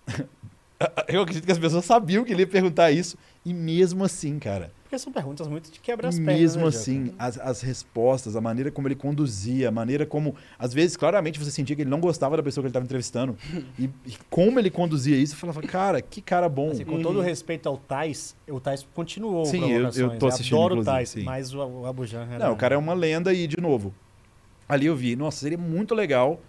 eu acredito que as pessoas sabiam que ele ia perguntar isso. E mesmo assim, cara,
Porque são perguntas muito de quebra as pernas.
mesmo
né,
assim, as, as respostas, a maneira como ele conduzia, a maneira como. Às vezes, claramente, você sentia que ele não gostava da pessoa que ele estava entrevistando. e, e como ele conduzia isso, eu falava, cara, que cara bom.
Assim, com todo respeito ao Tais, o Tais continuou
Sim,
o
eu- eu tô assistindo,
adoro o Tais,
sim.
mas o, o Abujan era...
Não, o cara é uma lenda e, de novo, ali eu vi, nossa, seria muito legal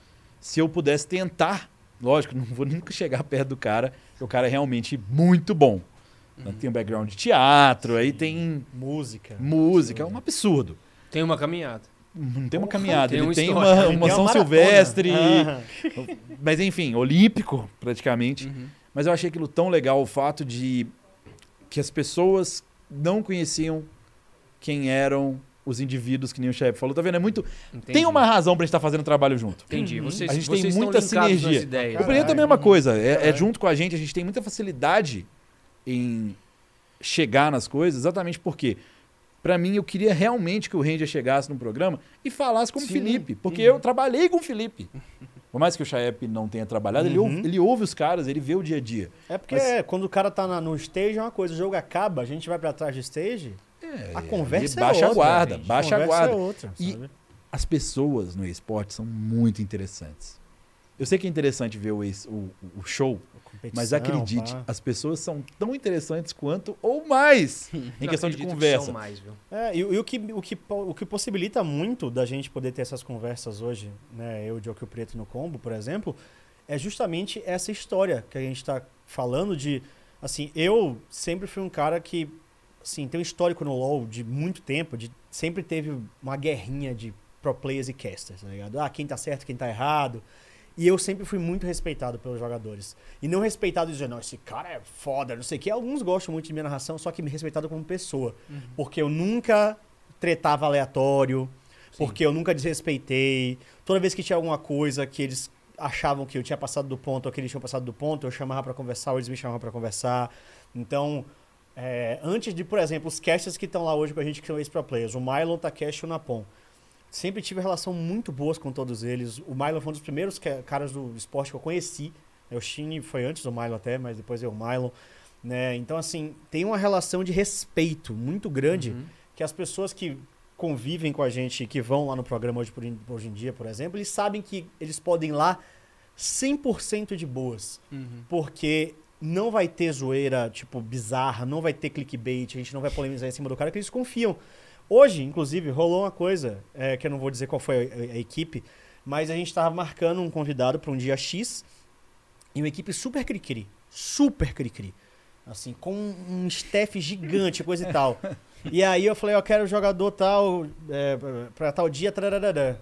se eu pudesse tentar. Lógico, não vou nunca chegar perto do cara, porque o cara é realmente muito bom. Tem um background de teatro, aí tem
Música.
música, é um absurdo.
Tem uma caminhada.
Não tem uma caminhada,
tem
ele
um
tem uma,
Ele
uma
tem
São. Silvestre,
Aham.
mas enfim, olímpico praticamente.
Uhum.
Mas eu achei aquilo tão legal o fato de que as pessoas não conheciam quem eram os indivíduos que nem o chefe falou. Tá vendo? É muito.
Entendi.
Tem uma razão pra gente estar fazendo trabalho junto.
Entendi.
Uhum.
Vocês,
A gente tem
vocês
muita
estão linkados
sinergia. o Preto é a mesma coisa. É, é junto com a gente. A gente tem muita facilidade em chegar nas coisas, exatamente porque. Pra mim, eu queria realmente que o Ranger chegasse no programa e falasse como
Sim.
Felipe. Porque
Uhum.
eu trabalhei com o Felipe. Por mais que o Chaep não tenha trabalhado, ele,
Uhum.
ouve, ele ouve os caras, ele vê o dia a dia.
É porque
Mas-
quando o cara tá na- no stage é uma coisa, o jogo acaba, a gente vai pra trás do stage, a conversa
ele baixa
é outra.
a guarda,
gente.
baixa a guarda.
é outra,
E-
sabe?
As pessoas no esporte são muito interessantes. Eu sei que é interessante ver o, o- o show, mas
Competição,
acredite,
pá.
as pessoas são tão interessantes quanto ou mais em
Não
questão de
que
conversa.
são mais, viu?
É, e, e o, que, o, que, o que possibilita muito da gente poder ter essas conversas hoje, né, eu, o Diogo e o Preto no combo, por exemplo, é justamente essa história que a gente está falando de, assim, eu sempre fui um cara que, assim, tem um histórico no LoL de muito tempo, de sempre teve uma guerrinha de pro players e casters, tá ligado? Ah, quem tá certo, quem tá errado. E eu sempre fui muito respeitado pelos jogadores. E não respeitado dizendo, não, esse cara é foda, não sei o que. Alguns gostam muito de minha narração, só que me respeitado como pessoa. Porque eu nunca tretava aleatório, porque eu nunca desrespeitei. Toda vez que tinha alguma coisa que eles achavam que eu tinha passado do ponto ou que eles tinham passado do ponto, eu chamava pra conversar ou eles me chamavam pra conversar. Então, é, antes de, por exemplo, os casters que estão lá hoje com a gente, que são ex-pro players, o Mylon, o Takeshi e o Napon. Sempre tive relação muito boas com todos eles. O Mylon foi um dos primeiros ca- caras do esporte que eu conheci. O Shine foi antes do Milo até, mas depois é o Milo. Né? Então, assim, tem uma relação de respeito muito grande
Uhum.
que as pessoas que convivem com a gente, que vão lá no programa hoje, por hoje em dia, por exemplo, eles sabem que eles podem ir lá 100% de boas.
Uhum.
Porque não vai ter zoeira, tipo, bizarra, não vai ter clickbait, a gente não vai polemizar em cima do cara, que eles confiam. Hoje, inclusive, rolou uma coisa, é, que eu não vou dizer qual foi a, a- a equipe, mas a gente tava marcando um convidado para um dia X e uma equipe super cri-cri, super cri-cri. Assim, com um staff gigante, coisa e tal. E aí eu falei, eu quero jogador tal, é, pra- tal dia, tarararã.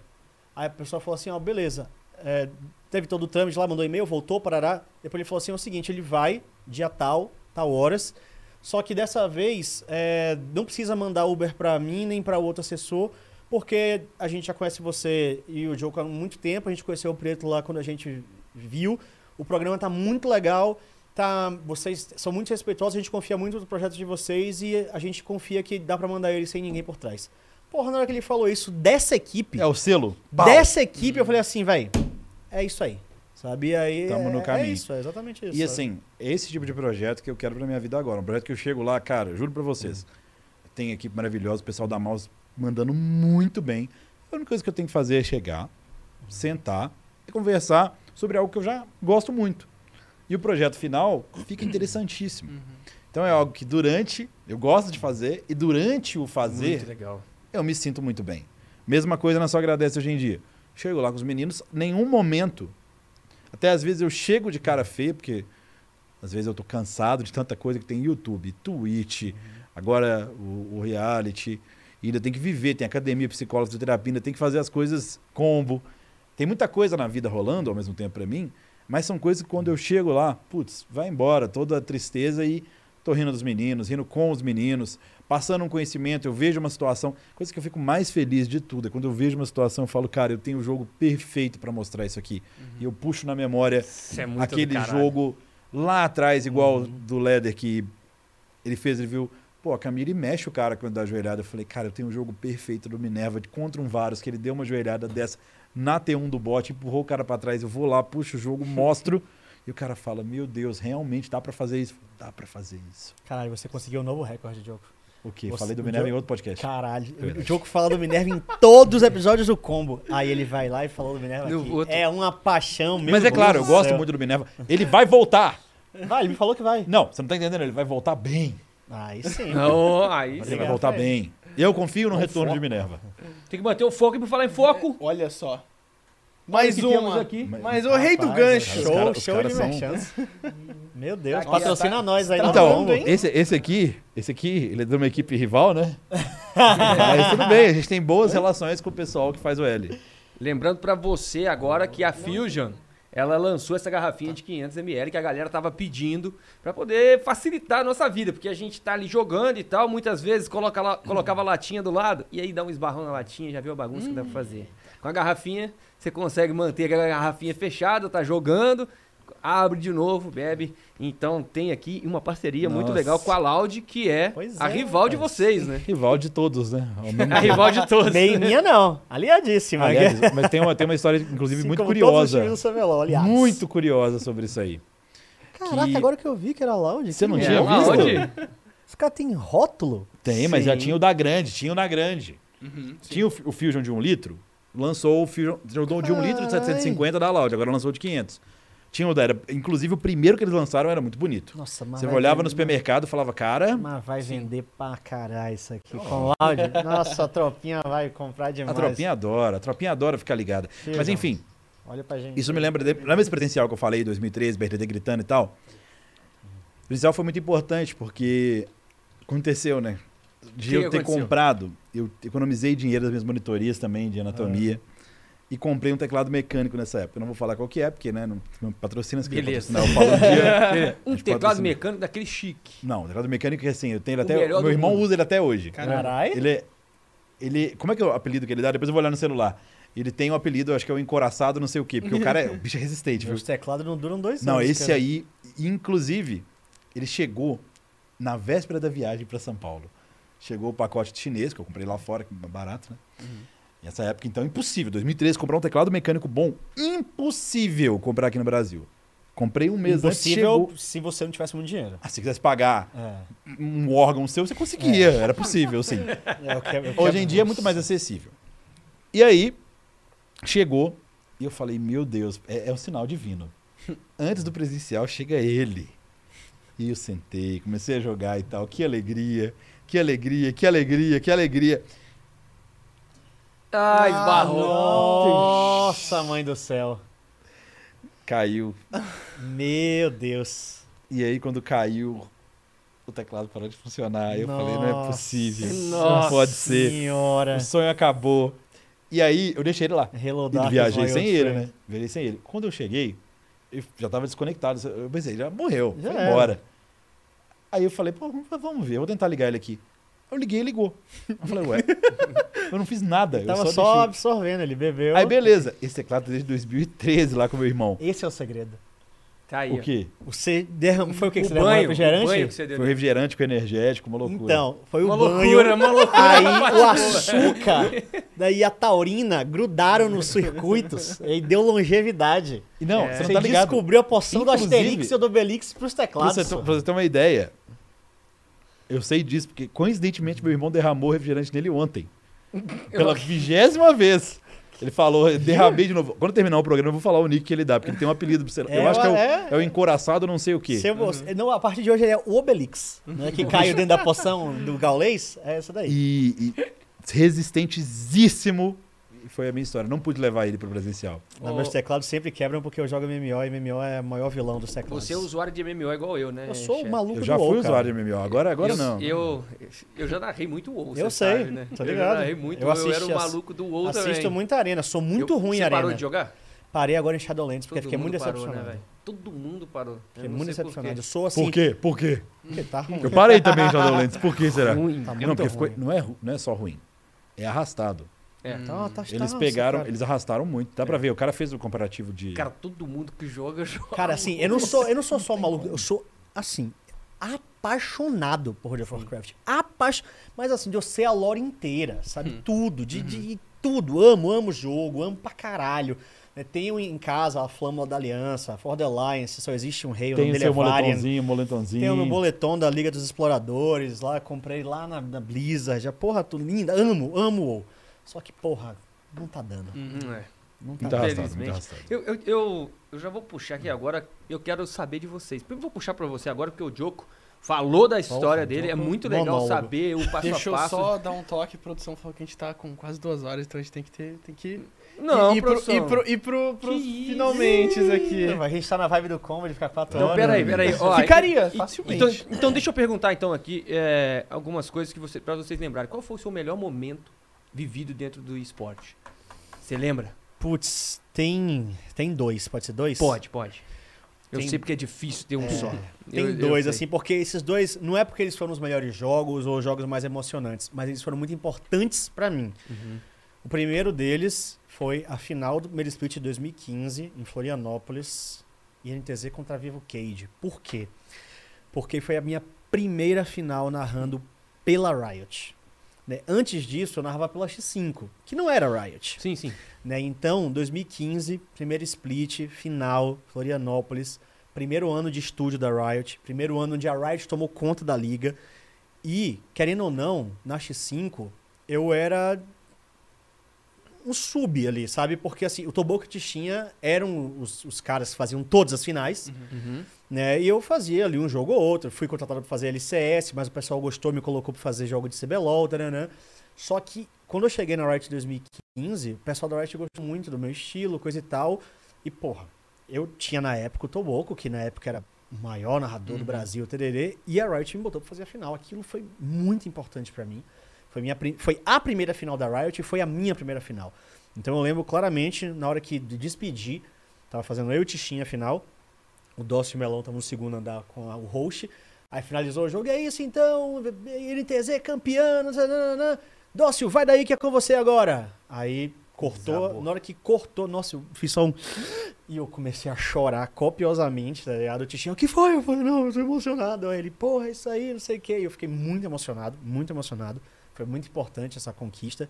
Aí a pessoa falou assim, ó, beleza, é, teve todo o trâmite lá, mandou e-mail, voltou, parará. Depois ele falou assim, é o seguinte, ele vai, dia tal, tal horas, só que dessa vez é, não precisa mandar Uber pra mim nem pra outro assessor, porque a gente já conhece você e o Diogo há muito tempo, a gente conheceu o Preto lá quando a gente viu. O programa tá muito legal, tá, vocês são muito respeitosos, a gente confia muito no projeto de vocês e a gente confia que dá pra mandar ele sem ninguém por trás. Porra, na hora que ele falou isso dessa equipe,
É o selo?
Dessa equipe, eu falei assim, velho, é isso aí. Sabe? E aí
Tamo
é,
no
é
caminho.
isso, é exatamente isso.
E
sabe?
assim, esse tipo de projeto que eu quero pra minha vida agora. Um projeto que eu chego lá, cara, juro pra vocês. Tem equipe maravilhosa, o pessoal da Mouse mandando muito bem. A única coisa que eu tenho que fazer é chegar, sentar e conversar sobre algo que eu já gosto muito. E o projeto final fica interessantíssimo. Então é algo que durante, eu gosto de fazer, e durante o fazer,
Muito legal.
eu me sinto muito bem. Mesma coisa na Só Agradece hoje em dia. Chego lá com os meninos, nenhum momento. Até às vezes eu chego de cara feia, porque às vezes eu tô cansado de tanta coisa que tem YouTube, Twitch, agora o, o reality. E ainda tem que viver, tem academia, psicólogo, fisioterapia, ainda tem que fazer as coisas combo. Tem muita coisa na vida rolando ao mesmo tempo pra mim, mas são coisas que quando eu chego lá, putz, vai embora toda a tristeza e tô rindo dos meninos, rindo com os meninos, passando um conhecimento, eu vejo uma situação, coisa que eu fico mais feliz de tudo, é quando eu vejo uma situação, eu falo, cara, eu tenho o jogo perfeito pra mostrar isso aqui. E eu puxo na memória
é
aquele jogo lá atrás, igual do Leder, que ele fez, ele viu, pô, a Camille mexe o cara quando dá a joelhada. Eu falei, cara, eu tenho um jogo perfeito do Minerva de contra um Varus, que ele deu uma joelhada dessa na T1 do bot, empurrou o cara pra trás, eu vou lá, puxo o jogo, mostro, e o cara fala, meu Deus, realmente dá pra fazer isso? Dá pra fazer isso.
Caralho, você conseguiu um novo recorde, Diogo.
O quê?
Você-
Falei do Minerva em outro podcast.
Caralho.
Verdade.
O Diogo fala do Minerva em todos os episódios do combo. Aí ele vai lá e falou do Minerva
No
aqui.
outro-
É uma paixão, meu
Mas é claro, eu gosto muito do Minerva. Ele vai voltar.
Vai, ele me falou que vai.
Não, você não tá entendendo, ele vai voltar bem.
Aí sim.
Não, aí
Ele
sim.
vai
Obrigado,
voltar
Fred.
bem. Eu confio no retorno
foco.
de Minerva.
Tem que manter o foco e pra falar em foco.
Olha só. Mais
temos
uma.
aqui.
Mas o rei do gancho.
Os
Show,
cara- os
show de
são-
merchants. Meu Deus,
Aqui,
patrocina
tá-
nós aí no
Então,
hein?
esse, esse aqui, esse aqui, ele é de uma equipe rival, né? Mas tudo bem, a gente tem boas relações com o pessoal que faz o L.
Lembrando pra você agora que a Fusion, ela lançou essa garrafinha de 500ml que a galera tava pedindo pra poder facilitar a nossa vida, porque a gente tá ali jogando e tal, muitas vezes coloca lá- colocava a latinha do lado e aí dá um esbarrão na latinha, já viu a bagunça que dá pra fazer. Com a garrafinha, você consegue manter a garrafinha fechada, tá jogando, abre de novo, bebe. Então tem aqui uma parceria muito
Nossa.
legal com a Loud, que é
Pois
a
é,
rival de vocês, né?
Rival de todos, né?
A rival de todos.
Nem minha não. Aliadíssima.
Aliás, mas tem uma, tem uma história, inclusive,
Assim
muito
como todos os
curiosa.
aliás.
Muito curiosa sobre isso aí.
Caraca,
que-
agora que eu vi que era Loud.
Você não
que
tinha visto?
aonde?
Os caras têm rótulo?
Tem, mas já
Sim.
tinha o da grande, tinha o da grande.
Uhum, sim.
Tinha o, o Fusion de 1 litro, lançou o Fusion o de 1 litro de
Carai.
750 da Loud, agora lançou o de 500. Tinha o da, era, inclusive o primeiro que eles lançaram era muito bonito.
Nossa, mas
Você olhava
vender-
no supermercado e falava, cara,
Mas vai vender pra caralho isso aqui com Loud. Nossa, a tropinha vai comprar
a
demais.
tropinha adora, a tropinha adora ficar ligada.
Fusion.
Mas enfim,
Olha pra gente.
Isso me lembra, de, lembra esse presencial que eu falei, 2013, BRTT gritando e tal? O presencial foi muito importante porque aconteceu, né? De
Que
eu ter
aconteceu?
comprado, eu economizei dinheiro das minhas monitorias também de anatomia e comprei um teclado mecânico nessa época. Eu não vou falar qual que é, porque né, não, não patrocina se
Beleza.
patrocinar, eu falo um dia.
Um teclado
patrocina.
mecânico daquele chique.
Não, o teclado mecânico é assim, eu tenho ele até. Meu irmão
mundo.
usa ele até hoje.
Caralho.
Ele é. Ele. Como é que é o apelido que ele dá? Depois eu vou olhar no celular. Ele tem um apelido, acho que é o encoraçado, não sei o quê, porque o cara é. O bicho é resistente, viu?
Meus teclados não duram dois
Não,
anos.
esse
cara.
aí, inclusive, ele chegou na véspera da viagem para São Paulo. Chegou o pacote chinês, que eu comprei lá fora, que é barato, né? E essa época, então, impossível. 2013, comprar um teclado mecânico bom, impossível comprar aqui no Brasil. Comprei um mês antes,
Impossível
chegou.
se você não tivesse muito dinheiro.
Ah, se quisesse pagar
É.
um órgão seu, você conseguia. Era possível, sim.
É, eu quero- eu
Hoje
quero-
em dia é muito mais acessível. E aí, chegou, e eu falei, meu Deus, é, é um sinal divino. Antes do presencial, chega ele. E eu sentei, comecei a jogar e tal. Que alegria, que alegria, que alegria, que alegria.
Ah, esbarrou.
Nossa, mãe do céu.
Caiu.
Meu Deus.
E aí, quando caiu, o teclado parou de funcionar. Eu falei, não é
Nossa
possível.
Nossa
não pode ser.
Senhora.
O sonho acabou. E aí, eu deixei ele lá.
Hello,
E viajei sem ele,
friend.
né? Viajei sem ele. Quando eu cheguei, eu já tava desconectado. Eu pensei, já morreu,
Já
foi
era.
embora. Aí eu falei, pô, vamos ver, eu vou tentar ligar ele aqui. Eu liguei e ligou. Eu falei, ué, eu não fiz nada. Eu
Tava
só,
só, absorvendo, ele bebeu.
Aí beleza, esse teclado tá desde 2013 lá com meu irmão.
Esse é o segredo.
Tá aí.
O quê?
Você derramou. Foi o que? que
O
você derramou
banho, o
refrigerante?
banho que você deu.
Foi refrigerante com energético, uma loucura.
Então, foi o
Uma
banho.
loucura, uma loucura.
Aí o açúcar, daí a taurina grudaram nos circuitos e deu longevidade.
E não,
É.
você não
Você
tá ligado.
descobriu a poção do
Inclusive-
Asterix e do Obelix pros
Pra
teclados.
você, ter- pra você ter uma ideia, eu sei disso, porque coincidentemente meu irmão derramou refrigerante nele ontem. Pela vigésima vez. Ele falou, derramei de novo. Quando terminar o programa, eu vou falar o nick que ele dá, porque ele tem um apelido pra você.
É,
eu acho que é o,
é-
é o encoraçado não sei o quê.
Se você- Não, a partir de hoje ele é o Obelix, né, que caiu dentro da poção do Gaulês. É essa daí.
E, e resistentezíssimo. Foi a minha história. Não pude levar ele pro presencial.
Não, meus teclados sempre quebram porque eu jogo MMO e MMO é o maior vilão dos teclados.
Você é usuário de MMO igual eu, né?
Eu sou o maluco
Eu já
do WoW,
fui
cara.
usuário de MMO, agora, agora
eu,
não.
Eu, eu já narrei muito WoW,
Eu
você
sei,
sabe, né? Eu
ligado.
já narrei muito,
Eu
eu, era
assisti
o maluco do WoW
Assisto
também.
muita arena, sou muito
Eu-
ruim em
você
arena.
parou de jogar?
Parei agora em Shadowlands porque
Todo
fiquei muito
mundo parou,
decepcionado.
né? Todo mundo parou.
fiquei
Eu não
muito decepcionado.
quê.
Eu sou assim.
Por quê? Por quê?
Porque tá ruim.
Eu parei também em Shadowlands. Por que será?
Ruim.
Tá
não,
muito
porque ficou-
ruim.
não, é, não é só ruim. É arrastado.
É.
Tá, tá,
Eles
tá,
pegaram,
cara.
eles arrastaram muito. Dá pra ver, o cara fez o comparativo de.
Cara, todo mundo que joga, joga.
Cara, assim, eu não sou, eu não sou só maluco, eu sou, assim, apaixonado por World of Warcraft. Apaix... Mas assim, de eu ser a lore inteira, sabe?
Hum.
Tudo, de, de tudo. Amo, amo o jogo, amo pra caralho. né? Tenho em casa a Flâmula da Aliança, a For the Alliance, só existe um rei, o
Tem
nome
o
dele é
moletomzinho, moletomzinho.
Tem o meu boletom da Liga dos Exploradores lá, comprei lá na, na Blizzard. A porra, tudo linda. Amo, amo o WoW. Só que, porra, não tá dando.
Hum, é.
Não tá dando.
Infelizmente. Eu, eu, eu, eu já vou puxar aqui agora. Eu quero saber de vocês. Eu vou puxar pra você agora, porque o Joko falou da história
Porra,
dele. É muito legal
monólogo.
saber o passo
Deixa
a
eu
passo.
só dar um toque, a produção falou que a gente tá com quase duas horas, então a gente tem que ter. Tem que
Não,
ir, ir pro, ir pro, ir pro, pros finalmente aqui.
A gente tá na vibe do comedy, ficar quatro
Então,
horas.
peraí, peraí. Ó,
Ficaria,
e-
facilmente.
Então, então deixa eu perguntar então aqui é, algumas coisas que você, para vocês lembrarem. Qual foi o seu melhor momento vivido dentro do esporte? Você lembra?
Putz, tem, tem dois, pode ser dois?
Pode, pode. Eu
Tem-
sei porque é difícil ter um
É,
só.
Tem
Eu- eu
dois,
sei.
assim, porque esses dois, não é porque eles foram os melhores jogos ou os jogos mais emocionantes, mas eles foram muito importantes pra mim.
Uhum.
O primeiro deles foi a final do primeiro split de 2015, em Florianópolis, INTZ contra Vivo Cage. Por quê? Porque foi a minha primeira final narrando pela Riot. Né? Antes disso, eu narrava pela X5, que não era Riot.
Sim, sim.
né? Então, 2015, primeiro split, final, Florianópolis, primeiro ano de estúdio da Riot, primeiro ano onde a Riot tomou conta da liga. E, querendo ou não, na X5, eu era um sub ali, sabe? Porque assim, o Toboco tinha eram os, os caras que faziam todas as finais,
Uhum.
Né? E eu fazia ali um jogo ou outro. Fui contratado para fazer LCS, mas o pessoal gostou, me colocou para fazer jogo de CBLOL, taranã. Só que quando eu cheguei na Riot em 2015, o pessoal da Riot gostou muito do meu estilo, coisa e tal. E, porra, eu tinha na época o Toboco, que na época era o maior narrador do
Uhum.
Brasil, tererê, e a Riot me botou pra fazer a final. Aquilo foi muito importante pra mim. Foi, minha, foi a primeira final da Riot e foi a minha primeira final. Então eu lembro claramente, na hora que de despedir, tava fazendo eu e Tichinha a final, o Dócio e o Melão estavam no segundo andar com a- o host, aí finalizou o jogo, e é isso então, NTZ campeão, nananana. Dócio, vai daí que é com você agora. Aí cortou,
Desabou.
na hora que cortou, nossa, eu fiz só um... E eu comecei a chorar copiosamente, tá ligado? O Tichinho, o que foi? Eu falei, não, eu tô emocionado. Aí ele, porra, é isso aí, não sei o quê. E eu fiquei muito emocionado, muito emocionado. Foi muito importante essa conquista.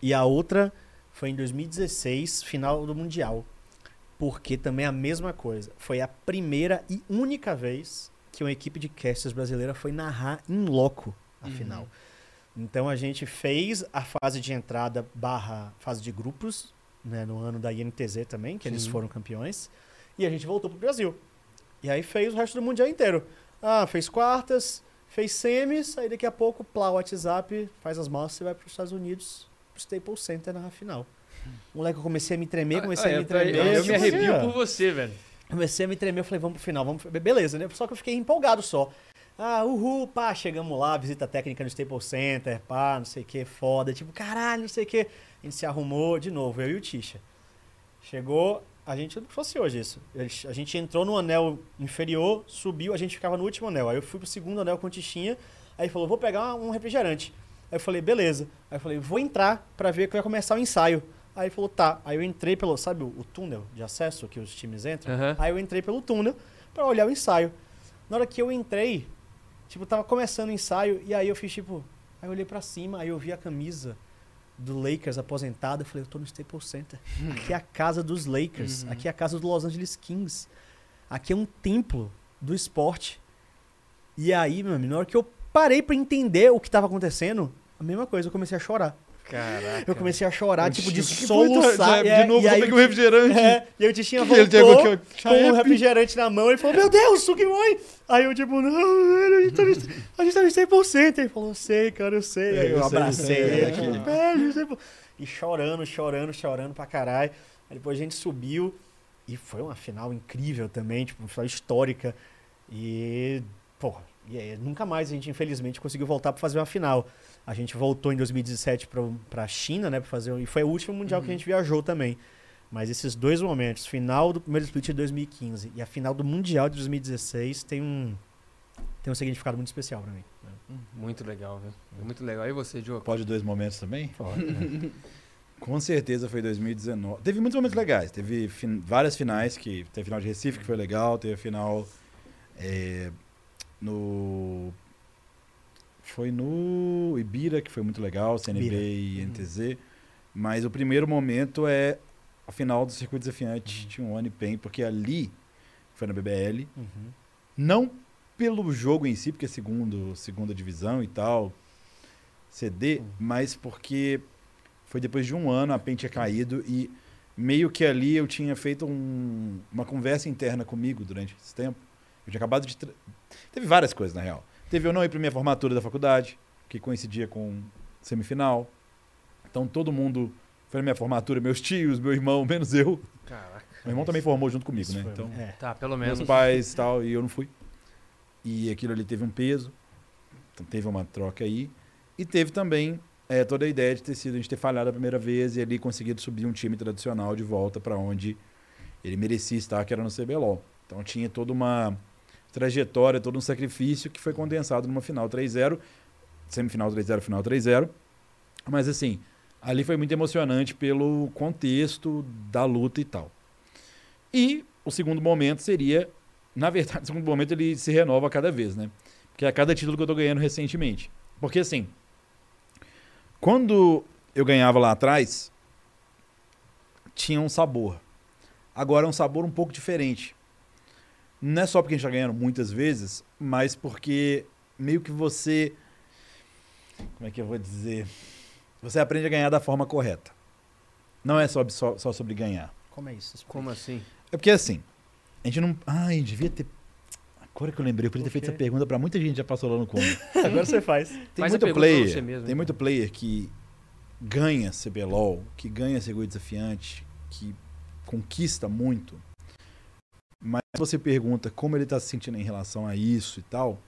E a outra foi em 2016, final do Mundial. Porque também é a mesma coisa. Foi a primeira e única vez que uma equipe de casters brasileira foi narrar em loco a
Uhum.
final. Então a gente fez a fase de entrada barra fase de grupos, né, no ano da INTZ também, que eles
Sim.
foram campeões. E a gente voltou pro Brasil. E aí fez o resto do mundial inteiro. Ah, fez quartas, fez semis, aí daqui a pouco, plá, WhatsApp, faz as malas e vai para os Estados Unidos, pro Staples Center na final. Moleque, eu comecei a me tremer, comecei
Ah,
a me tremer.
Eu, eu me
tipo
arrepio
assim,
por você, velho.
Comecei a me tremer, eu falei, vamos pro final, vamos pro... Beleza, né? Só que eu fiquei empolgado só. Ah, uhul, pá, chegamos lá, visita técnica no Staples Center, pá, não sei o que, foda. Tipo, caralho, não sei o que. A gente se arrumou de novo, eu e o Tisha. Chegou, a gente, não fosse hoje isso. A gente entrou no anel inferior, subiu, a gente ficava no último anel. Aí eu fui pro segundo anel com o Tichinha, aí falou, vou pegar um refrigerante. Aí eu falei, beleza. Aí eu falei, vou entrar pra ver que vai começar o ensaio. Aí ele falou, tá. Aí eu entrei pelo, sabe o, o túnel de acesso que os times entram?
Aham.
Aí eu entrei pelo túnel pra olhar o ensaio. Na hora que eu entrei, tipo, tava começando o ensaio, e aí eu fiz tipo. Aí eu olhei pra cima, aí eu vi a camisa do Lakers aposentada. Eu falei, eu tô no Staples Center. Aqui é a casa dos Lakers.
Uhum.
Aqui é a casa do Los Angeles Kings. Aqui é um templo do esporte. E aí, meu amigo, na hora que eu parei pra entender o que tava acontecendo, a mesma coisa, eu comecei a chorar.
Caraca.
Eu comecei a chorar, tipo, de
O que foi,
soluçar. é,
De novo,
e aí
como é
o
o refrigerante?
é, e aí o Tichinha
ele
voltou
ó,
com um
Chaep.
refrigerante na mão. Ele falou, meu Deus, Sugimoi! Aí eu tipo, não, a gente tá a gente tá Staples Center. Ele falou, eu sei, cara, eu sei. Aí eu,
Eu
abracei
é,
ele, tipo, E chorando, chorando, chorando pra caralho. Aí depois a gente subiu e foi uma final incrível também, tipo, uma final histórica. E, porra, e aí, nunca mais a gente, infelizmente, conseguiu voltar pra fazer uma final. A gente voltou em 2017 pra, pra China, né, pra fazer, e foi o último mundial que a gente viajou também. Mas esses dois momentos, final do primeiro split de 2015 e a final do Mundial de 2016, tem um, tem um significado muito especial pra mim.
Muito legal, velho. Muito legal. E você, Diogo?
Pode dois momentos também?
Né?
Com certeza foi 2019. Teve muitos momentos legais. Teve fin- várias finais que teve final de Recife que foi legal, teve a final é, no foi no Ibira que foi muito legal, CNB
Ibira.
e NTZ. Mas o primeiro momento é a final do circuito desafiante de um ano e pen, porque ali foi na BBL,
Uhum.
não pelo jogo em si, porque é segundo, segunda divisão e tal, CD,
Uhum.
mas porque foi depois de um ano, a PEN tinha caído e meio que ali eu tinha feito um- uma conversa interna comigo durante esse tempo. Eu tinha acabado de. Teve várias coisas, na real. Teve eu não ir pra minha formatura da faculdade, que coincidia com semifinal. Então todo mundo foi na minha formatura, meus tios, meu irmão, menos eu.
Caraca.
Meu irmão também formou junto comigo, né?
foi-
Então,
é.
Tá, pelo
meus
menos.
pais e tal, e eu não fui. E aquilo ali teve um peso. Então teve uma troca aí. E teve também é, toda a ideia de ter sido a gente ter falhado a primeira vez e ali conseguido subir um time tradicional de volta para onde ele merecia estar, que era no CBLOL. Então tinha toda uma trajetória, todo um sacrifício que foi condensado numa final 3-0, semifinal 3-0, final 3-0. Mas assim, ali foi muito emocionante pelo contexto da luta e tal. E o segundo momento seria, na verdade, o segundo momento ele se renova cada vez, né? Porque é a cada título que eu tô ganhando recentemente. Porque assim, quando eu ganhava lá atrás, tinha um sabor. Agora é um sabor um pouco diferente. Não é só porque a gente tá ganhando muitas vezes, mas porque meio que você. Como é que eu vou dizer? Você aprende a ganhar da forma correta. Não é só, só, só sobre ganhar.
Como é isso? Explica.
Como assim?
É porque assim, a gente não. Ai, devia ter. Agora que eu lembrei, eu podia ter feito essa pergunta pra muita gente que já passou lá no combo.
Agora você faz.
Tem
Faz a
muito player.
você mesmo,
tem
então.
muito player que ganha CBLOL, que ganha circuito desafiante, que conquista muito. Mas você pergunta como ele tá se sentindo em relação a isso e tal,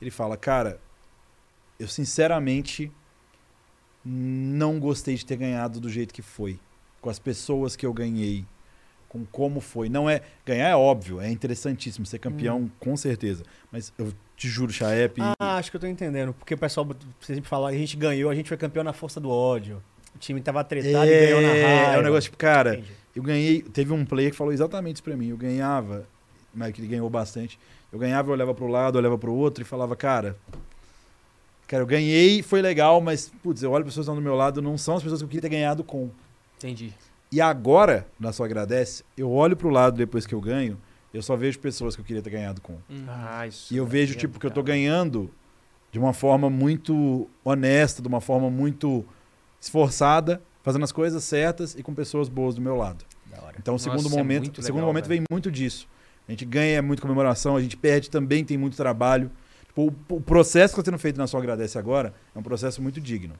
ele fala, cara, eu sinceramente não gostei de ter ganhado do jeito que foi, com as pessoas que eu ganhei, com como foi. Não é ganhar é óbvio, é interessantíssimo ser campeão, com certeza. Mas eu te juro, Chaep,
Ah, acho que eu tô entendendo. Porque o pessoal sempre fala, a gente ganhou, a gente foi campeão na força do ódio. O time tava tretado e ganhou na raiva.
é um negócio tipo, cara,
Entendi.
Eu ganhei. Teve um player que falou exatamente isso pra mim. Eu ganhava, mas que ele ganhou bastante. Eu ganhava, eu olhava pro lado, eu olhava pro outro e falava, cara. Cara, eu ganhei, foi legal, mas, putz, eu olho as pessoas que estão do meu lado, não são as pessoas que eu queria ter ganhado com.
Entendi.
E agora, na sua agradece, eu olho pro lado depois que eu ganho, eu só vejo pessoas que eu queria ter ganhado com.
Ah, isso
E eu
é
vejo, tipo, que eu tô ganhando de uma forma muito honesta, de uma forma muito esforçada, fazendo as coisas certas e com pessoas boas do meu lado. Então, o
Nossa,
segundo
é
momento,
muito
o segundo
legal,
momento
velho.
vem muito disso. A gente ganha é muito comemoração, a gente perde também tem muito trabalho. Tipo, o, o processo que está sendo feito na sua agradece agora é um processo muito digno.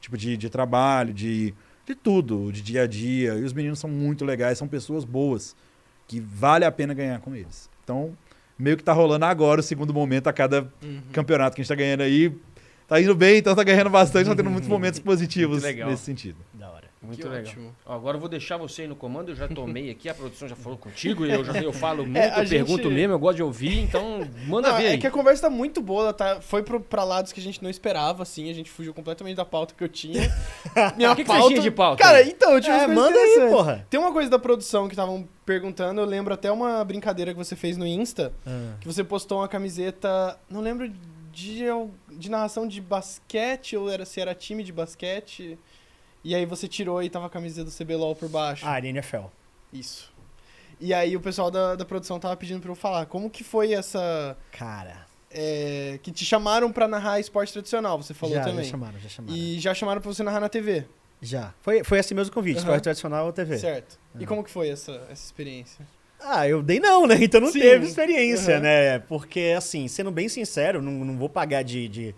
Tipo de, de trabalho, de de tudo, de dia a dia. E os meninos são muito legais, são pessoas boas que vale a pena ganhar com eles. Então, meio que tá rolando agora o segundo momento a cada
Uhum.
campeonato que a gente tá ganhando aí. Tá indo bem, então tá ganhando bastante, tá tendo muitos momentos positivos
legal.
nesse sentido.
Muito
Que
legal.
ótimo.
Ó, Agora eu vou deixar você aí no comando, eu já tomei aqui, a produção já falou contigo, e eu, já, eu falo muito,
É,
eu pergunto
gente-
mesmo, eu gosto de ouvir, então manda
Não,
ver
é
aí.
que a conversa tá muito boa, tá? Foi pro, pra lados que a gente não esperava, assim, a gente fugiu completamente da pauta que eu tinha. Minha
O que que você tinha de pauta?
Cara, então, eu tinha
É, manda aí, porra.
Tem uma coisa da produção que estavam perguntando, eu lembro até uma brincadeira que você fez no Insta, que você postou uma camiseta, não lembro de, de narração de basquete, ou era, se era time de basquete, e aí você tirou e tava a camiseta do CBLOL por baixo.
Ah, NFL.
Isso. E aí o pessoal da, da produção tava pedindo pra eu falar, como que foi essa...
Cara.
é, que te chamaram pra narrar esporte tradicional, você falou
já,
também.
Já chamaram, já chamaram.
E já chamaram pra você narrar na TV,
Já. Foi, foi esse mesmo convite,
Aham.
esporte tradicional ou TV.
certo? E
Aham.
como que foi essa, essa experiência?
Ah, eu dei não, né? Então não
Sim.
teve experiência,
Aham.
né? Porque, assim, sendo bem sincero, não, não vou pagar de, de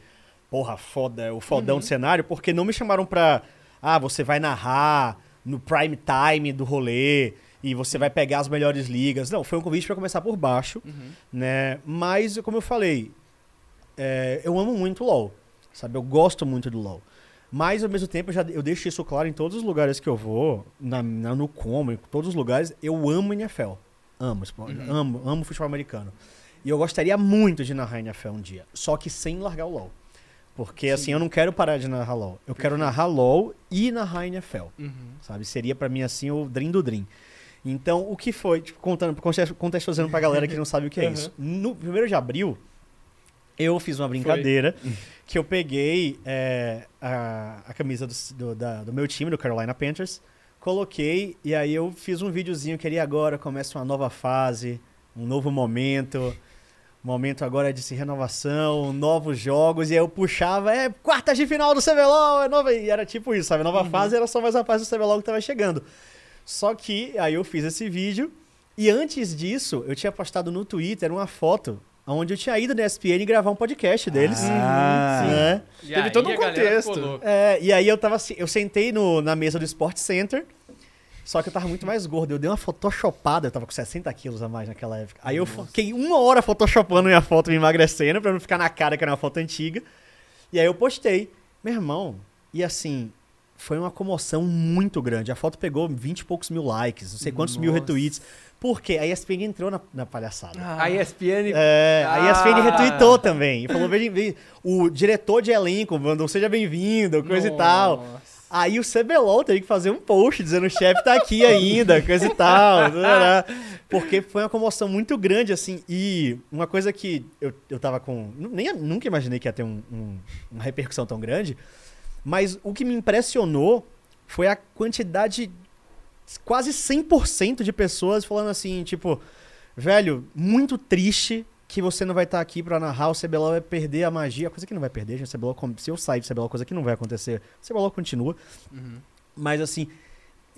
porra, foda, o fodão
Uhum.
do cenário, porque não me chamaram pra. Ah, você vai narrar no prime time do rolê e você vai pegar as melhores ligas. Não, foi um convite pra começar por baixo, né? Mas, como eu falei, é, eu amo muito o LoL, sabe? Eu gosto muito do LoL. Mas, ao mesmo tempo, eu, já, eu deixo isso claro em todos os lugares que eu vou, na, na- no como, em todos os lugares, eu amo NFL. Amo,
Uhum.
amo, amo futebol americano. E eu gostaria muito de narrar NFL um dia, só que sem largar o LoL. Porque, assim, eu não quero parar de narrar LoL. Eu quero narrar LoL e narrar NFL
Uhum.
sabe? Seria pra mim assim o Dream do Dream. Então, o que foi, tipo, contando, conte- contextualizando pra galera que não sabe o que é
Uhum.
isso. No 1 de abril, eu fiz uma brincadeira que eu peguei é, a, a camisa do, do- da- do meu time, do Carolina Panthers, coloquei e aí eu fiz um videozinho que ali agora começa uma nova fase, um novo momento. Momento agora de se renovação, novos jogos, e aí eu puxava, é quartas de final do CBLOL, é nova. E era tipo isso, sabe? Nova fase era só mais uma fase do CBLOL que tava chegando. Só que aí eu fiz esse vídeo, e antes disso, eu tinha postado no Twitter uma foto onde eu tinha ido na ESPN gravar um podcast deles.
Ah.
né?
E
Teve
aí
todo um contexto.
É, e aí eu tava assim, eu sentei no- na mesa do Sport Center, só que eu tava muito mais gordo. Eu dei uma photoshopada, eu tava com 60 quilos a mais naquela época. Aí eu fiquei uma hora photoshopando minha foto me emagrecendo pra não ficar na cara que era uma foto antiga. E aí eu postei. Meu irmão, e assim, foi uma comoção muito grande. A foto pegou 20 e poucos mil likes, não sei quantos mil
Nossa.
retweets. Por quê? A ESPN entrou na, na palhaçada.
A ESPN...
É, a ESPN
Ah.
retweetou também. E falou, "Veja- veja, o diretor de elenco mandou, seja bem-vindo, coisa e tal. Aí o CBLOL teve que fazer um post dizendo o chefe tá aqui ainda, coisa e tal. tarará. Porque foi uma comoção muito grande, assim. E uma coisa que eu, eu tava com. Nem, nunca imaginei que ia ter um- um- uma repercussão tão grande. Mas o que me impressionou foi a quantidade. Quase 100% de pessoas falando assim, tipo, velho, muito triste que você não vai estar aqui pra narrar, o CBLOL vai perder a magia, coisa que não vai perder, gente, CBLOL, se eu sair do CBLOL, coisa que não vai acontecer, o CBLOL continua,
Uhum.
mas assim,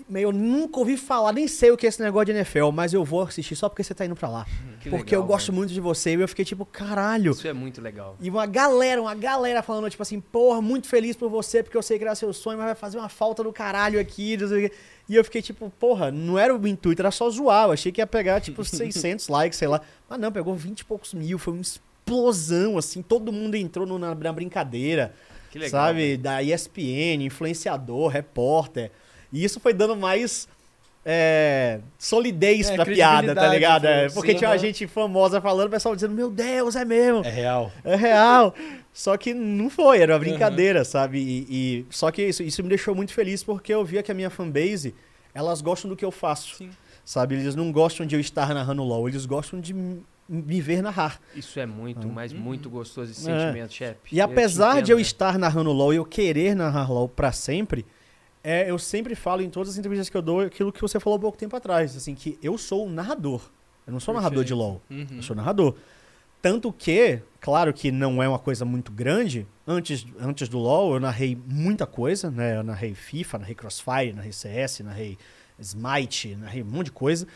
meio, eu nunca ouvi falar, nem sei o que é esse negócio de NFL, mas eu vou assistir só porque você tá indo pra lá,
Que
porque
legal,
eu gosto
velho.
muito de você, e eu fiquei tipo, caralho,
Isso é muito legal.
e uma galera, uma galera falando, tipo assim, porra, muito feliz por você, porque eu sei que era seu sonho, mas vai fazer uma falta do caralho aqui. E eu fiquei tipo, porra, não era o intuito, era só zoar. Eu achei que ia pegar, tipo, 600 likes, sei lá. Mas não, pegou 20 e poucos mil, foi uma explosão, assim. Todo mundo entrou no- na, na brincadeira,
Que legal.
sabe?
velho.
Da ESPN, influenciador, repórter. E isso foi dando mais. É, solidez
É,
pra piada, tá ligado? É, porque
sim,
tinha uma
aham.
gente famosa falando, o pessoal dizendo, meu Deus, é mesmo.
É real.
É real. Só que não foi, era uma brincadeira, sabe? E, e- só que isso, isso me deixou muito feliz porque eu via que a minha fanbase, elas gostam do que eu faço.
Sim.
Sabe? Eles não gostam de eu estar narrando LOL, eles gostam de me ver narrar.
Isso é muito, mas muito gostoso esse
É.
sentimento, chefe.
E apesar
te
de eu
entendo,
estar narrando LOL e eu querer narrar LOL pra sempre, É, eu sempre falo em todas as entrevistas que eu dou aquilo que você falou há pouco tempo atrás, assim, que eu sou um narrador. Eu não sou narrador de LoL,
Uhum.
eu sou narrador. Tanto que, claro que não é uma coisa muito grande, antes, antes do LoL eu narrei muita coisa, né? Eu narrei FIFA, narrei Crossfire, narrei CS, narrei Smite, narrei um monte de coisa.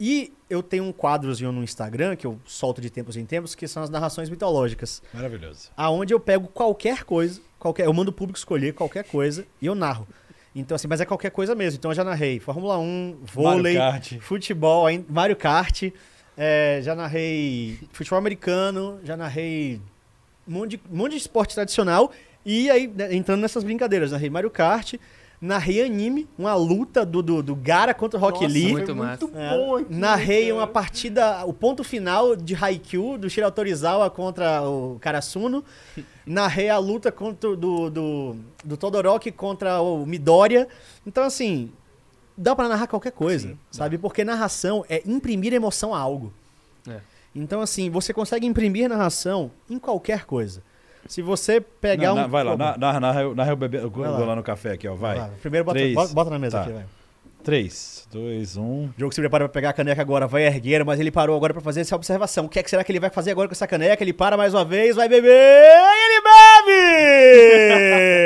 E eu tenho um quadrozinho no Instagram que eu solto de tempos em tempos, que são as narrações mitológicas
Maravilhoso.
aonde eu pego qualquer coisa, qualquer, eu mando o público escolher qualquer coisa e eu narro. Então, assim, mas é qualquer coisa mesmo. Então eu já narrei Fórmula 1, vôlei, futebol, Mario Kart, é, já narrei futebol americano, já narrei um monte de, um monte de esporte tradicional. E aí, né, entrando nessas brincadeiras, narrei Mario Kart, narrei anime, uma luta do, do, do Gara contra o Rock
Nossa,
Lee.
muito
muito
É,
bom aqui,
narrei
cara.
uma partida, o ponto final de Haikyuu, do Shira Torizawa contra o Karasuno. Narrei a luta contra, o- do, do, do Todoroki contra o Midoriya. Então, assim, dá pra narrar qualquer coisa,
Sim,
sabe? Porque narração é imprimir emoção a algo.
É.
Então, assim, você consegue imprimir narração em qualquer coisa. Se você pegar
Não,
um...
na- vai lá,
Pô,
na- narra, narra, eu- narra eu
Vai
vou
lá.
lá no café aqui, ó. Vai.
lá, Primeiro bota,
Três.
bota, bota na mesa
Tá.
aqui, vai.
3, 2, 1.
O jogo se prepara pra pegar a caneca agora, vai erguer, mas ele parou agora pra fazer essa observação. O que, é que será que ele vai fazer agora com essa caneca? Ele para mais uma vez, vai beber e ele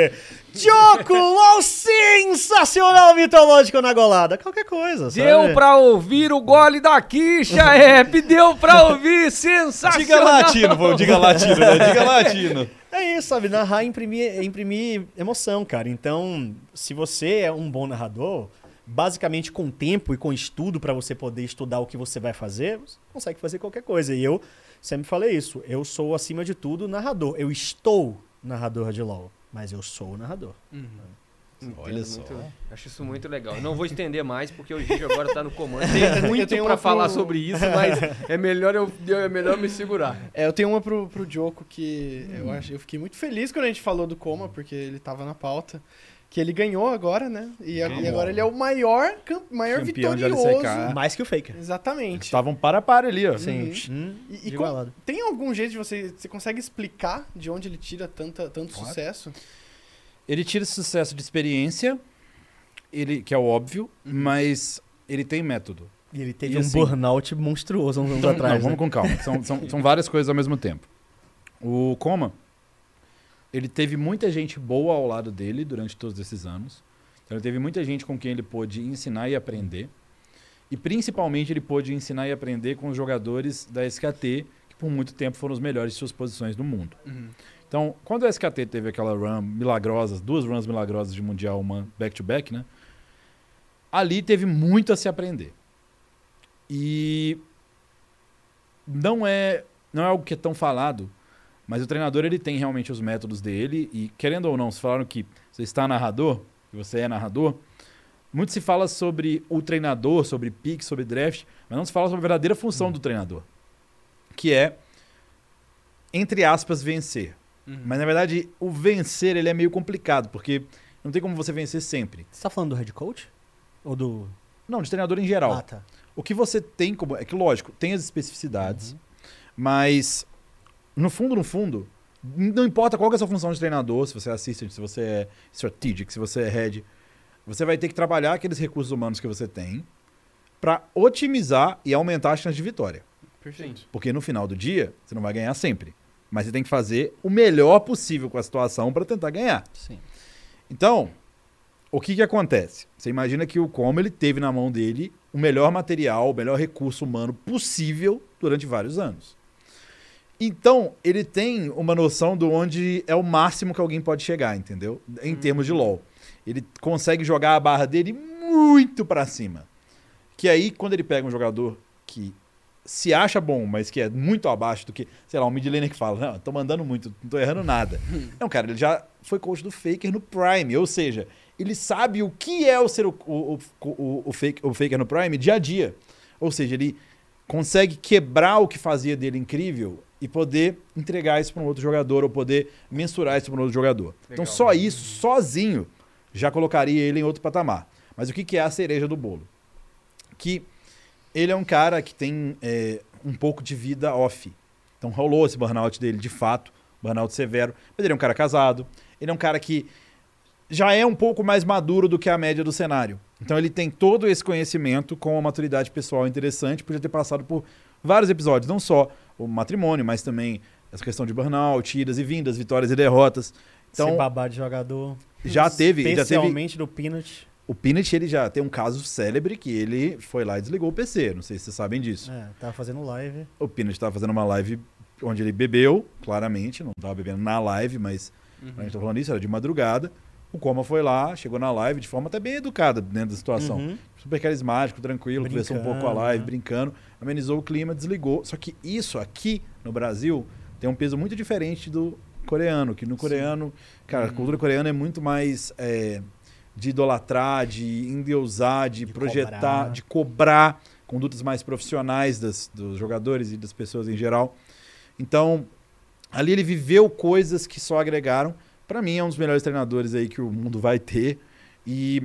bebe! Choco LOL sensacional mitológico na golada. Qualquer coisa, sabe?
Deu pra ouvir o gole da quicha, Rap. Deu pra ouvir. Sensacional.
Diga latino, pô. Diga latino, né? Diga latino.
É isso, sabe? Narrar é imprimir, é imprimir emoção, cara. Então, se você é um bom narrador, basicamente com tempo e com estudo pra você poder estudar o que você vai fazer, você consegue fazer qualquer coisa. E eu sempre falei isso. Eu sou, acima de tudo, narrador. Eu estou narrador de LoL, mas eu sou o narrador.
Entendo
Olha só.
muito- acho isso muito legal. Eu não vou estender mais, porque o Gigi agora tá no comando. Tem
Eu
muito
uma
falar
pro-
sobre isso, mas é melhor eu, é melhor me segurar.
É, eu tenho uma pro, pro Joko que
Hum.
eu, acho, eu fiquei muito feliz quando a gente falou do Coma, porque ele tava na pauta. Que ele ganhou agora, né? E, a- e agora ele é o maior, maior
Campeão de
vitorioso.
LCK.
Mais que o Faker.
Exatamente.
Estavam para a par ali, ó.
Sim.
Hum,
E, e
igualado.
tem algum jeito de você. Você consegue explicar de onde ele tira tanta, tanto
Claro.
sucesso?
Ele tira esse sucesso de experiência, ele, que é o óbvio, mas ele tem método.
E ele teve
E
um
assim-
burnout monstruoso uns anos
Então,
atrás.
não, vamos
né?
com calma. São, são, são várias coisas ao mesmo tempo. O Coma, ele teve muita gente boa ao lado dele durante todos esses anos. Então, ele teve muita gente com quem ele pôde ensinar e aprender. E principalmente ele pôde ensinar e aprender com os jogadores da SKT, que por muito tempo foram os melhores de suas posições no mundo. Então, quando a SKT teve aquela run milagrosa, duas runs milagrosas de Mundial, uma back-to-back, né? Ali teve muito a se aprender. E não é, não é algo que é tão falado, mas o treinador ele tem realmente os métodos dele e querendo ou não, se falaram que você está narrador, que você é narrador, muito se fala sobre o treinador, sobre pick, sobre draft, mas não se fala sobre a verdadeira função do treinador, que é entre aspas vencer. Mas na verdade, o vencer ele é meio complicado, porque não tem como você vencer sempre.
Você tá falando do head coach? Ou do.
Não, de treinador em geral.
Ah, tá.
O que você tem como. É que, lógico, tem as especificidades, mas no fundo, no fundo, não importa qual que é a sua função de treinador, se você é assistant, se você é strategic, se você é head, você vai ter que trabalhar aqueles recursos humanos que você tem para otimizar e aumentar a chance de vitória.
Perfeito.
Porque no final do dia, você não vai ganhar sempre. Mas você tem que fazer o melhor possível com a situação para tentar ganhar.
Sim.
Então, o que que acontece? Você imagina que o Como ele teve na mão dele o melhor material, o melhor recurso humano possível durante vários anos. Então, ele tem uma noção de onde é o máximo que alguém pode chegar, entendeu? Em termos de LoL. Ele consegue jogar a barra dele muito pra cima. Que aí, quando ele pega um jogador que se acha bom, mas que é muito abaixo do que, sei lá, um mid laner que fala, não, tô mandando muito, não tô errando nada. não, cara, ele já foi coach do Faker no Prime, ou seja, ele sabe o que é o ser o, o, o, o, fake, o Faker no Prime dia a dia. Ou seja, ele consegue quebrar o que fazia dele incrível e poder entregar isso para um outro jogador ou poder mensurar isso para um outro jogador. Então,
Legal.
só isso, sozinho, já colocaria ele em outro patamar. Mas o que que é a cereja do bolo? Que ele é um cara que tem é, um pouco de vida off. Então rolou esse burnout dele de fato, burnout severo. Mas ele é um cara casado, ele é um cara que já é um pouco mais maduro do que a média do cenário. Então ele tem todo esse conhecimento com uma maturidade pessoal interessante, por já ter passado por vários episódios, não só o matrimônio, mas também essa questão de burnout, idas e vindas, vitórias e derrotas.
Então,
Então,
babá de jogador.
já teve, já teve
Especialmente do Peanut.
o Peanut, ele já tem um caso célebre que ele foi lá e desligou o PC, não sei se vocês sabem disso.
É, tava fazendo live.
O Peanut estava fazendo uma live onde ele bebeu, claramente, não estava bebendo na live, mas a gente tá falando isso, era de madrugada. O Coma foi lá, chegou na live de forma até bem educada dentro da situação.
Uhum.
Super carismático, tranquilo, conversou um pouco com a
Brincando,
live,
né?
brincando, amenizou o clima, desligou. Só que isso aqui no Brasil tem um peso muito diferente do coreano, que no coreano, cara,
Uhum.
a cultura coreana é muito mais é, de idolatrar, de endeusar, de,
De
projetar,
cobrar.
de cobrar condutas mais profissionais das, dos jogadores e das pessoas em geral. Então, ali ele viveu coisas que só agregaram. Pra mim, é um dos melhores treinadores aí que o mundo vai ter. E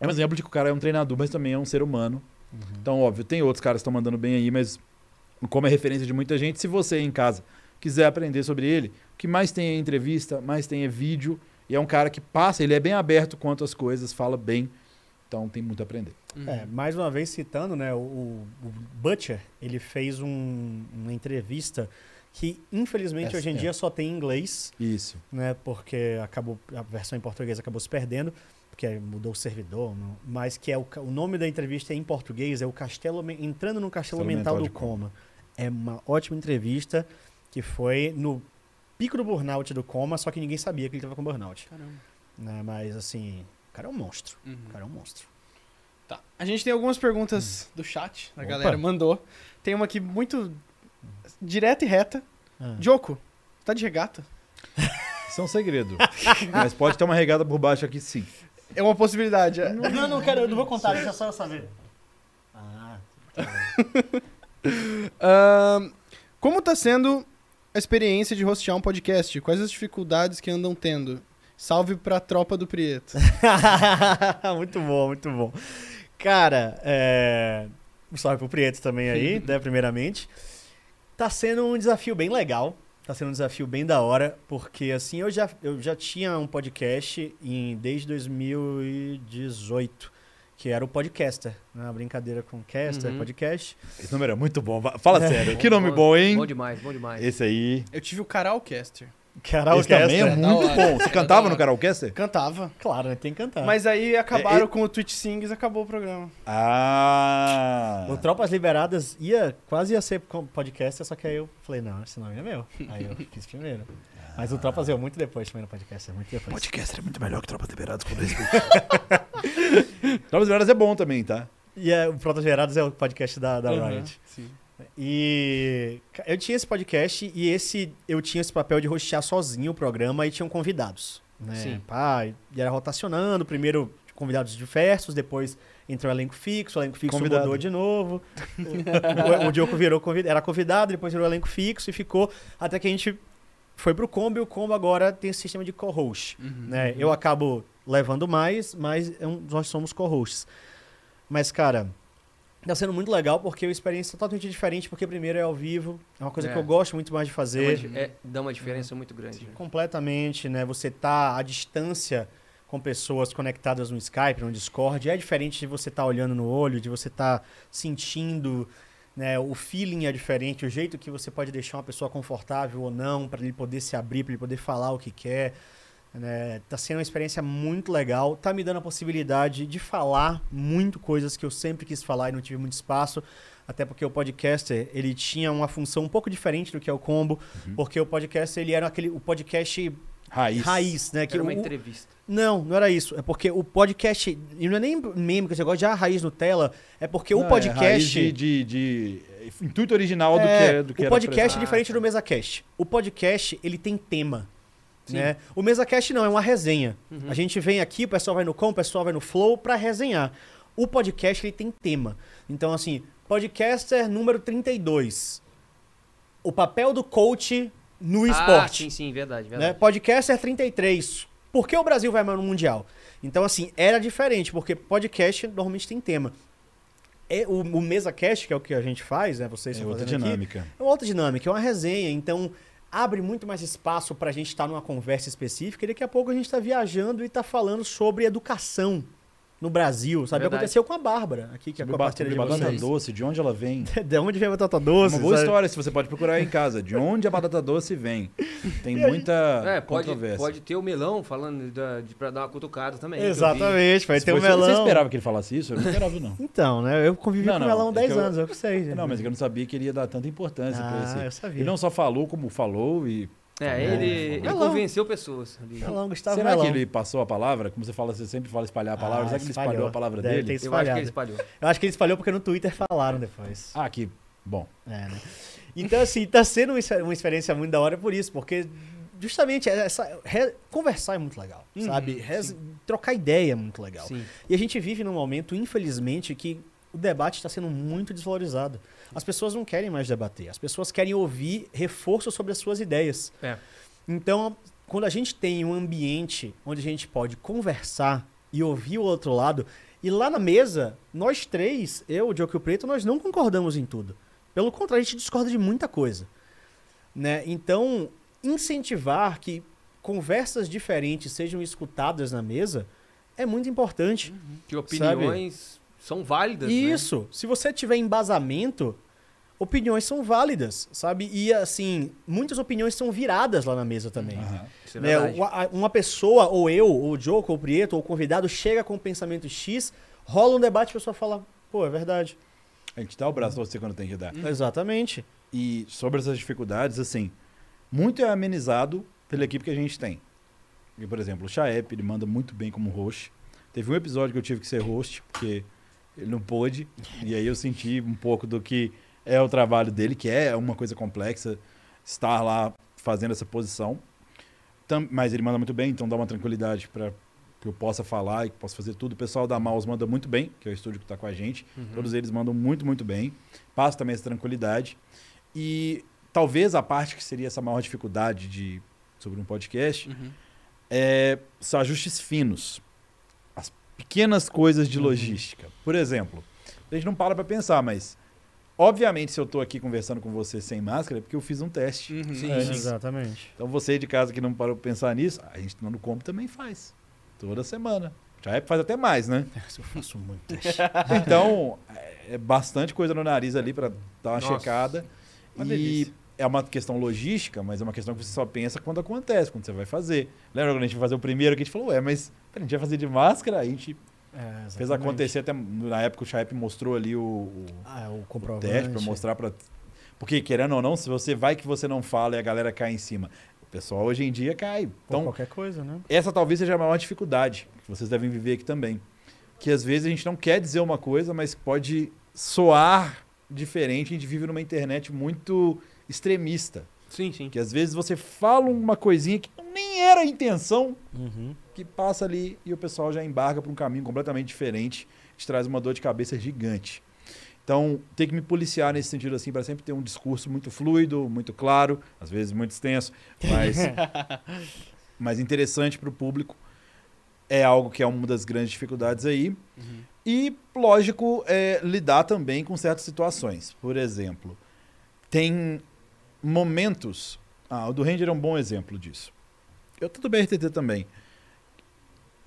é um exemplo de que o cara é um treinador, mas também é um ser humano. Então, óbvio, tem outros caras que estão mandando bem aí, mas como é referência de muita gente, se você em casa quiser aprender sobre ele, o que mais tem é entrevista, mais tem é vídeo. E é um cara que passa, ele é bem aberto quanto às coisas, fala bem. Então tem muito a aprender.
É, mais uma vez citando, né, o, o Butcher, ele fez um- uma entrevista que infelizmente
Essa
hoje em
é.
dia só tem em inglês,
Isso.
né, porque acabou a versão em português acabou se perdendo, porque mudou o servidor, não- mas que é o, o nome da entrevista é em português é o Castelo entrando no Castelo,
Castelo
Mental,
Mental
do
de
Coma. É uma ótima entrevista que foi no pico do burnout do Coma, só que ninguém sabia que ele estava com burnout,
Caramba.
né, mas assim, o cara é um monstro,
Uhum.
o cara é um monstro.
Tá. A gente tem algumas perguntas do chat. A
Opa.
galera mandou. Tem uma aqui muito direta e reta.
Ah.
Joko, tá de regata?
Isso é um segredo. mas pode ter uma regada por baixo aqui sim.
É uma possibilidade. é.
Não, não quero, eu não vou contar, deixa só eu saber. Ah,
Ahn, como tá sendo a experiência de hostear um podcast? Quais as dificuldades que andam tendo? Salve pra tropa do Prieto.
muito bom, muito bom. Cara, é... um salve pro Prieto também aí, né, primeiramente. Tá sendo um desafio bem legal. Tá sendo um desafio bem da hora, porque assim, eu já, eu já tinha um podcast em, desde 2018, que era o Podcaster. Né? Uma brincadeira com caster,
Uhum.
podcast.
Esse número é muito bom. Fala sério. Que nome
Bom-
bom, hein?
Bom demais, bom demais.
Esse aí.
Eu tive o Caralcaster.
Esse também é muito
hora.
bom. Você cantava no Karaokester?
Cantava.
Claro, né? Tem que cantar.
Mas aí acabaram
É,
com o Twitch Sings acabou o programa.
Ah.
O Tropas Liberadas ia, quase ia ser podcast, só que aí eu falei, não, esse nome é meu. Aí eu fiz primeiro. Mas o Tropas veio muito depois também no podcast, é muito depois.
Podcast é muito melhor que Tropas Liberadas com respeito. Tropas Liberadas é bom também, tá?
E é, o Tropas Liberadas é o podcast da, da
Uhum,
Riot.
Sim.
E eu tinha esse podcast e esse eu tinha esse papel de rostear sozinho o programa e tinham convidados. Né?
Sim.
Pá, e era rotacionando, primeiro convidados diversos, depois entrou o elenco fixo, o elenco fixo
Convidado.
mudou de novo. o, o, Diogo virou convid... era convidado, depois virou elenco fixo e ficou até que a gente foi pro combo e o combo agora tem esse sistema de co-host.
Uhum.
Né? Eu acabo levando mais, mas é nós somos co-hosts. Mas, cara, tá sendo muito legal porque é uma experiência totalmente diferente, porque primeiro é ao vivo, é uma coisa
É.
que eu gosto muito mais de
uma
fazer.
di- é, dá uma diferença muito grande. né?
Completamente, né? Você tá à distância com pessoas conectadas no Skype, no Discord, é diferente de você estar olhando no olho, de você estar sentindo, né? O feeling é diferente, o jeito que você pode deixar uma pessoa confortável ou não, para ele poder se abrir, para ele poder falar o que quer. Né? Tá sendo uma experiência muito legal, tá me dando a possibilidade de falar muito coisas que eu sempre quis falar e não tive muito espaço, até porque o podcaster, ele tinha uma função um pouco diferente do que é o combo, porque o podcaster, ele era aquele o podcast
Raiz.
raiz, né? Que
Era uma
o-
entrevista.
não, não era isso. É porque o podcast. E não é nem meme que você gosta de ah, raiz Nutella. É porque
Não,
o
é
podcast.
raiz de, de, de intuito original do que
É,
é do que
o
era
podcast é diferente do MesaCast. O podcast, ele tem tema. Né? O MesaCast não, é uma resenha.
Uhum.
A gente vem aqui, o pessoal vai no com, o pessoal vai no flow pra resenhar. O podcast, ele tem tema. Então, assim, podcaster número 32. O papel do coach no
Ah,
esporte.
sim, sim, verdade,
né?
verdade.
Podcaster 33. Por que o Brasil vai mais no Mundial? Então, assim, era diferente, porque podcast normalmente tem tema. É, o, o MesaCast, que é o que a gente faz, né? Vocês
É
estão
outra
fazendo aqui,
dinâmica.
é uma outra dinâmica, é uma resenha. Então, abre muito mais espaço pra gente estar numa conversa específica e daqui a pouco a gente tá viajando e tá falando sobre educação no Brasil, sabe?
Verdade.
Aconteceu com a Bárbara aqui, que é com a parceira de
batata
vocês.
doce, de onde ela vem?
de onde vem a batata doce?
Uma boa
sabe?
história, se você pode procurar aí em casa. De onde a batata doce vem? Tem muita
É, pode,
controvérsia.
pode ter o melão falando da, de, pra dar uma cutucada também.
Exatamente, vai ter um
fosse-
melão.
Você esperava que ele falasse isso? Eu não esperava, não.
Então, né? Eu convivi
Não,
com o melão há
é
10
que eu-
anos, eu que sei.
Não, mas é eu não sabia que ele ia dar tanta importância pra
Ah,
esse.
eu sabia.
Ele não só falou como falou e.
É, ele, ele
Melão.
convenceu pessoas. ali.
Melão, Gustavo
Será
Melão.
que ele passou a palavra? Como você fala, você sempre fala espalhar a palavra.
Ah,
Será que ele
espalhou.
espalhou a palavra
Deve
dele?
ter
Eu acho que ele espalhou.
Eu acho que ele espalhou porque no Twitter falaram depois.
Ah, que bom.
É, né? Então, assim, tá sendo uma exper- uma experiência muito da hora por isso, porque justamente essa, re- conversar é muito legal,
Uhum,
sabe? Res- trocar ideia é muito legal.
Sim.
E a gente vive num momento, infelizmente, que o debate está sendo muito desvalorizado. As pessoas não querem mais debater, as pessoas querem ouvir reforço sobre as suas ideias.
É.
Então, quando a gente tem um ambiente onde a gente pode conversar e ouvir o outro lado, e lá na mesa, nós três, eu, o Diogo e o Preto, nós não concordamos em tudo. Pelo contrário, a gente discorda de muita coisa. Né? Então, incentivar que conversas diferentes sejam escutadas na mesa é muito importante.
Que opiniões são válidas, né?
Isso. Se você tiver embasamento, opiniões são válidas, sabe? E assim, muitas opiniões são viradas lá na mesa também.
É
Né,
verdade.
uma, a- pessoa, ou eu, ou o Joe, ou o Prieto, ou o convidado, chega com um pensamento X, rola um debate, a pessoa fala, pô, é verdade.
A gente dá o braço pra você quando tem que dar.
Exatamente.
E sobre essas dificuldades, assim, muito é amenizado pela equipe que a gente tem. E, por exemplo, o Chaep, ele manda muito bem como host. Teve um episódio que eu tive que ser host, porque ele não pôde. E aí eu senti um pouco do que é o trabalho dele, que é uma coisa complexa, estar lá fazendo essa posição. Mas ele manda muito bem, então dá uma tranquilidade para que eu possa falar e que possa fazer tudo. O pessoal da Maus manda muito bem, que é o estúdio que está com a gente.
Uhum.
Todos eles mandam muito, muito bem. Passa também essa tranquilidade. E talvez a parte que seria essa maior dificuldade de, sobre um podcast
Uhum.
é, são ajustes finos. As pequenas coisas de
Uhum.
logística. Por exemplo, a gente não para para pensar, mas obviamente se eu estou aqui conversando com você sem máscara é porque eu fiz um teste.
Uhum. Sim,
É.
Exatamente.
Então você de casa que não parou para pensar nisso, a gente no combo também faz. Toda semana. Já é, faz até mais, né?
Eu faço muito.
Então, é bastante coisa no nariz ali para dar uma
Nossa,
checada.
uma
e
delícia.
É uma questão logística, mas é uma questão que você só pensa quando acontece, quando você vai fazer. Lembra quando a gente foi fazer o primeiro que a gente falou, ué, mas pera, a gente vai fazer de máscara? A gente
É,
fez acontecer até na época o Chaep mostrou ali o, o
Ah, o
o
comprovante.
teste para mostrar para porque querendo ou não, se você vai que você não fala e a galera cai em cima, o pessoal hoje em dia cai. Então,
qualquer coisa, né?
essa talvez seja a maior dificuldade que vocês devem viver aqui também. Que às vezes a gente não quer dizer uma coisa, mas pode soar diferente. A gente vive numa internet muito extremista.
Sim, sim.
Que às vezes você fala uma coisinha que nem era a intenção,
Uhum.
que passa ali e o pessoal já embarca para um caminho completamente diferente, te traz uma dor de cabeça gigante. Então, tem que me policiar nesse sentido assim para sempre ter um discurso muito fluido, muito claro, às vezes muito extenso, mas mas interessante para o público. É algo que é uma das grandes dificuldades aí.
Uhum.
E, lógico, é lidar também com certas situações. Por exemplo, tem momentos. Ah, o do Ranger é um bom exemplo disso. Eu tô do BRTT também.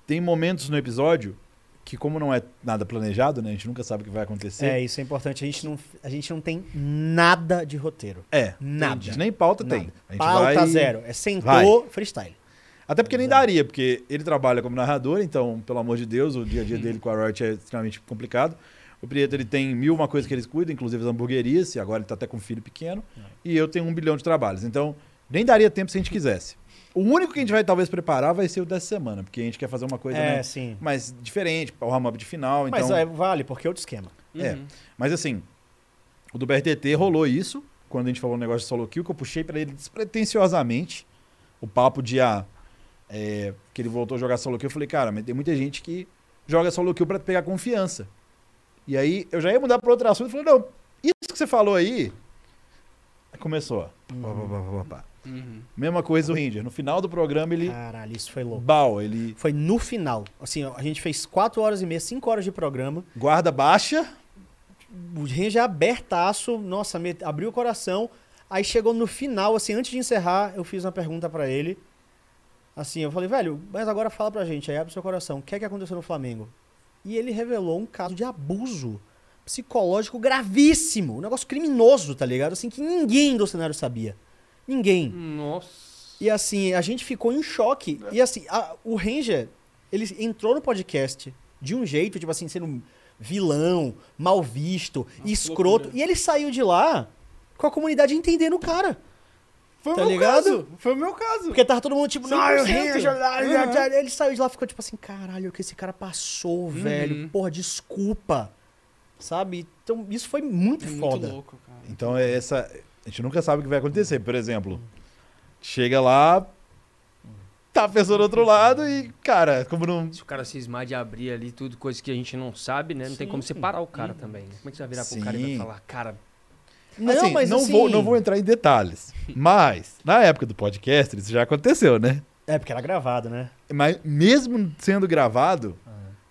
Tem momentos no episódio que, como não é nada planejado, né? A gente nunca sabe o que vai acontecer.
É, isso é importante. A gente, não, a gente não tem nada de roteiro.
É,
Nada.
tem- nem pauta tem.
Nada.
A gente
Pauta
vai-
zero. É sentou,
vai.
freestyle.
Até porque nem daria, porque ele trabalha como narrador, então, pelo amor de Deus, o dia a dia dele com a Riot é extremamente complicado. O Prieto ele tem mil uma coisa que eles cuidam, inclusive as hamburguerias, e agora ele tá até com um filho pequeno. E eu tenho um bilhão de trabalhos. Então, nem daria tempo se a gente quisesse. O único que a gente vai talvez preparar vai ser o dessa semana, porque a gente quer fazer uma coisa
é,
né,
sim.
mais diferente, o warm-up de final. Então,
Mas é, vale, porque é outro esquema.
É.
Uhum.
Mas assim, o do BRTT rolou isso, quando a gente falou um negócio de solo kill, que eu puxei pra ele despretensiosamente o papo de ah, é, que ele voltou a jogar solo kill. Eu falei, cara, mas tem muita gente que joga solo kill pra pegar confiança. E aí eu já ia mudar pra outro assunto e falei, não, isso que você falou aí. Aí Começou. Pá, pá, pá, pá, pá.
Uhum.
Mesma coisa o Ranger. No final do programa ele.
Caralho, isso foi louco.
Bal, ele
Foi no final. Assim, a gente fez 4 horas e meia, 5 horas de programa.
guarda baixa.
O Ranger abertaço, nossa, me- abriu o coração. Aí chegou no final, assim, antes de encerrar, eu fiz uma pergunta pra ele. Assim, eu falei, velho, mas agora fala pra gente, aí abre seu coração, o que é que aconteceu no Flamengo? E ele revelou um caso de abuso psicológico gravíssimo, um negócio criminoso, tá ligado? Assim, que ninguém do cenário sabia. Ninguém.
Nossa.
E assim, a gente ficou em choque. E assim, a- o Ranger, ele entrou no podcast de um jeito, tipo assim, sendo vilão, mal visto, escroto.
loucura.
E ele saiu de lá com a comunidade entendendo o cara.
Foi
Tá
o meu
ligado?
caso. Foi o meu caso.
Porque tava todo mundo tipo, não,
100%.
Ranger.
Uhum.
Ele saiu de lá e ficou tipo assim, caralho, o que esse cara passou, velho. Porra, desculpa. Sabe? Então, isso foi muito
É
foda.
muito louco, cara.
Então é essa. A gente nunca sabe o que vai acontecer. Por exemplo, chega lá, tá a pessoa do outro lado e, cara, como não.
Se o cara cismar de abrir ali tudo, coisa que a gente não sabe, né? Não tem como separar o cara também, né? Como é que você vai virar pro cara e vai
Sim.
falar, cara,
Não,
assim,
mas
não,
assim...
vou, não vou entrar em detalhes. Mas, na época do podcast, isso já aconteceu, né?
É, porque era gravado, né?
Mas mesmo sendo gravado,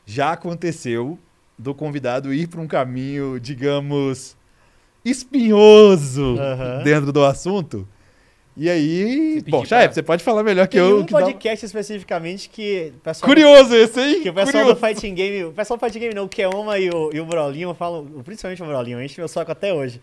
já aconteceu do convidado ir para um caminho, digamos, espinhoso dentro do assunto. E aí, bom, Chaep,
pra-
você pode falar melhor que
Tem
eu.
um
que dá-
podcast especificamente que... Pessoal
Curioso esse, hein?
Que o pessoal
Curioso.
do Fighting Game, o pessoal do Fighting Game não, o Keoma e o, e o Brolinho falam, principalmente o Brolinho, a gente meu saco até hoje,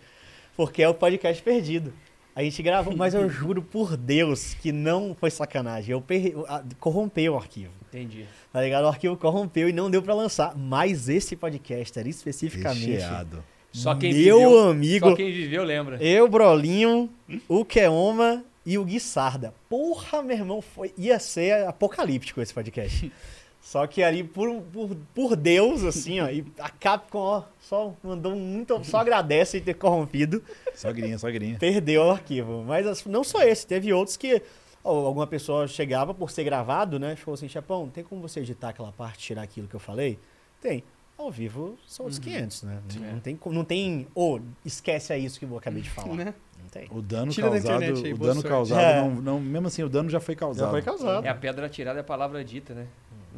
porque é o podcast perdido. A gente gravou, mas eu juro por Deus que não foi sacanagem. Eu per... corrompeu o arquivo.
entendi.
Tá ligado? O arquivo corrompeu e não deu pra lançar. Mas esse podcast era especificamente.
Recheado.
Só quem
meu
viveu,
amigo,
só quem viveu lembra.
eu, Brolinho, o Keoma e o Gui Sarda. Porra, meu irmão, foi... ia ser apocalíptico esse podcast. Só que ali, por, por, por Deus, assim, ó, e a Capcom, ó, só mandou muito, só agradece em ter corrompido,
Só grinha, só grinha.
perdeu o arquivo. Mas não só esse, teve outros que ó, alguma pessoa chegava por ser gravado, né, falou assim, Chapão, tem como você editar aquela parte, tirar aquilo que eu falei? Tem. Ao vivo são outros 500, né? Não, não tem, co- não tem, ô, esquece aí isso que eu acabei de falar.
Né?
Não tem.
O dano
Tira da
causado,
internet aí,
o dano
sorte.
causado,
É.
não, não- mesmo assim, o dano já foi causado.
Já foi causado.
É a pedra atirada é a palavra dita, né?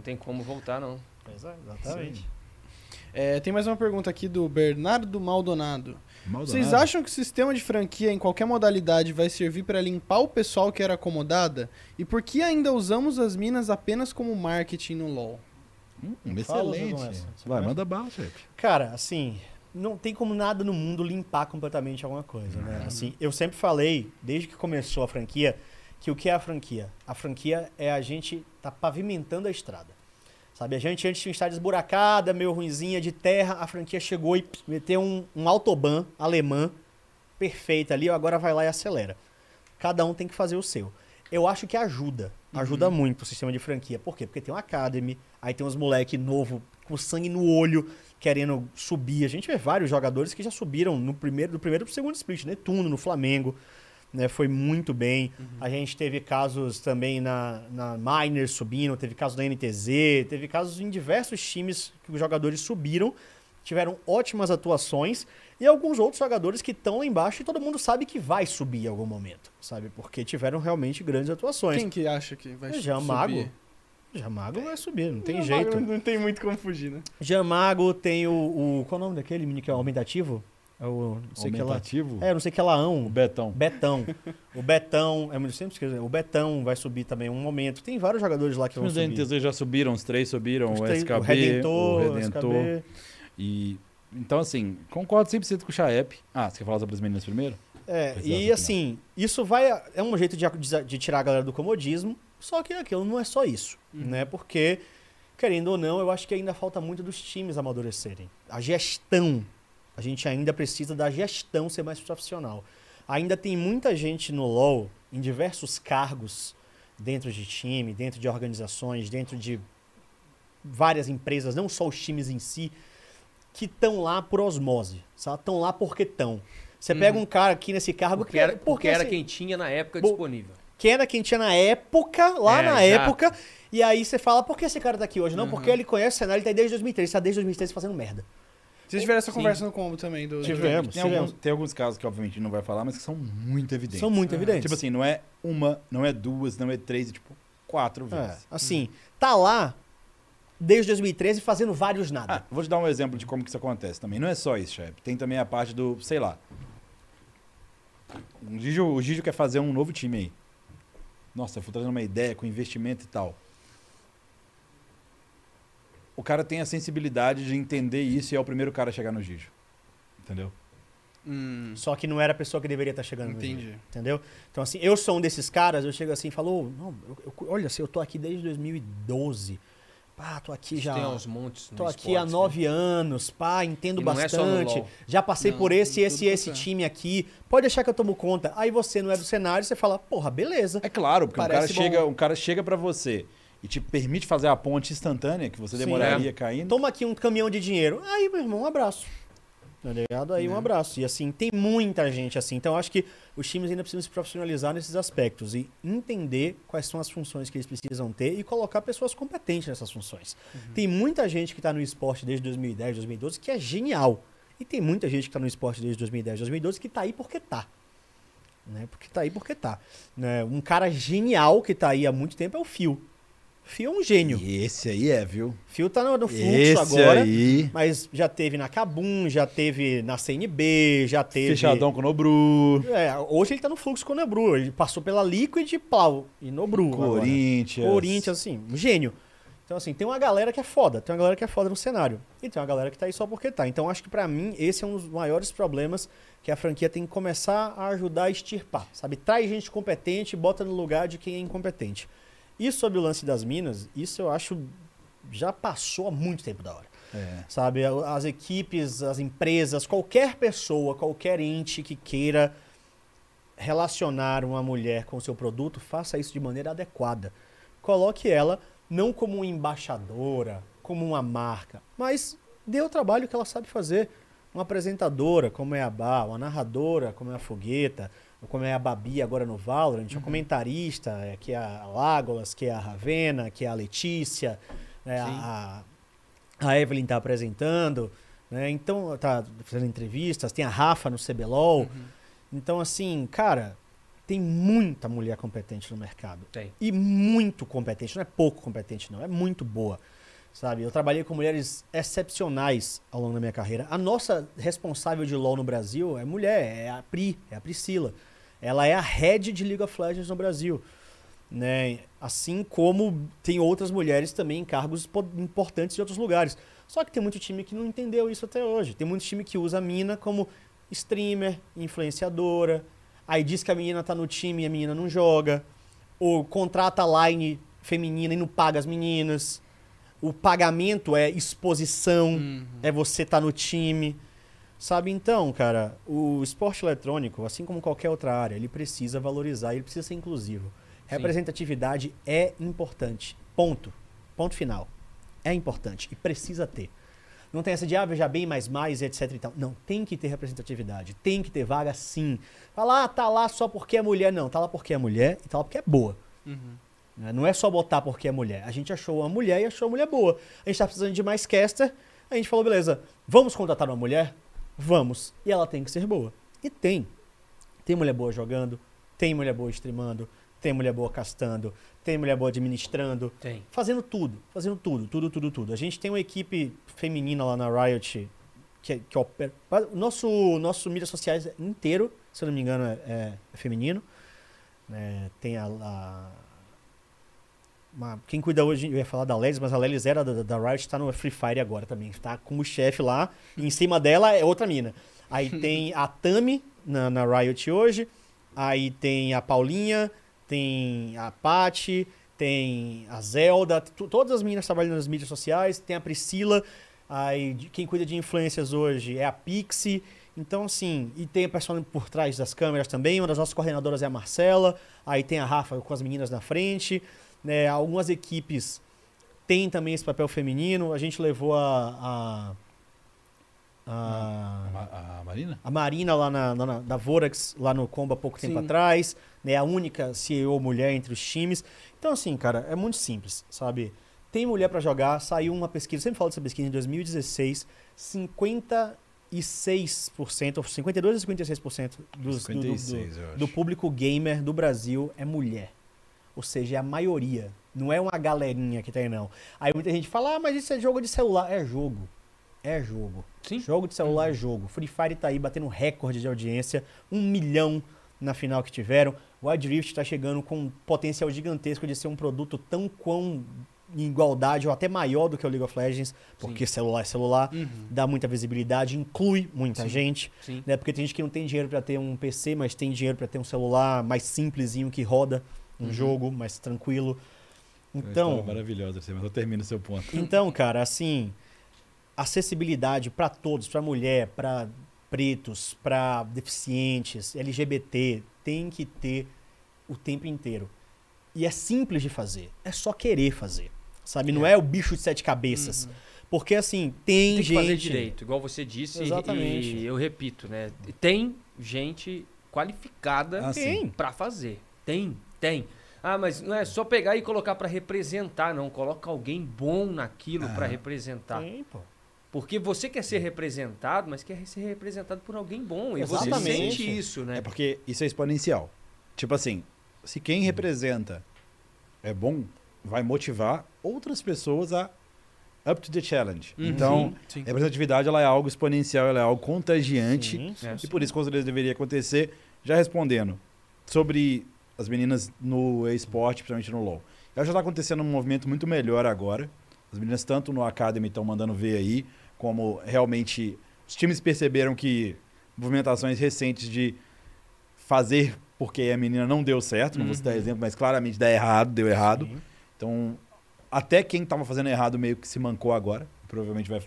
Não tem como voltar, não.
Pois é, exatamente.
É, tem mais uma pergunta aqui do Bernardo Maldonado.
Maldonado.
Vocês acham que o sistema de franquia em qualquer modalidade vai servir para limpar o pessoal que era acomodada? E por que ainda usamos as minas apenas como marketing no LoL?
Hum,
Fala,
excelente.
Gomes.
Vai, manda bala, chefe.
Cara, assim, não tem como nada no mundo limpar completamente alguma coisa, né? Assim, eu sempre falei, desde que começou a franquia, que o que é a franquia? A franquia é a gente tá pavimentando a estrada. Sabe, a gente antes tinha uma estrada esburacada, meio ruinzinha de terra, a franquia chegou e pss, meteu um, um autobahn alemã perfeita ali, agora vai lá e acelera. Cada um tem que fazer o seu. Eu acho que ajuda, ajuda muito o sistema de franquia. Por quê? Porque tem uma academy, aí tem uns moleque novo com sangue no olho, querendo subir. A gente vê vários jogadores que já subiram no primeiro, do primeiro pro segundo split, Netuno no Flamengo, né? Foi muito bem. A gente teve casos também na, na Miners subindo, teve casos da NTZ, teve casos em diversos times que os jogadores subiram, tiveram ótimas atuações e alguns outros jogadores que estão lá embaixo e todo mundo sabe que vai subir em algum momento, sabe? Porque tiveram realmente grandes atuações.
Quem que acha que vai
Já
subir?
Mago. Jamago vai subir, não tem jeito.
Não tem muito como fugir, né?
Jamago tem o, o. Qual é o nome daquele menino que é aumentativo? É o. Não sei que lá.
Aumentativo?
É, não sei que lá.
O
Um.
Betão.
Betão. O Betão. É muito sempre esqueço. O Betão vai subir também um momento. Tem vários jogadores lá que vão
Os
subir.
NTZ já subiram, os três subiram,
Os
o
três-
SKB,
o Redentor,
o Redentor.
SKB.
E, então, assim, concordo 100% com o Chaep. Ah, você quer falar sobre as meninas primeiro?
É,
é,
e assim, isso vai. É um jeito de, de- de tirar a galera do comodismo, só que aquilo não é só isso, né? Porque, querendo ou não, eu acho que ainda falta muito dos times amadurecerem. A gestão. A gente ainda precisa da gestão ser mais profissional. Ainda tem muita gente no LoL, em diversos cargos, dentro de time, dentro de organizações, dentro de várias empresas, não só os times em si, que estão lá por osmose, Estão lá porque estão. Você pega um cara aqui nesse cargo
Porque era, porque era
assim,
quem tinha na época disponível.
que era quem tinha na época, lá
É,
na
exato.
época, e aí você fala, por que esse cara tá aqui hoje? Não,
Uhum.
porque ele conhece o cenário, ele tá desde 2003, ele tá desde 2003 fazendo merda.
Vocês tiveram essa
Sim.
conversa no combo também do.
Tivemos.
Tem alguns, tem alguns casos que, obviamente, não vai falar, mas que são muito evidentes.
São muito
É.
evidentes.
Tipo assim, não é uma, não é duas, não é três, é tipo quatro
É,
vezes.
assim, tá lá desde 2013 fazendo vários nada.
Ah, vou te dar um exemplo de como que isso acontece também. Não é só isso, chefe. Tem também a parte do, sei lá. O Gigi, o Gigi quer fazer um novo time aí. Nossa, eu fui trazendo uma ideia com investimento e tal. O cara tem a sensibilidade de entender isso e é o primeiro cara a chegar no Gigi. Entendeu?
Hum,
Só que não era a pessoa que deveria estar chegando no
Entendi.
Gigi, entendeu? Então, assim, eu sou um desses caras, eu chego assim e falo, "Ô, não, eu- eu- olha, assim, eu tô aqui desde 2012. Pá, tô aqui já.
Tem uns montes no
Tô aqui
esporte,
há
né?
nove anos, pá, entendo
E é
bastante.
LoL.
já passei
Não,
por esse, esse e esse
é.
time aqui. Pode deixar que eu tomo conta. Aí você não é do cenário, você fala, porra, beleza.
É claro, porque um cara,
bom.
chega, um cara chega para você e te permite fazer a ponte instantânea que você
Sim.
demoraria caindo.
Toma aqui um caminhão de dinheiro. Aí, meu irmão, um abraço. Tá ligado? Aí um abraço. E assim, tem muita gente assim. Então, eu acho que os times ainda precisam se profissionalizar nesses aspectos e entender quais são as funções que eles precisam ter e colocar pessoas competentes nessas funções. Tem muita gente que está no esporte desde 2010, 2012 que é genial. E tem muita gente que está no esporte desde 2010, 2012 que tá aí porque tá. Né? Porque tá aí porque tá. Né? Um cara genial que tá aí há muito tempo é o Phil. Phil é um gênio.
E esse aí é, viu?
Phil tá no, no fluxo
esse
agora.
aí.
Mas já teve na Kabum, já teve na CNB, já teve.
Fechadão com o Nobru.
É, hoje ele tá no fluxo com o Nobru. Ele passou pela Liquid, plau, e Nobru. agora.
Corinthians.
Corinthians, assim, um gênio. Então, assim, tem uma galera que é foda, tem uma galera que é foda no cenário. E tem uma galera que tá aí só porque tá. Então, acho que pra mim, esse é um dos maiores problemas que a franquia tem que começar a ajudar a extirpar, sabe? Traz gente competente e bota no lugar de quem é incompetente. E sobre o lance das minas, isso eu acho já passou há muito tempo da hora.
É.
Sabe, as equipes, as empresas, qualquer pessoa, qualquer ente que queira relacionar uma mulher com o seu produto, faça isso de maneira adequada. Coloque ela não como uma embaixadora, como uma marca, mas dê o trabalho que ela sabe fazer. Uma apresentadora, como é a Bá, uma narradora, como é a Fogueta, como é a Babi agora no Valorant, uma comentarista, é, que é a Lágolas, que é a Ravena, que é a Letícia, né, a, a Evelyn tá apresentando, né? Então, tá fazendo entrevistas, tem a Rafa no CBLOL. Então, assim, cara, tem muita mulher competente no mercado.
Tem.
E muito competente, não é pouco competente, não, é muito boa. Sabe, eu trabalhei com mulheres excepcionais ao longo da minha carreira. A nossa responsável de LoL no Brasil é mulher, é a Pri, é a Priscila. Ela é a head de League of Legends no Brasil. Né? Assim como tem outras mulheres também em cargos po- importantes em outros lugares. Só que tem muito time que não entendeu isso até hoje. Tem muito time que usa a mina como streamer, influenciadora. Aí diz que a menina tá no time e a menina não joga. Ou contrata a line feminina e não paga as meninas. O pagamento é exposição,
Uhum.
é você estar no time. Sabe, então, cara, o esporte eletrônico, assim como qualquer outra área, ele precisa valorizar, ele precisa ser inclusivo. Representatividade é importante. Ponto. Ponto final. É importante e precisa ter. Não tem essa de, ah, veja bem, mais, mais, etc e tal. Não, tem que ter representatividade. Tem que ter vaga, sim. Fala, ah, tá lá só porque é mulher. Não, tá lá porque é mulher e tá lá porque é boa.
Uhum.
né? Não é só botar porque é mulher. A gente achou uma mulher e achou uma mulher boa. A gente tá precisando de mais caster. A gente falou, beleza, vamos contratar uma mulher? Vamos. E ela tem que ser boa. E tem. Tem mulher boa jogando, tem mulher boa streamando, tem mulher boa castando, tem mulher boa administrando,
Tem.
fazendo tudo, fazendo tudo, tudo, tudo, tudo. A gente tem uma equipe feminina lá na Riot que, que opera. O nosso, nosso mídias sociais inteiro, se eu não me engano, é, é- é feminino. né? tem a. a- uma- quem cuida hoje, eu ia falar da Lelis, mas a Lelis era da, da Riot, tá no Free Fire agora também. Tá como chefe lá, e em cima dela é outra mina. Aí tem a Tami na, na Riot hoje, aí tem a Paulinha, tem a Paty, tem a Zelda, todas as meninas trabalham nas mídias sociais, tem a Priscila, aí quem cuida de influências hoje é a Pixie. Então, assim, e tem a pessoa por trás das câmeras também, uma das nossas coordenadoras é a Marcela, aí tem a Rafa com as meninas na frente, né, algumas equipes têm também esse papel feminino, a gente levou a... a, a-
A, Ma- a Marina?
a Marina lá na, na- da Vorax, lá no Combo há pouco tempo
Sim.
atrás, né? A única CEO mulher entre os times. Então, assim, cara, é muito simples, sabe? Tem mulher pra jogar, saiu uma pesquisa, sempre falo dessa pesquisa, em 2016, 56%, ou 52 a 56% dos, do- do- do,
56,
do público gamer do Brasil é mulher. Ou seja, é a maioria. Não é uma galerinha que tem, não. Aí muita gente fala, ah, mas isso é jogo de celular. É jogo. É jogo.
Sim.
Jogo de celular é jogo. Free Fire tá aí batendo recorde de audiência. Um milhão na final que tiveram. O Wild Rift está chegando com um potencial gigantesco de ser um produto tão quão em igualdade ou até maior do que o League of Legends, porque celular é celular,
Uhum.
dá muita visibilidade, inclui muita
Sim.
gente,
Sim.
né? Porque tem gente que não tem dinheiro para ter um PC, mas tem dinheiro para ter um celular mais simplesinho que roda um
Uhum.
jogo mais tranquilo.
É
Então,
história maravilhosa, assim, mas eu termino o seu ponto.
então, cara, assim, acessibilidade para todos, para mulher, para pretos, para deficientes, LGBT, tem que ter o tempo inteiro. E é simples de fazer, é só querer fazer. Sabe, não é o bicho de sete cabeças. Porque assim, tem,
Tem que
gente
fazer direito, igual você disse.
Exatamente.
E eu repito, né? Tem gente qualificada
Ah,
pra fazer. Tem, tem. Ah, mas não é só pegar e colocar pra representar, não. Coloca alguém bom naquilo pra
Ah.
representar.
Tem, pô.
Porque você quer ser representado, mas quer ser representado por alguém bom. E você
Exatamente.
sente isso, né?
É porque isso é exponencial. Tipo assim, se quem representa é bom, vai motivar outras pessoas a up to the challenge.
Uhum.
Então,
Sim.
a representatividade ela é algo exponencial, ela é algo contagiante.
Sim, sim.
E por isso, com certeza, deveria acontecer. Já respondendo sobre as meninas no esporte, principalmente no LoL. Já está acontecendo um movimento muito melhor agora. As meninas, tanto no Academy, estão mandando ver aí, como realmente os times perceberam que movimentações recentes de fazer porque a menina não deu certo, não vou citar exemplo, mas claramente dá errado, deu errado.
Sim.
Então, até quem estava fazendo errado meio que se mancou agora. Provavelmente vai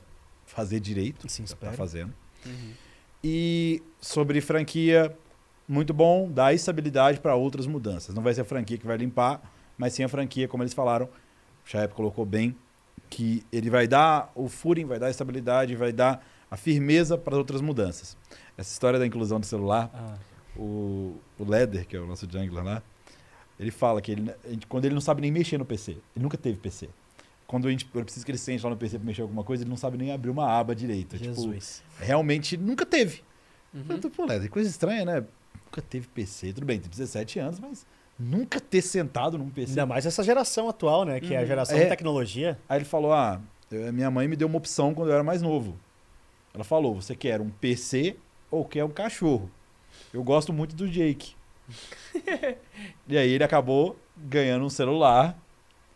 fazer direito.
Sim,
Tá
espero.
fazendo.
Uhum.
E sobre franquia, muito bom, dá estabilidade para outras mudanças. Não vai ser a franquia que vai limpar, mas sim a franquia, como eles falaram. O Chaep colocou bem, que ele vai dar o footing, vai dar estabilidade, vai dar a firmeza para outras mudanças. Essa história da inclusão do celular,
Ah,
o, o Leder, que é o nosso jungler lá, ele fala que ele, quando ele não sabe nem mexer no PC, ele nunca teve PC. Quando a gente precisa que ele sente lá no PC para mexer alguma coisa, ele não sabe nem abrir uma aba direita. Tipo,
Jesus.
realmente nunca teve.
Uhum.
Tô, Pô, Leder, coisa estranha, né? Nunca teve PC. Tudo bem, tem 17 anos, mas nunca ter sentado num PC.
Ainda mais essa geração atual, né? Que é a geração
É.
de tecnologia.
Aí ele falou: Ah, minha mãe me deu uma opção quando eu era mais novo. Ela falou: Você quer um PC ou quer um cachorro? Eu gosto muito do Jake. e aí ele acabou ganhando um celular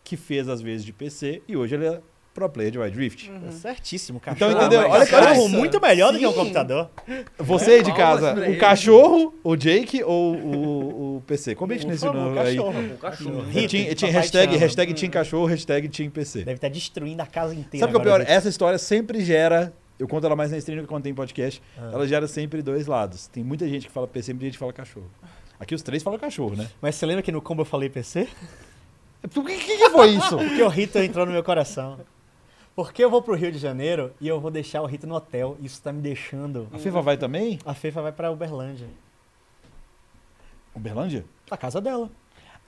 que fez às vezes de PC e hoje ele é pro player de Wild Rift.
É certíssimo,
Então,
cachorro.
entendeu?
mas
Olha que
Cachorro muito melhor do que um
Sim.
computador.
você de
Palmas
casa, o cachorro, o Jake ou o, o PC? Comente nesse
favor,
aí.
cachorro.
O cachorro.
Rita,
Tinha, tinha
papai
hashtag, hashtag Team Cachorro, hashtag Team PC.
Deve estar destruindo a casa inteira.
Sabe o que é o pior? Essa história sempre gera. Eu conto ela mais na stream do que quando tem podcast.
Ah.
Ela gera sempre dois lados. Tem muita gente que fala PC e muita gente que fala cachorro. Aqui os três falam cachorro, né?
Mas você lembra que no combo eu falei PC?
Por que, que, que foi isso?
Porque o Rito entrou no meu coração. Porque eu vou pro Rio de Janeiro e eu vou deixar o Rito no hotel. Isso tá me deixando.
A FIFA vai também?
A FIFA vai pra Uberlândia.
Uberlândia?
A casa dela.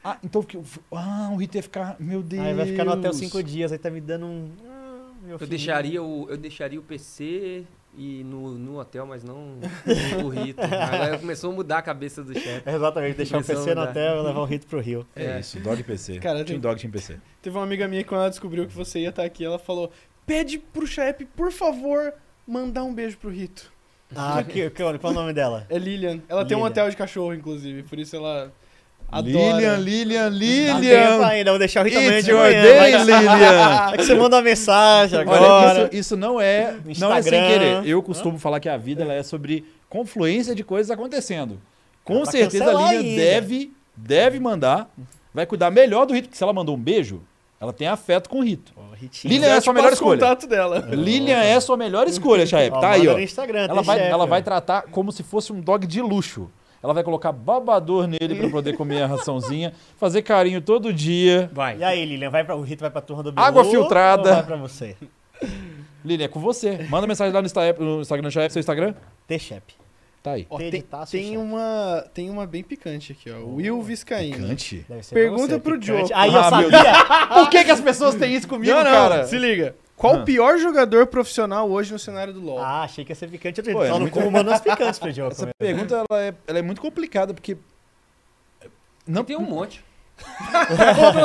Ah, então. que- Ah, o Rito ia ficar. Meu Deus.
Aí vai ficar no hotel cinco dias. Aí tá me dando um. Ah, meu
Eu
filho.
deixaria, o, eu deixaria o PC e no, no hotel, mas não o Rito. Agora começou a mudar a cabeça do chefe.
Exatamente, deixar o PC no hotel e levar o Rito pro Rio.
É,
É.
isso, Dog PC.
Cara,
Team Dog Team PC.
Teve uma amiga minha que quando ela descobriu que você ia estar aqui, ela falou: pede pro Chaep, por favor, mandar um beijo pro Rito.
Ah, que, que, qual é o nome dela?
É Lilian. Ela tem um
Lilian.
hotel de cachorro, inclusive, por isso ela adora.
Lilian, Lilian,
Dá tempo
Lilian.
ainda, vou deixar o Rito amanhã
It's
de manhã.
day, Lilian.
É que você manda uma mensagem agora.
Olha, isso, isso não é,
No
não é sem
Instagram.
querer. Eu costumo falar que a vida ela é sobre confluência de coisas acontecendo. Com
pra
certeza a Lilian
ainda.
deve, deve mandar, vai cuidar melhor do Rito, porque se ela mandou um beijo, ela tem afeto com o Rito.
Ritinho.
Lilian é a sua melhor escolha.
contato dela.
Lilian é a sua melhor escolha, Chaep. Tá aí, ó.
no Instagram,
Ela vai,
chefe,
ela vai tratar como se fosse um dog de luxo. Ela vai colocar babador nele pra poder comer a raçãozinha, fazer carinho todo dia.
Vai.
E aí, Lilian, vai pra, o Rito vai pra turma do Bilu,
Água filtrada.
ou vai pra você?
Lilian, é com você. Manda mensagem lá no Insta- no Instagram, Chaep, seu Instagram.
T-Shep.
Tá aí.
Ó, tem, tem
chefe.
uma, tem uma bem picante aqui, ó. Will Viscaíno.
Picante.
Deve ser
Pergunta pro
picante.
Diogo.
Aí eu
Ah, meu
sabia.
Por que, que as pessoas têm isso comigo,
Não, não,
cara?
se liga. Qual
Ah.
o pior jogador profissional hoje no cenário do LoL?
Ah, achei que ia ser picante. Eu tô
Pô, é
só no
muito-
como manda umas picantes pro Diogo.
Essa pergunta ela é, ela é muito complicada, porque. Não,
Tem um monte.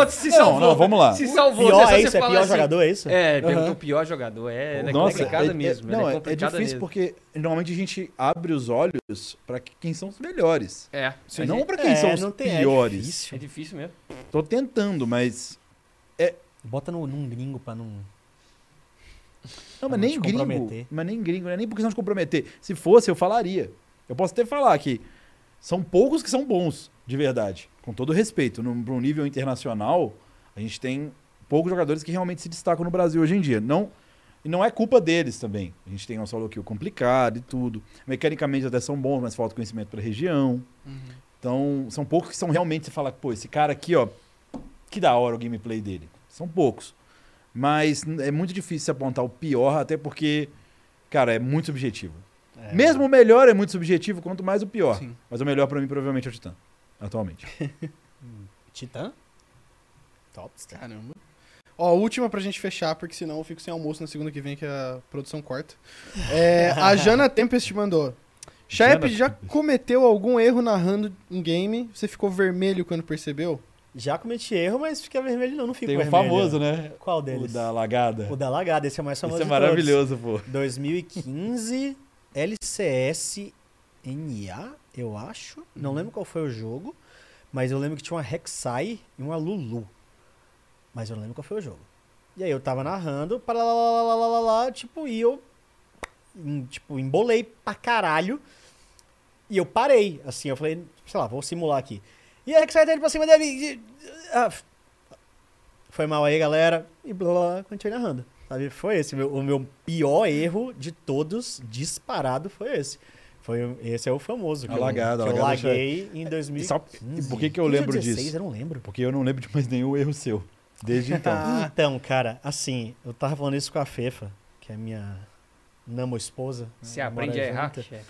se
Não,
salvou.
não, vamos lá.
Se salvou.
Pior é isso? É pior
assim,
jogador, é isso?
É, perguntou o pior jogador. É, é
Nossa,
complicada
é-
mesmo.
é-
ela
não,
é
é,
complicada
difícil
mesmo.
porque normalmente a gente abre os olhos pra que- quem são os melhores.
É,
Sim.
Não pra quem
É,
são os
não tem- é
piores.
difícil.
é difícil mesmo.
Tô tentando, mas.
Bota no, num gringo pra não.
Não, mas
não
nem gringo. Mas nem gringo, não é nem por questão de comprometer. Se fosse, eu falaria. Eu posso até falar que são poucos que são bons, de verdade. Com todo respeito. Pra um nível internacional, a gente tem poucos jogadores que realmente se destacam no Brasil hoje em dia. Não, e não é culpa deles também. A gente tem um solo kill complicado e tudo. Mecanicamente até são bons, mas falta conhecimento pra região.
Uhum.
Então, são poucos que são realmente, você fala, pô, esse cara aqui, ó, que da hora o gameplay dele. São poucos. Mas é muito difícil se apontar o pior, até porque, cara, é muito subjetivo.
É.
Mesmo o melhor é muito subjetivo, quanto mais o pior.
Sim.
Mas o melhor pra mim provavelmente é o Titã, atualmente.
Titã? Topstar.
Caramba. Ó, última pra gente fechar, porque senão eu fico sem almoço na segunda que vem, que a produção corta. É, a Jana Tempest mandou. Shep, já cometeu algum erro narrando em game? Você ficou vermelho quando percebeu?
Já cometi erro, mas fica vermelho não, não fico
Tem o
vermelho.
famoso, né?
Qual
O
deles?
da lagada.
O da Lagada, esse é o mais famoso
Isso é maravilhoso, pô.
2015, LCS NA, eu acho. Não lembro qual foi o jogo, mas eu lembro que tinha uma Rek'Sai e uma Lulu. Mas eu não lembro qual foi o jogo. E aí eu tava narrando, para lá, lá, lá, lá, lá, lá, tipo, e eu tipo, embolei pra caralho. E eu parei, assim, eu falei, sei lá, vou simular aqui. E a indo pra cima dele. Ah, foi mal aí, galera. E blá, blá, blá, continuei narrando. Sabe? Foi esse. meu- o meu pior erro de todos, disparado, foi esse. Foi, esse é o famoso. Que
A
eu- que
a
eu laguei em
E
2015.
sabe- e por que que eu
15 ou
lembro
16,
disso?
Eu não lembro.
Porque eu não lembro de mais nenhum erro seu. Desde então.
Ah.
Então, cara, assim, eu tava falando isso com a Fefa, que é minha namo-esposa.
Você
né,
aprende a errar, chefe.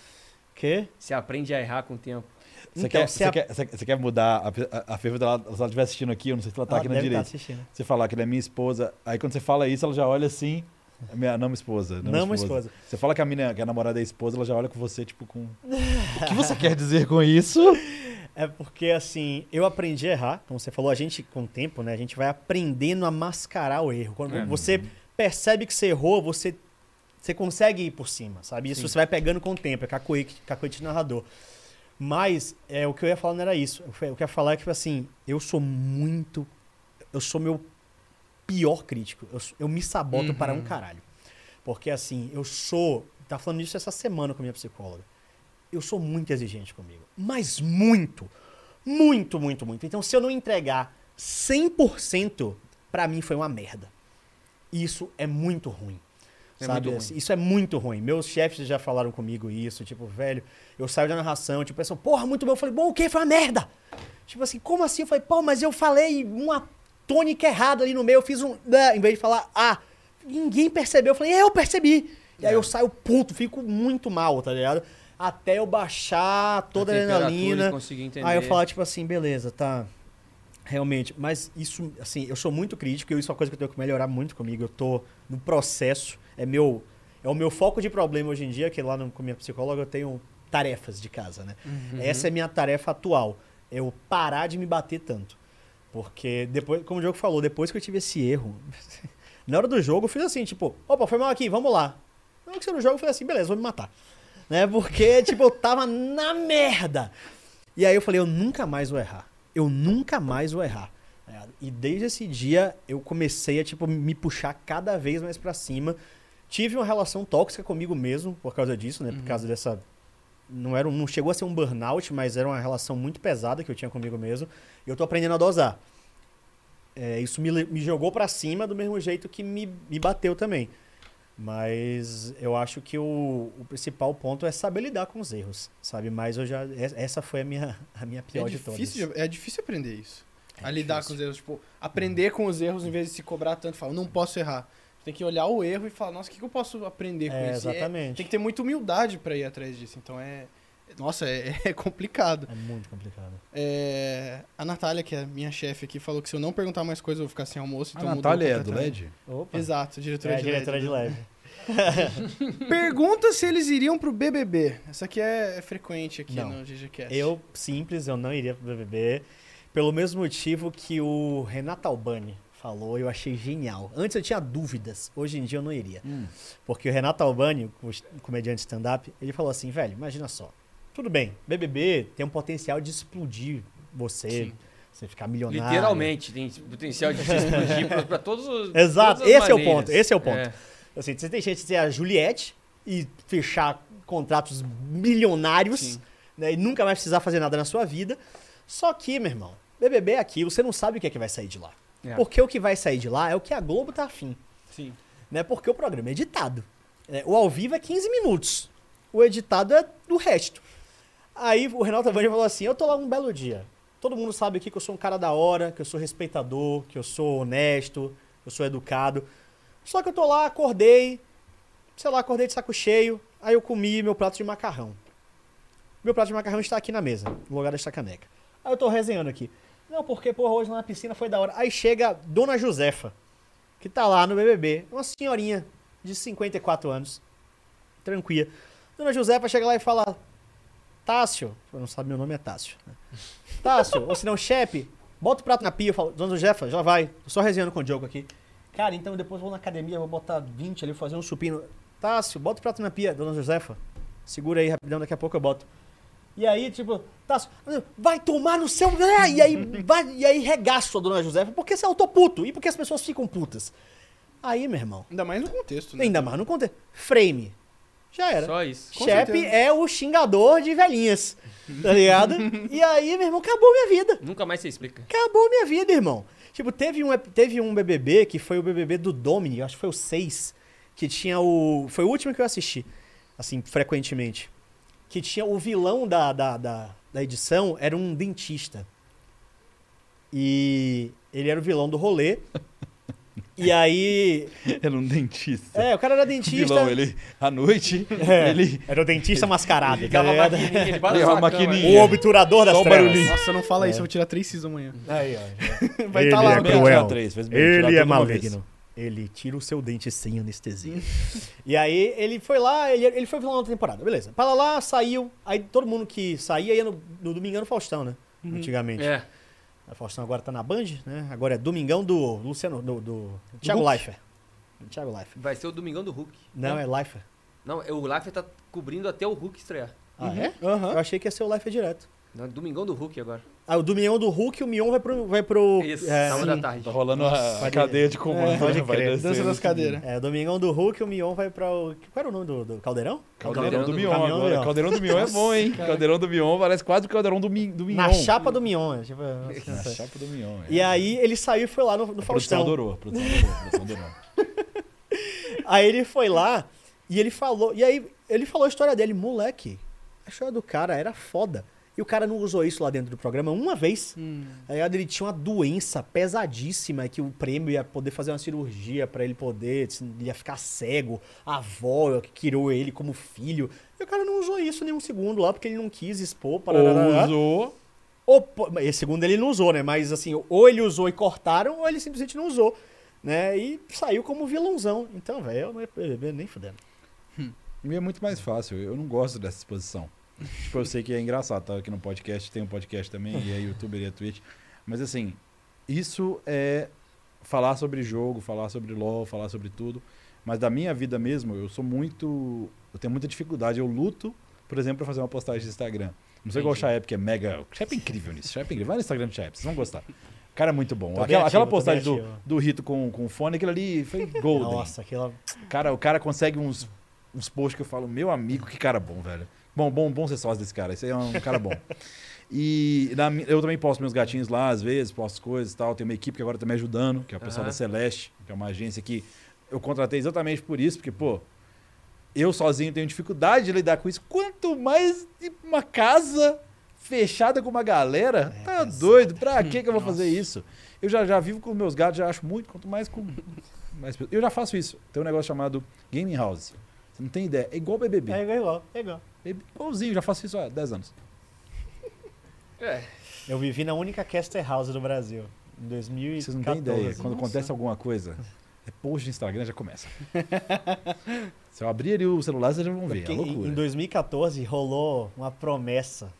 Quê?
Você aprende a errar com o tempo.
Você,
Então,
quer, você,
a-
quer, você, você quer mudar a, a, a Fefa dela, se ela estiver assistindo aqui, eu não sei se ela tá
Ela
aqui na
tá
direita.
assistindo.
Você falar que ela é minha esposa, aí quando você fala isso, ela já olha assim, é minha não esposa. Não,
Namo esposa.
Você fala que a mina, que a namorada é esposa, ela já olha com você, tipo, com. o que você quer dizer com isso?
É porque, assim, eu aprendi a errar. Como você falou, a gente, com o tempo, né, a gente vai aprendendo a mascarar o erro. Quando
É.
você percebe que você errou, você, você consegue ir por cima, sabe? Isso
Sim.
você vai pegando com o tempo, é cacoete, cacoete narrador. Mas, é, o que eu ia falar não era isso. O que eu ia falar é que, tipo assim, eu sou muito... Eu sou meu pior crítico. Eu, eu me saboto
Uhum.
para um caralho. Porque, assim, eu sou... Tá falando isso essa semana com a minha psicóloga. Eu sou muito exigente comigo. Mas muito. Muito, muito, muito. Então, se eu não entregar 100%, pra mim foi uma merda. Isso é muito ruim.
É
sabe? Assim, Isso é muito ruim. Meus chefes já falaram comigo isso. Tipo, velho, eu saio da narração, tipo, pensam, porra, muito bom. Eu falei, bom, o quê? Foi uma merda. Tipo assim, como assim? Eu falei, pô, mas eu falei uma tônica errada ali no meio. Eu fiz um. né, Em vez de falar, ah, ninguém percebeu. Eu falei, é, eu percebi. E aí eu saio puto, fico muito mal, tá ligado? Até eu baixar toda a, adrenalina. Aí eu falar, tipo assim, beleza, tá. Realmente, mas isso, assim, eu sou muito crítico e isso é uma coisa que eu tenho que melhorar muito comigo. Eu tô no processo, é meu. É o meu foco de problema hoje em dia, que lá no, com minha psicóloga eu tenho tarefas de casa, né?
Uhum.
Essa é a minha tarefa atual. É eu parar de me bater tanto. Porque depois, como o Diogo falou, depois que eu tive esse erro, na hora do jogo eu fiz assim, tipo, opa, foi mal aqui, vamos lá. Na hora que você no jogo eu falei assim, beleza, vou me matar. Né? Porque, tipo, eu tava na merda. E aí eu falei, eu nunca mais vou errar. Eu nunca mais vou errar. E desde esse dia eu comecei a, tipo, me puxar cada vez mais pra cima. Tive uma relação tóxica comigo mesmo por causa disso, né? Por causa dessa não era um- não chegou a ser um burnout, mas era uma relação muito pesada que eu tinha comigo mesmo. E eu tô aprendendo a dosar. É, isso me, me jogou pra cima do mesmo jeito que me, me bateu também. Mas eu acho que o, o principal ponto é saber lidar com os erros, sabe? Mas eu já es- essa foi a minha a minha pior
é,
de todas.
difícil, é difícil aprender isso.
É
a lidar
difícil.
com os erros. Tipo, aprender com os erros em vez de se cobrar tanto. Falar, não posso errar. Tem que olhar o erro e falar, nossa, o que, que eu posso aprender com
É,
isso? É-
exatamente.
tem que ter muita humildade pra ir atrás disso. Então é. Nossa, é, é complicado.
É muito complicado.
É, a Natália, que é minha chefe aqui, falou que se eu não perguntar mais coisas, eu vou ficar sem almoço.
A
Então mudou
Natália é do. LED?
Opa.
Exato, diretora
É,
de
diretora
LED.
de leve.
Pergunta se eles iriam pro BBB. Essa aqui é, é frequente aqui
Não.
no GGCast.
Eu, simples, eu não iria pro BBB. pelo mesmo motivo que o Renato Albani falou, eu achei genial. Antes eu tinha dúvidas, hoje em dia eu não iria.
Hum.
Porque o Renato Albani, o comediante stand-up, ele falou assim, velho, imagina só. Tudo bem, BBB tem um potencial de explodir você,
Sim.
você ficar milionário.
Literalmente, tem potencial de explodir pra, pra todos os.
Exato, esse é o
maneiras.
ponto, esse é o ponto.
É.
Assim, você tem chance de ser a Juliette e fechar contratos milionários,
Sim.
né, e nunca mais precisar fazer nada na sua vida. Só que, meu irmão, BBB é aquilo, você não sabe o que é que vai sair de lá.
É.
Porque o que vai sair de lá é o que a Globo tá afim.
Sim.
Né? Porque o programa é editado. É, o ao vivo é 15 minutos. O editado é do resto. Aí o Renato Avani falou assim: Eu tô lá um belo dia. Todo mundo sabe aqui que eu sou um cara da hora, que eu sou respeitador, que eu sou honesto, que eu sou educado. Só que eu tô lá, acordei, sei lá, acordei de saco cheio. Aí eu comi meu prato de macarrão. Meu prato de macarrão está aqui na mesa, no lugar desta caneca. Aí eu tô resenhando aqui. Não, porque, porra, hoje na piscina foi da hora. Aí chega Dona Josefa, que tá lá no BBB. Uma senhorinha de 54 anos. Tranquila. Dona Josefa chega lá e fala: Tássio, eu não sabe meu nome é Tássio. né? Tássio, ou se não, chefe, bota o prato na pia. Eu falo, Dona Josefa, já vai. Tô só resenhando com o Diogo aqui. Cara, então depois vou na academia, vou botar 20 ali, fazer um supino. Tássio, bota o prato na pia. Dona Josefa, segura aí rapidão, daqui a pouco eu boto. E aí, tipo, Tássio, vai tomar no seu. Ah, E aí, vai, e aí regaço a Dona Josefa, porque eu tô puto. E porque as pessoas ficam putas. Aí, meu irmão,
Ainda mais no contexto, né?
ainda mais no contexto. Frame. Já era.
Só isso.
Certeza.
é o xingador de velhinhas, tá ligado? e aí, meu irmão, acabou minha vida.
Nunca mais você explica.
Acabou minha vida, irmão. Tipo, teve um, teve um BBB que foi o BBB do Domini, acho que foi o 6, que tinha o... Foi o último que eu assisti, assim, frequentemente. Que tinha o vilão da, da, da, da edição, era um dentista. E ele era o vilão do rolê. E aí...
Era um dentista.
É, o cara era dentista...
vilão, ele, à noite,
É,
ele...
Era o dentista mascarado, tá
Ligava a
ligado?
maquininha, ele
Ligava maquininha.
O obturador das
Só
trevas.
Nossa, não fala
É.
isso, eu vou tirar três cis amanhã.
Aí, ó.
Vai
Ele
estar lá.
é cruel.
três,
Ele é maligno. Ele tira o seu dente sem anestesia. e aí ele foi lá, ele, ele foi vilão na outra temporada, beleza. Para lá, saiu. Aí todo mundo que saía ia no, no Domingão do Faustão, né? Antigamente.
É.
O Faustão agora tá na Band, né? Agora é Domingão do Luciano, do, do Thiago
Hulk?
Leifert. Thiago Leifert.
Vai ser o Domingão do Hulk.
Não, é Leifert.
Não, o Leifert tá cobrindo até o Hulk estrear.
Ah, é?
Aham.
Eu achei que ia ser o Leifert direto.
Não, é Domingão do Hulk agora.
Ah, o Domingão do Hulk, o Mion vai pro... Vai pro
Isso,
é,
sábado
sim.
da tarde.
Tá rolando a, cadeia de comando.
É, pode?
Vai
crer.
Dança das cadeiras.
É, o Domingão do Hulk, o Mion vai pra o... Qual era o nome do, do Caldeirão?
Caldeirão,
Caldeirão
do
do
Mion
Caminhão
agora.
Mion.
Caldeirão do Mion é bom, hein? Caldeirão do Mion parece quase o Caldeirão do, Mi, do Mion.
Na chapa do Mion. é, Tipo,
Na chapa do Mion. é.
E aí ele saiu e foi lá no, no
A produção
Faustão.
adorou, a produção adorou, a produção adorou.
Aí ele foi lá e ele falou. E aí ele falou a história dele, moleque. A história do cara era foda. E o cara não usou isso lá dentro do programa uma vez.
Hum.
Aí ele tinha uma doença pesadíssima que o prêmio ia poder fazer uma cirurgia pra ele poder, ia ficar cego. A avó que criou ele como filho. E o cara não usou isso nem um segundo lá porque ele não quis expor.
Ou
parará.
usou.
Ou, segundo ele não usou, né? Mas assim, ou ele usou e cortaram, ou ele simplesmente não usou. Né? E saiu como vilãozão. Então, velho, eu não ia beber nem fudendo.
E é muito mais fácil. Eu não gosto dessa exposição. Tipo, eu sei que é engraçado, tá? Aqui no podcast, tem um podcast também, e é youtuber e é Twitch. Mas assim, isso é falar sobre jogo, falar sobre LoL, falar sobre tudo. Mas da minha vida mesmo, eu sou muito. Eu tenho muita dificuldade. Eu luto, por exemplo, pra fazer uma postagem de Instagram. Não sei igual o. Chaep, que é mega. O Chaep é incrível nisso. Chaep é incrível. Vai no Instagram do Chaep, vocês vão gostar. O cara é muito bom. Aquela, aquela
ativo, tô
postagem do, do Rito com, com fone, aquilo ali foi golden.
Nossa, aquela.
Cara, o cara consegue uns, uns posts que eu falo, meu amigo, que cara bom, velho. Bom, bom, bom ser sócio desse cara. Esse aí é um cara bom. E na eu também posto meus gatinhos lá, às vezes, posto coisas e tal. Tem uma equipe que agora tá me ajudando, que é o pessoal
Aham.
da Celeste, que é uma agência que eu contratei exatamente por isso, porque, pô, eu sozinho tenho dificuldade de lidar com isso. Quanto mais uma casa fechada com uma galera,
É,
tá doido? Pra que que eu vou fazer isso? Eu já, já vivo com meus gatos, já acho muito, quanto mais com mais. Eu já faço isso. Tem um negócio chamado Gaming House. Você não tem ideia. É igual BBB.
É igual, é igual.
É igualzinho, já faço isso há 10 anos.
É.
Eu vivi na única caster house do Brasil. Em 2014.
Vocês não têm ideia. Quando
Nossa.
acontece alguma coisa, é post de Instagram, já começa. Se eu abrir ali o celular, vocês já vão ver.
Porque
É
em-
loucura.
em 2014 rolou uma promessa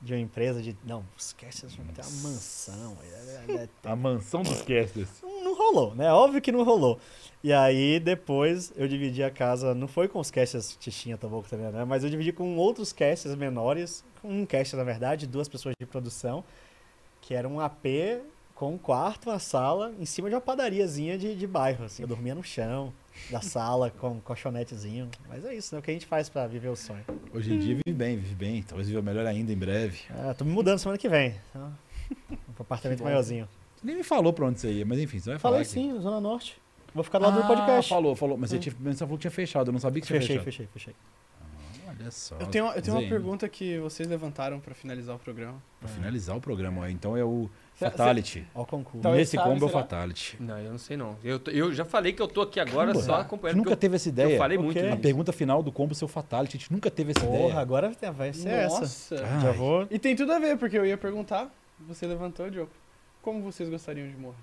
de uma empresa de. Não, os casters vão ter uma mansão. é- é- é-
A mansão dos casters.
não, não rolou, né? Óbvio que não rolou. E aí, depois, eu dividi a casa, não foi com os casters Tichinha Taboco também, né? Mas eu dividi com outros casters menores, com um caster, na verdade, duas pessoas de produção, que era um AP com um quarto, uma sala, em cima de uma padariazinha de, de bairro, assim. Eu dormia no chão da sala, com um colchonetezinho. Mas é isso, né? O que a gente faz pra viver o sonho.
Hoje em dia vive bem, vive bem. Talvez viva melhor ainda em breve.
Ah, tô me mudando semana que vem. Então, um apartamento maiorzinho.
Você nem me falou pra onde você ia, mas enfim, você vai falar.
Falei
aqui.
sim, Zona Norte. Vou ficar do lado
ah,
do podcast.
falou, falou. Mas você,
Hum.
tinha, mas você falou que tinha fechado. Eu não sabia que tinha
Fechei,
fechado.
fechei, fechei.
Olha só.
Eu tenho, eu tenho uma pergunta que vocês levantaram pra finalizar o programa.
Pra finalizar o programa, ó. então é o
Cê-
Fatality.
Ó o concurso.
Então,
Nesse
sabe,
combo é o? Fatality.
Não, eu não sei não. Eu, eu já falei que eu tô aqui agora
Caramba,
só
A
acompanhando.
gente nunca
porque
teve essa
eu,
ideia.
eu falei
Ok.
muito
A pergunta final do combo seu Fatality, a gente nunca teve essa
Porra,
ideia.
agora vai ser essa.
Nossa.
Ah.
Já vou.
E tem tudo a ver, porque eu ia perguntar, você levantou, Diogo. Como vocês gostariam de morrer?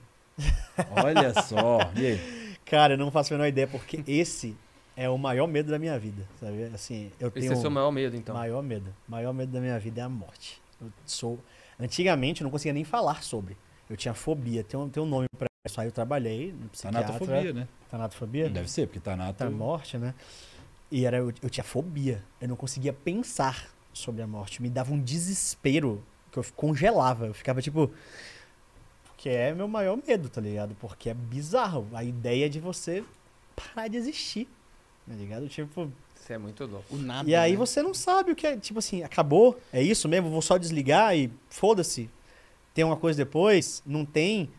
Olha só. E aí?
Cara, eu não faço a menor ideia, porque esse é o maior medo da minha vida, sabe? Assim, eu
Esse
tenho
é o seu maior medo, então.
maior medo. maior medo da minha vida é a morte. Eu sou... Antigamente eu não conseguia nem falar sobre. Eu tinha fobia, tem um, tem um nome pra isso. Aí eu trabalhei no psiquiatra.
Tanatofobia, né?
Tanatofobia?
Deve ser, porque Tanato...
da morte, né? E era, eu, eu tinha fobia. Eu não conseguia pensar sobre a morte. Me dava um desespero que eu congelava. Eu ficava tipo. Porque é meu maior medo, tá ligado? Porque é bizarro. A ideia de você parar de existir. Tá ligado? Tipo.
Isso é muito louco.
O nada.
E aí
né?
você não sabe o que é. Tipo assim, acabou? É isso mesmo? Vou só desligar e foda-se. Tem uma coisa depois? Não tem.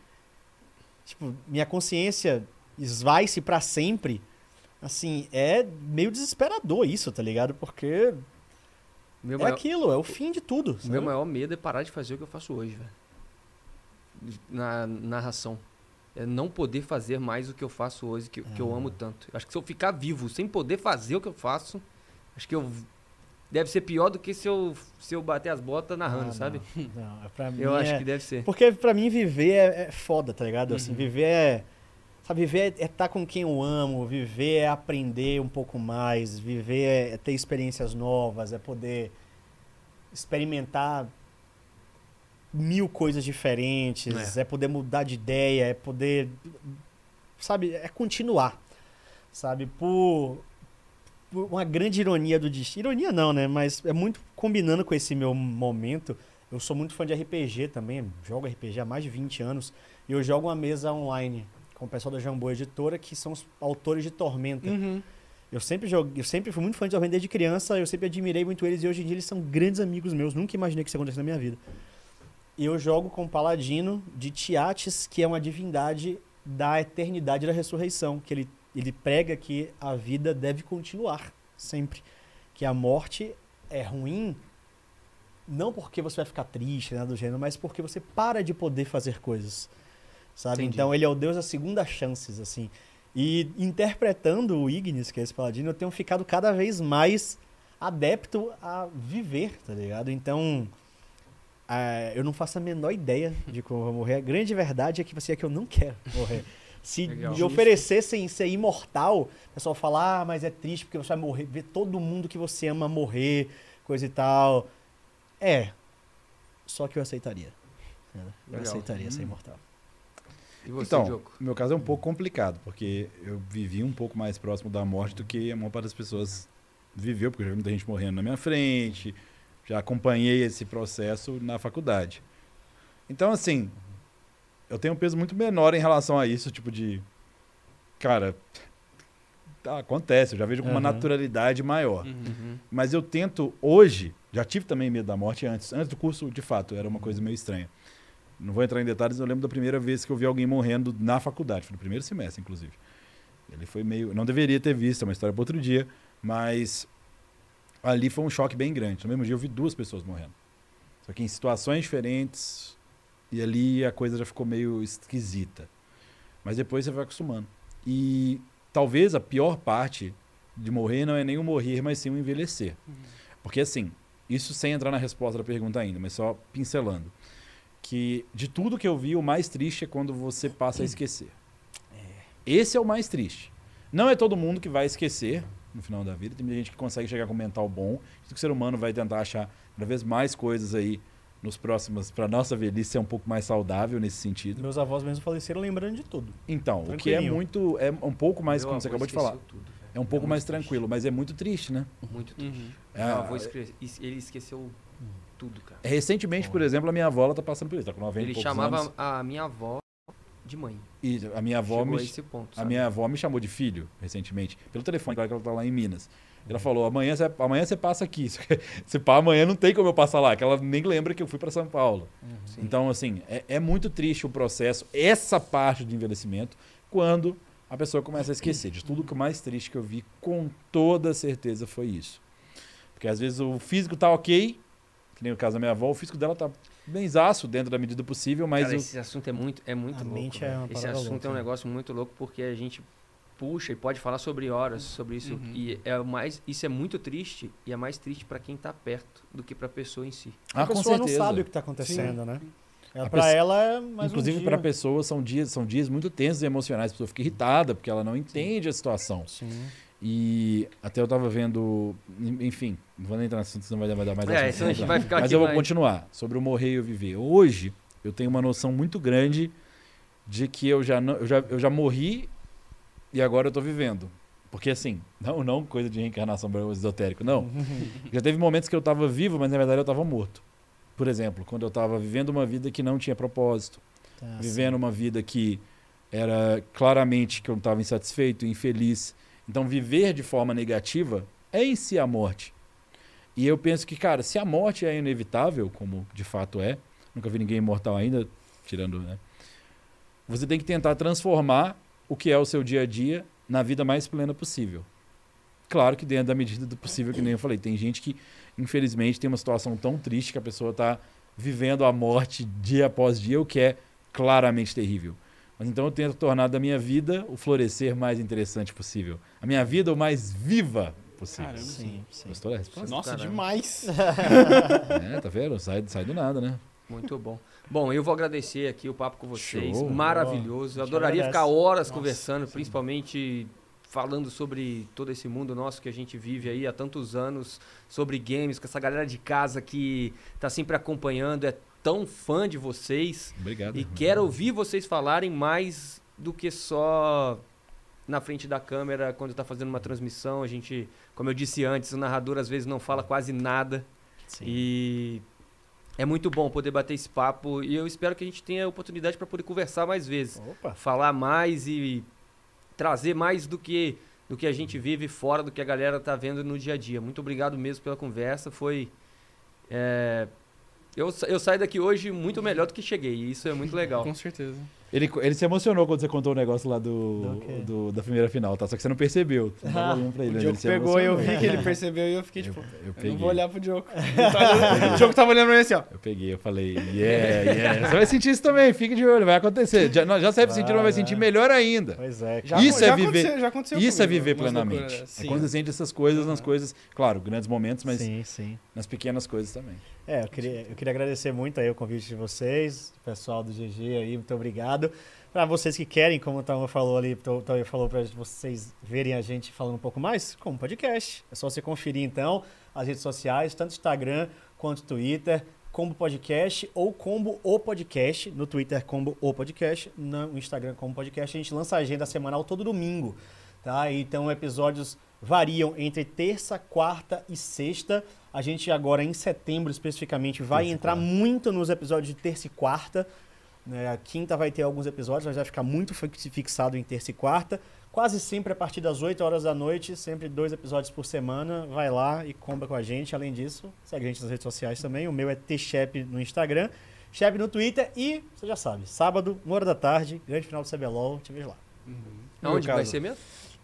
Tipo, minha consciência esvai-se pra sempre. Assim, é meio desesperador isso, tá ligado? Porque
Meu
é
maior,
aquilo, é o fim de tudo.
o
sabe?
meu maior medo é parar de fazer o que eu faço hoje, velho. Na narração. É não poder fazer mais o que eu faço hoje, que, que eu
Ah.
amo tanto. Acho que se eu ficar vivo sem poder fazer o que eu faço, acho que eu. Deve ser pior do que se eu, se eu bater as botas narrando,
Ah,
sabe?
Não, não, é pra mim
Eu acho
é-
que deve ser.
Porque pra mim viver é, é foda, tá ligado? Assim,
Uhum.
viver é. Sabe, viver é estar com quem eu amo, viver é aprender um pouco mais, viver é ter experiências novas, é poder experimentar mil coisas diferentes, é. poder mudar de ideia, é poder. Sabe, é continuar. Sabe, por, por uma grande ironia do destino. Ironia não, né? Mas é muito combinando com esse meu momento. Eu sou muito fã de RPG também, jogo RPG há mais de 20 anos. E eu jogo uma mesa online com o pessoal da Jambô Editora, que são os autores de Tormenta.
Uhum.
Eu sempre joguei, eu sempre fui muito fã de Tormenta desde criança, eu sempre admirei muito eles e hoje em dia eles são grandes amigos meus. Nunca imaginei que isso acontecesse na minha vida. Eu jogo com o Paladino de Tiates, que é uma divindade da eternidade da ressurreição, que ele, ele prega que a vida deve continuar sempre. Que a morte é ruim não porque você vai ficar triste, nada do gênero, mas porque você para de poder fazer coisas. Sabe?
Entendi.
Então ele é o deus das segundas chances, assim. E interpretando o Ignis, que é esse paladino, eu tenho ficado cada vez mais adepto a viver, tá ligado? Então, ah, eu não faço a menor ideia de como eu vou morrer. A grande verdade é que você é que eu não quero morrer. Se
Legal.
me oferecessem ser imortal, o pessoal fala, ah, mas é triste porque você vai morrer, ver todo mundo que você ama morrer, coisa e tal. É. Só que eu aceitaria. Eu
Legal.
aceitaria ser
Hum.
imortal.
E você,
então,
Diogo?
meu caso é um pouco complicado, porque eu vivi um pouco mais próximo da morte do que a maior parte das pessoas viveu, porque eu já vi muita gente morrendo na minha frente, já acompanhei esse processo na faculdade. Então, assim, eu tenho um peso muito menor em relação a isso, tipo de. Cara, tá, acontece, eu já vejo com uma
Aham.
naturalidade maior.
Uhum.
Uhum.
Mas eu tento, hoje, já tive também medo da morte antes. Antes do curso, de fato, era uma coisa meio estranha. Não vou entrar em detalhes, eu lembro da primeira vez que eu vi alguém morrendo na faculdade, foi no primeiro semestre, inclusive. Ele foi meio. Não deveria ter visto, é uma história para outro dia, mas ali foi um choque bem grande. No mesmo dia eu vi duas pessoas morrendo. Só que em situações diferentes, e ali a coisa já ficou meio esquisita. Mas depois você vai acostumando. E talvez a pior parte de morrer não é nem o morrer, mas sim o envelhecer. Porque assim, isso sem entrar na resposta da pergunta ainda, mas só pincelando. Que de tudo que eu vi, o mais triste é quando você passa a esquecer. Esse é o mais triste. Não é todo mundo que vai esquecer, no final da vida. Tem muita gente que consegue chegar com um mental bom. Isso que o ser humano vai tentar achar cada vez mais coisas aí nos próximos, para nossa velhice ser um pouco mais saudável nesse sentido.
Meus avós mesmo faleceram lembrando de tudo.
Então, o que é muito, é um pouco mais,
Meu
como você acabou de falar,
esqueceu tudo,
é um pouco
muito
mais
triste.
tranquilo, mas é muito triste, né?
Muito triste.
Uhum.
É,
Meu avô esque- es- ele esqueceu tudo, cara.
Recentemente, por exemplo, a minha avó ela tá passando por isso, tá com 90 e
Ele chamava
anos.
a minha avó de mãe.
E a minha avó
Chegou
me,
a esse ponto,
A minha avó me chamou de filho recentemente, pelo telefone, claro que ela tá lá em Minas. Ela falou: amanhã você, amanhã você passa aqui. Se pá, amanhã não tem como eu passar lá, que ela nem lembra que eu fui para São Paulo.
Sim.
Então, assim, é, é muito triste o processo, essa parte do envelhecimento, quando a pessoa começa a esquecer. De tudo que o mais triste que eu vi, com toda certeza, foi isso. Porque às vezes o físico tá ok, que nem o caso da minha avó, o físico dela tá benzaço dentro da medida possível, mas
Cara,
o-
esse assunto é muito, é muito
A
louco.
mente é uma
esse assunto
louca,
é um
né?
negócio muito louco porque a gente puxa e pode falar sobre horas sobre isso
Uhum.
e é o mais isso é muito triste e é mais triste pra quem tá perto do que pra pessoa em si.
Ah,
a
com
pessoa não sabe o que está acontecendo, né? Ela,
A
pra
pessoa-
ela é mais
Inclusive,
um
para
dia.
pessoas, são dias, são dias muito tensos e emocionais. A pessoa fica irritada porque ela não entende a situação.
Sim.
E até eu tava vendo. Enfim, não vou nem entrar nesse assunto, senão vai dar- vai dar mais
É,
assunto
vai ficar
Mas eu vou
mais-
continuar sobre o morrer e o viver. Hoje, eu tenho uma noção muito grande de que eu já, não, eu já, eu já morri e agora eu tô vivendo. Porque assim, não, não coisa de reencarnação esotérico, não. Já teve momentos que eu tava vivo, mas na verdade eu tava morto. Por exemplo, quando eu tava vivendo uma vida que não tinha propósito
Tá,
vivendo uma vida que era claramente que eu estava insatisfeito, infeliz. Então, viver de forma negativa é em si a morte. E eu penso que, cara, se a morte é inevitável, como de fato é, nunca vi ninguém imortal ainda, tirando, né? Você tem que tentar transformar o que é o seu dia a dia na vida mais plena possível. Claro que dentro da medida do possível, que nem eu falei, tem gente que, infelizmente, tem uma situação tão triste que a pessoa está vivendo a morte dia após dia, o que é claramente terrível. Mas então eu tento tornar da minha vida o florescer mais interessante possível. A minha vida o mais viva possível.
Caramba.
Sim, sim.
Gostou da resposta?
Nossa,
Caramba.
demais.
É, tá vendo? Sai, sai do nada, né?
Muito bom. Bom, eu vou agradecer aqui o papo com vocês.
Show.
Maravilhoso. Eu adoraria ficar horas
Nossa,
conversando,
sim.
principalmente falando sobre todo esse mundo nosso que a gente vive aí há tantos anos, sobre games, com essa galera de casa que tá sempre acompanhando, é tão fã de vocês
Obrigado.
e quero ouvir vocês falarem mais do que só na frente da câmera quando tá fazendo uma transmissão. A gente, como eu disse antes, o narrador às vezes não fala quase nada.
Sim.
E é muito bom poder bater esse papo e eu espero que a gente tenha oportunidade para poder conversar mais vezes,
Opa.
falar mais e trazer mais do que do que a gente vive fora do que a galera tá vendo no dia a dia. Muito obrigado mesmo pela conversa, foi é, eu, eu saio daqui hoje muito melhor do que cheguei, e isso é muito legal.
Com certeza.
Ele, ele se emocionou quando você contou o negócio lá do,
Do
da primeira final, tá? Só que você não percebeu. Você não tava
Ah,
olhando pra ele,
O
mas
Diogo
ele se
pegou e eu vi que ele percebeu e eu fiquei
Eu,
tipo,
eu
eu
peguei.
não vou olhar pro Diogo. O Diogo tava olhando pra mim assim, ó.
Eu peguei, eu falei, yeah, yeah. Você vai sentir isso também, fique de olho, vai acontecer. Já, não, já sabe sentir, não vai sentir melhor ainda.
Pois é.
Já,
cara.
Isso
já
é viver-
Aconteceu, já aconteceu
Isso é
comigo,
viver
umas loucuras
plenamente. É quando você sente essas coisas nas coisas, claro, grandes momentos, mas
Sim, sim.
nas pequenas coisas também.
É, eu queria, eu queria agradecer muito aí o convite de vocês, pessoal do GG aí, muito obrigado. Para vocês que querem, como o Tama falou ali, o Tama falou para vocês verem a gente falando um pouco mais, como podcast. É só você conferir então as redes sociais, tanto Instagram quanto Twitter, Combo Podcast ou Combo O Podcast, no Twitter Combo O Podcast, no Instagram Combo Podcast. A gente lança a agenda semanal todo domingo, tá? Então episódios variam entre terça, quarta e sexta. A gente agora em setembro especificamente vai
Terça
entrar
quarta.
muito nos episódios de terça e quarta. né? A quinta vai ter alguns episódios, mas vai ficar muito fi- fixado em terça e quarta. Quase sempre a partir das 8 horas da noite, sempre dois episódios por semana. Vai lá e compra com a gente. Além disso, segue a gente nas redes sociais também. O meu é tchep no Instagram, Chep no Twitter e, você já sabe, sábado, uma hora da tarde, grande final do CBLOL, te vejo lá.
No
Aonde vai ser mesmo?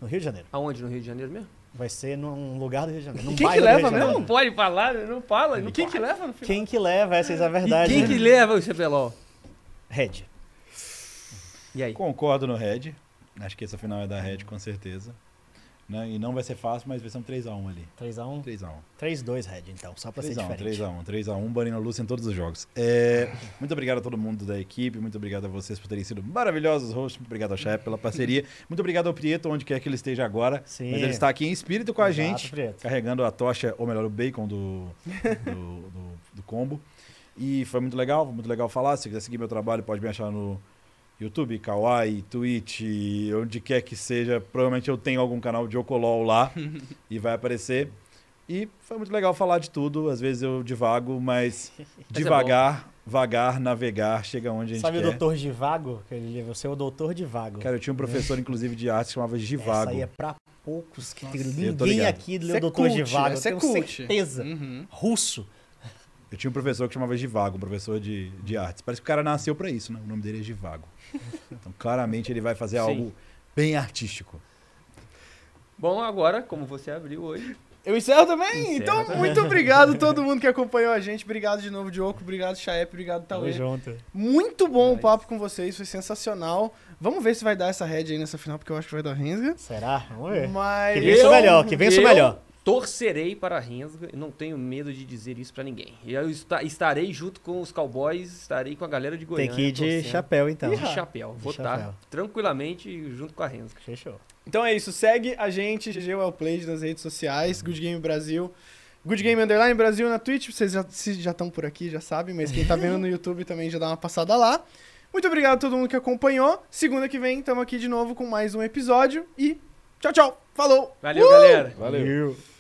No Rio de Janeiro.
Aonde? No Rio de Janeiro mesmo?
Vai ser num lugar do Rio de Janeiro. Num
quem que leva
de Janeiro.
mesmo?
Não pode falar, não fala.
E quem que leva no final?
Quem que leva? Essa é a verdade.
E quem
né?
que leva o CBLOL?
Red.
E aí?
Concordo no Red. Acho que essa final é da Red, com certeza. Né? E não vai ser fácil, mas vai ser um 3x1 ali.
3x1.
3x1.
3-2, Red, então, só pra ser
3x1,
diferente.
3x1, 3x1, Banino Lúcia em todos os jogos. É, muito obrigado a todo mundo da equipe, muito obrigado a vocês por terem sido maravilhosos hosts, muito obrigado ao Chef pela parceria, muito obrigado ao Prieto, onde quer que ele esteja agora.
Sim.
Mas ele está aqui em espírito com a
Exato,
gente,
Prieto.
carregando a tocha, ou melhor, o bacon do, do, do- do combo. E foi muito legal, foi muito legal falar. Se quiser seguir meu trabalho, pode me achar no YouTube, Kawaii, Twitch, onde quer que seja. Provavelmente eu tenho algum canal de Ocolol lá e vai aparecer. E foi muito legal falar de tudo. Às vezes eu divago, mas
é
devagar, vagar, navegar, chega onde a gente
Sabe o
quer.
doutor Divago? Aquele livro, Você é o doutor Divago.
Cara, eu tinha um professor, inclusive, de arte que chamava Givago.
Essa aí é pra poucos. Que
eu tô
ninguém aqui leu
é
o doutor
cult,
Divago.
essa é
eu tenho
cult.
certeza.
Uhum.
Russo.
Eu tinha um professor que chamava Givago, um professor de, de artes. Parece que o cara nasceu pra isso, né? O nome dele é Givago. Então, claramente, ele vai fazer
Sim.
algo bem artístico.
Bom, agora, como você abriu hoje,
Eu encerro também?
Encerra
então,
também.
muito obrigado a todo mundo que acompanhou a gente. Obrigado de novo, Diogo. Obrigado, Chaep. Obrigado,
Tamo
Tauê.
junto.
Muito bom o papo com vocês, foi sensacional. Vamos ver se vai dar essa head aí nessa final, porque eu acho que vai dar Rensga.
Será? Vamos ver.
Mas.
Que vença o melhor, que vença o
eu
melhor.
Torcerei para a Rensga e não tenho medo de dizer isso pra ninguém. E Eu esta- estarei junto com os Cowboys, estarei com a galera de
Tem
Goiânia.
que ir de
torcendo.
chapéu, então.
De chapéu. Vou estar
chapéu.
tranquilamente junto com a Rensga.
Fechou.
Então é isso, segue a gente, GG Wellplayed nas redes sociais, Good Game Brasil. Good Game Underline Brasil na Twitch, vocês já, se já estão por aqui, já sabem, mas quem tá vendo no YouTube também já dá uma passada lá. Muito obrigado a todo mundo que acompanhou. Segunda que vem, estamos aqui de novo com mais um episódio e tchau, tchau. Falou!
Valeu, galera.
Valeu.
Valeu.